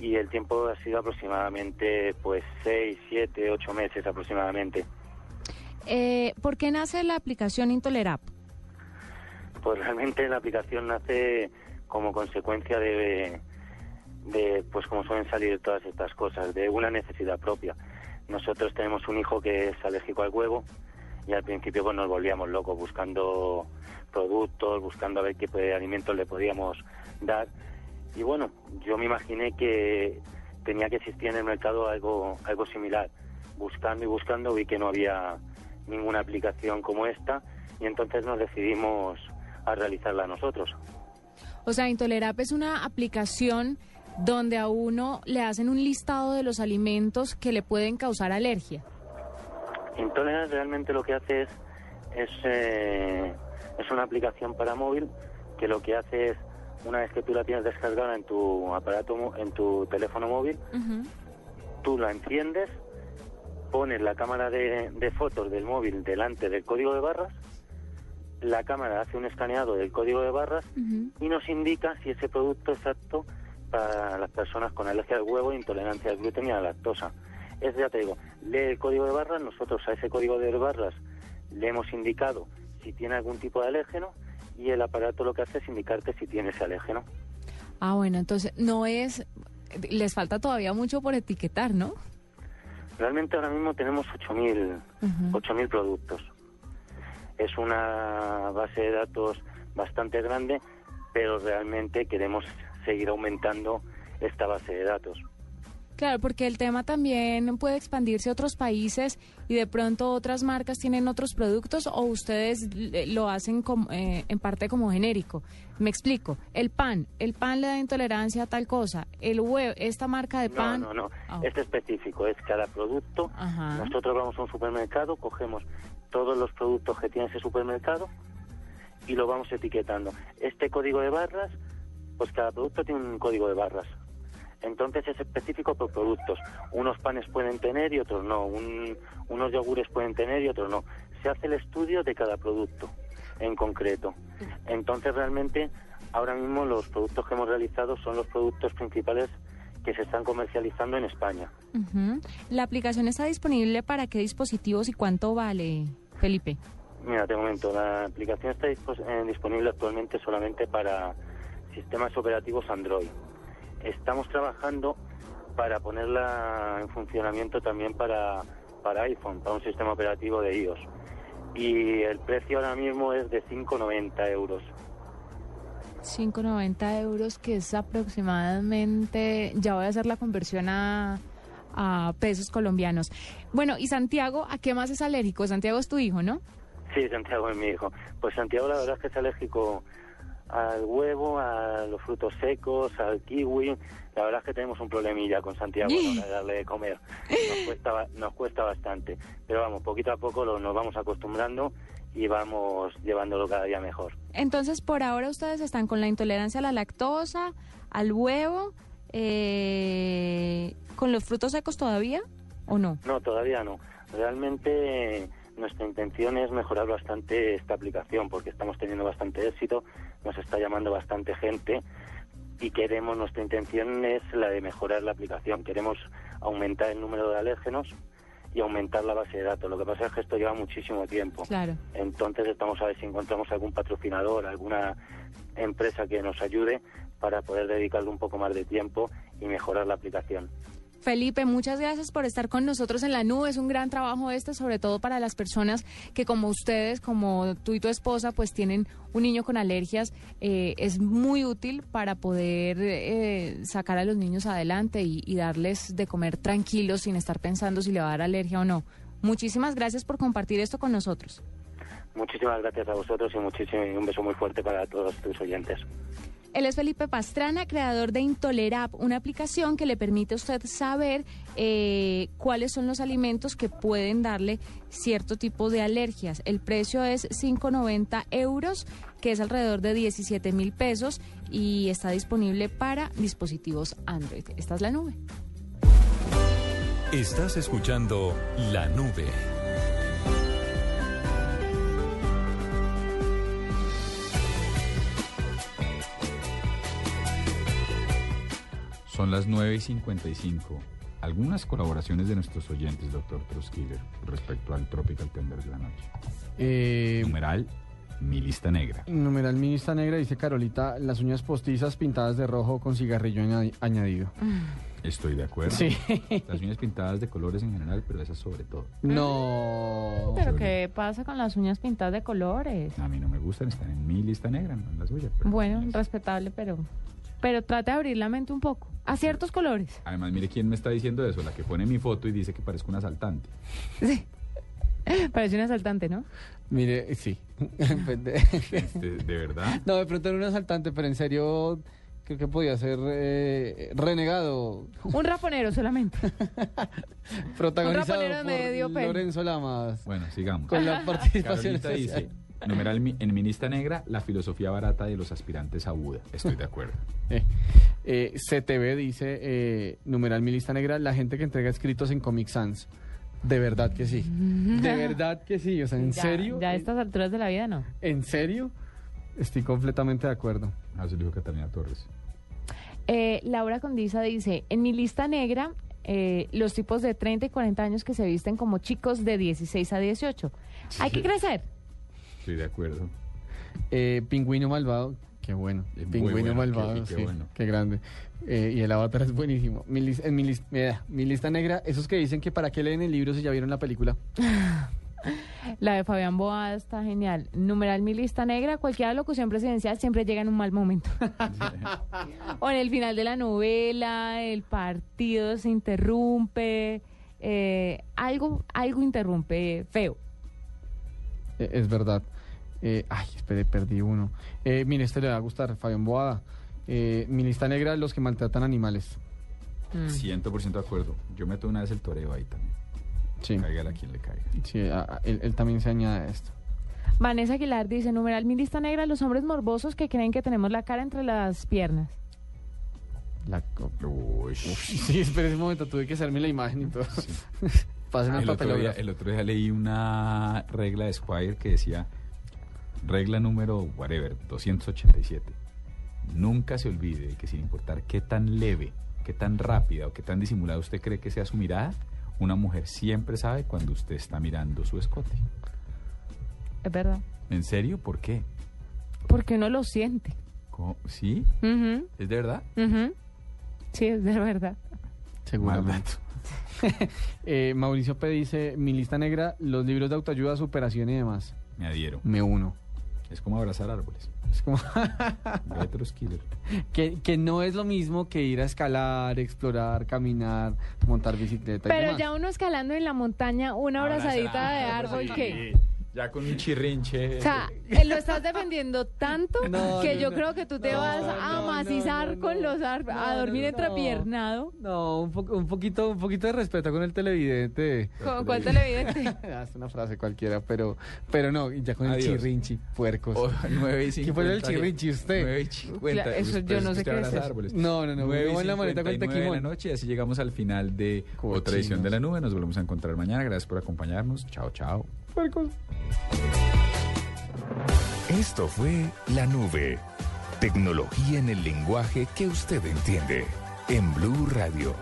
y el tiempo ha sido aproximadamente, pues seis, siete, ocho meses aproximadamente. Eh, ¿Por qué nace la aplicación Intolerap? Pues realmente la aplicación nace como consecuencia de, pues como suelen salir todas estas cosas, de una necesidad propia. Nosotros tenemos un hijo que es alérgico al huevo y al principio pues nos volvíamos locos buscando productos, buscando a ver qué alimentos le podíamos dar. Y bueno, yo me imaginé que tenía que existir en el mercado algo, algo similar. Buscando y buscando vi que no había ninguna aplicación como esta y entonces nos decidimos a realizarla nosotros. O sea, Intolerap es una aplicación donde a uno le hacen un listado de los alimentos que le pueden causar alergia. Intolerance realmente lo que hace es, es, eh, es una aplicación para móvil que lo que hace es, una vez que tú la tienes descargada en tu aparato, en tu teléfono móvil, tú la enciendes, pones la cámara de, de fotos del móvil delante del código de barras, la cámara hace un escaneado del código de barras y nos indica si ese producto es apto para las personas con alergia al huevo e intolerancia al gluten y a la lactosa. Es, ya te digo, lee el código de barras, nosotros a ese código de barras le hemos indicado si tiene algún tipo de alérgeno y el aparato lo que hace es indicarte si tiene ese alérgeno. Ah, bueno, entonces no es... Les falta todavía mucho por etiquetar, ¿no? Realmente ahora mismo tenemos 8.000 Ujú. 8.000 productos. Es una base de datos bastante grande, pero realmente queremos seguir aumentando esta base de datos. Claro, porque el tema también puede expandirse a otros países y de pronto otras marcas tienen otros productos o ustedes lo hacen como, eh, en parte como genérico. Me explico. El pan, el pan le da intolerancia a tal cosa. El huevo, esta marca de No, pan. no, no. Ah. Este específico es cada producto. Ajá. Nosotros vamos a un supermercado, cogemos todos los productos que tiene ese supermercado y lo vamos etiquetando. Este código de barras, pues cada producto tiene un código de barras. Entonces es específico por productos. Unos panes pueden tener y otros no. Un- unos yogures pueden tener y otros no. Se hace el estudio de cada producto en concreto. Entonces realmente ahora mismo los productos que hemos realizado son los productos principales que se están comercializando en España. La aplicación está disponible para qué dispositivos y cuánto vale, Felipe. Mira, te comento, la aplicación está eh, disponible actualmente solamente para sistemas operativos Android. Estamos trabajando para ponerla en funcionamiento también para, para iPhone, para un sistema operativo de iOS. Y el precio ahora mismo es de 5,90 euros. 5,90 euros, que es aproximadamente, ya voy a hacer la conversión a, a pesos colombianos. Bueno, y Santiago, ¿a qué más es alérgico? Santiago es tu hijo, ¿no? Sí, Santiago es mi hijo. Pues Santiago la verdad es que es alérgico al huevo, a los frutos secos, al kiwi. La verdad es que tenemos un problemilla con Santiago a la hora de darle de comer. Nos cuesta, nos cuesta bastante. Pero vamos, poquito a poco lo- nos vamos acostumbrando y vamos llevándolo cada día mejor. Entonces, por ahora ustedes están con la intolerancia a la lactosa, al huevo, eh, con los frutos secos todavía, ¿o no? No, todavía no. Realmente nuestra intención es mejorar bastante esta aplicación porque estamos teniendo bastante éxito, nos está llamando bastante gente y queremos, nuestra intención es la de mejorar la aplicación. Queremos aumentar el número de alérgenos y aumentar la base de datos. Lo que pasa es que esto lleva muchísimo tiempo. Claro. Entonces estamos a ver si encontramos algún patrocinador, alguna empresa que nos ayude para poder dedicarle un poco más de tiempo y mejorar la aplicación. Felipe, muchas gracias por estar con nosotros en la nube. Es un gran trabajo este, sobre todo para las personas que como ustedes, como tú y tu esposa, pues tienen un niño con alergias. Eh, es muy útil para poder eh, sacar a los niños adelante y, y darles de comer tranquilos sin estar pensando si le va a dar alergia o no. Muchísimas gracias por compartir esto con nosotros. Muchísimas gracias a vosotros y muchísimo un beso muy fuerte para todos tus oyentes. Él es Felipe Pastrana, creador de Intolerap, una aplicación que le permite a usted saber eh, cuáles son los alimentos que pueden darle cierto tipo de alergias. El precio es 5,90 euros, que es alrededor de 17 mil pesos y está disponible para dispositivos Android. Esta es la nube. Estás escuchando La Nube. Son las 9 y 55. Algunas colaboraciones de nuestros oyentes, doctor Troskiller, respecto al Tropical Tender de la noche. Eh, Numeral, mi lista negra. Numeral minista negra, dice Carolita, las uñas postizas pintadas de rojo con cigarrillo añadi- añadido. Estoy de acuerdo. Sí. Las uñas pintadas de colores en general, pero esas sobre todo. No. Pero ¿qué pasa con las uñas pintadas de colores? A mí no me gustan, están en mi lista negra, no en la suya. pero- Bueno, respetable, pero pero trate de abrir la mente un poco a ciertos colores. Además, mire quién me está diciendo eso, la que pone mi foto y dice que parezco un asaltante. Parece un asaltante, ¿no? Mire, sí. Este, ¿De verdad? No, de pronto era un asaltante, pero en serio creo que podía ser eh, renegado. Un raponero solamente. Protagonizado raponero de por medio. Lorenzo Lamas. Bueno, sigamos. Con la participación Carolita especial. dice, numeral en mi lista negra, la filosofía barata de los aspirantes a Buda. Estoy de acuerdo. Eh, eh, CTV dice, eh, numeral mi lista negra, la gente que entrega escritos en Comic Sans. De verdad que sí. De verdad que sí. O sea, ¿en Ya- serio? Ya a estas alturas de la vida, no. ¿En serio? Estoy completamente de acuerdo. Ah, lo dijo Catalina Torres. Eh, Laura Condisa dice, en mi lista negra, eh, los tipos de 30 y 40 años que se visten como chicos de 16 a 18. Hay que crecer. Estoy de acuerdo. Eh, Pingüino Malvado, qué bueno. Es Pingüino bueno, Malvado, qué- bueno. qué grande. Eh, y el avatar es buenísimo. Mi, en mi, lis- mira, mi lista negra, esos que dicen que para qué leen el libro si ya vieron la película. La de Fabián Boada está genial. Numeral mi lista negra, cualquier locución presidencial siempre llega en un mal momento. o en el final de la novela, el partido se interrumpe, eh, algo, algo interrumpe feo. Eh, es verdad. Eh, ay, espere, perdí uno. Eh, mire, este le va a gustar, Fabián Boada. Eh, mi lista negra, los que maltratan animales. Mm. 100% de acuerdo. Yo meto una vez el toreo ahí también. Sí. Cáigale a quien le caiga. Sí, a- a- él, él también se añade a esto. Vanessa Aguilar dice, numeral mi lista negra, los hombres morbosos que creen que tenemos la cara entre las piernas. La co- Uf, sí, espere un momento, tuve que hacerme la imagen y todo. Pásenme el el, otro día, papelógrafo. el otro día leí una regla de Squire que decía, regla número, whatever, 287. Nunca se olvide que sin importar qué tan leve, qué tan rápida o qué tan disimulada usted cree que sea su mirada, una mujer siempre sabe cuando usted está mirando su escote. Es verdad. ¿En serio? ¿Por qué? Porque uno lo siente. ¿Cómo? ¿Sí? ¿Es de verdad? Sí, es de verdad. Seguramente. Eh, Mauricio P. dice, mi lista negra, los libros de autoayuda, superación y demás. Me adhiero. Me uno. Es como abrazar árboles. Es como Retro Skiller. que, que no es lo mismo que ir a escalar, explorar, caminar, montar bicicleta. y Pero demás. ya uno escalando en la montaña, una abrazadita de árbol sí. que... Ya con un chirrinche. O sea, eh, lo estás defendiendo tanto No, que no, yo no. creo que tú te No, vas a no, macizar no, con los ar- a dormir no, entrapiernado. No, un, po- un poquito, un poquito de respeto con el televidente. ¿Con cuál televidente? Ah, es una frase cualquiera, pero, pero no, ya con el chirrinchi, puercos. Oh, 9 y ¿Quién fue el 50, chirrinchi? ¿Usted? 9 y 50. Claro, eso Uy, yo pues no sé qué es árboles. No, no, no, 9 muevo y en la manita con el 59 de la tequimón. noche, así llegamos al final de otra Cochinos. edición de La Nube. Nos volvemos a encontrar mañana. Gracias por acompañarnos. Chao, chao. Esto fue La Nube. Tecnología en el lenguaje que usted entiende. En Blue Radio,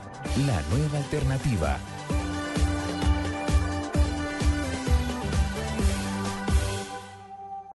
la nueva alternativa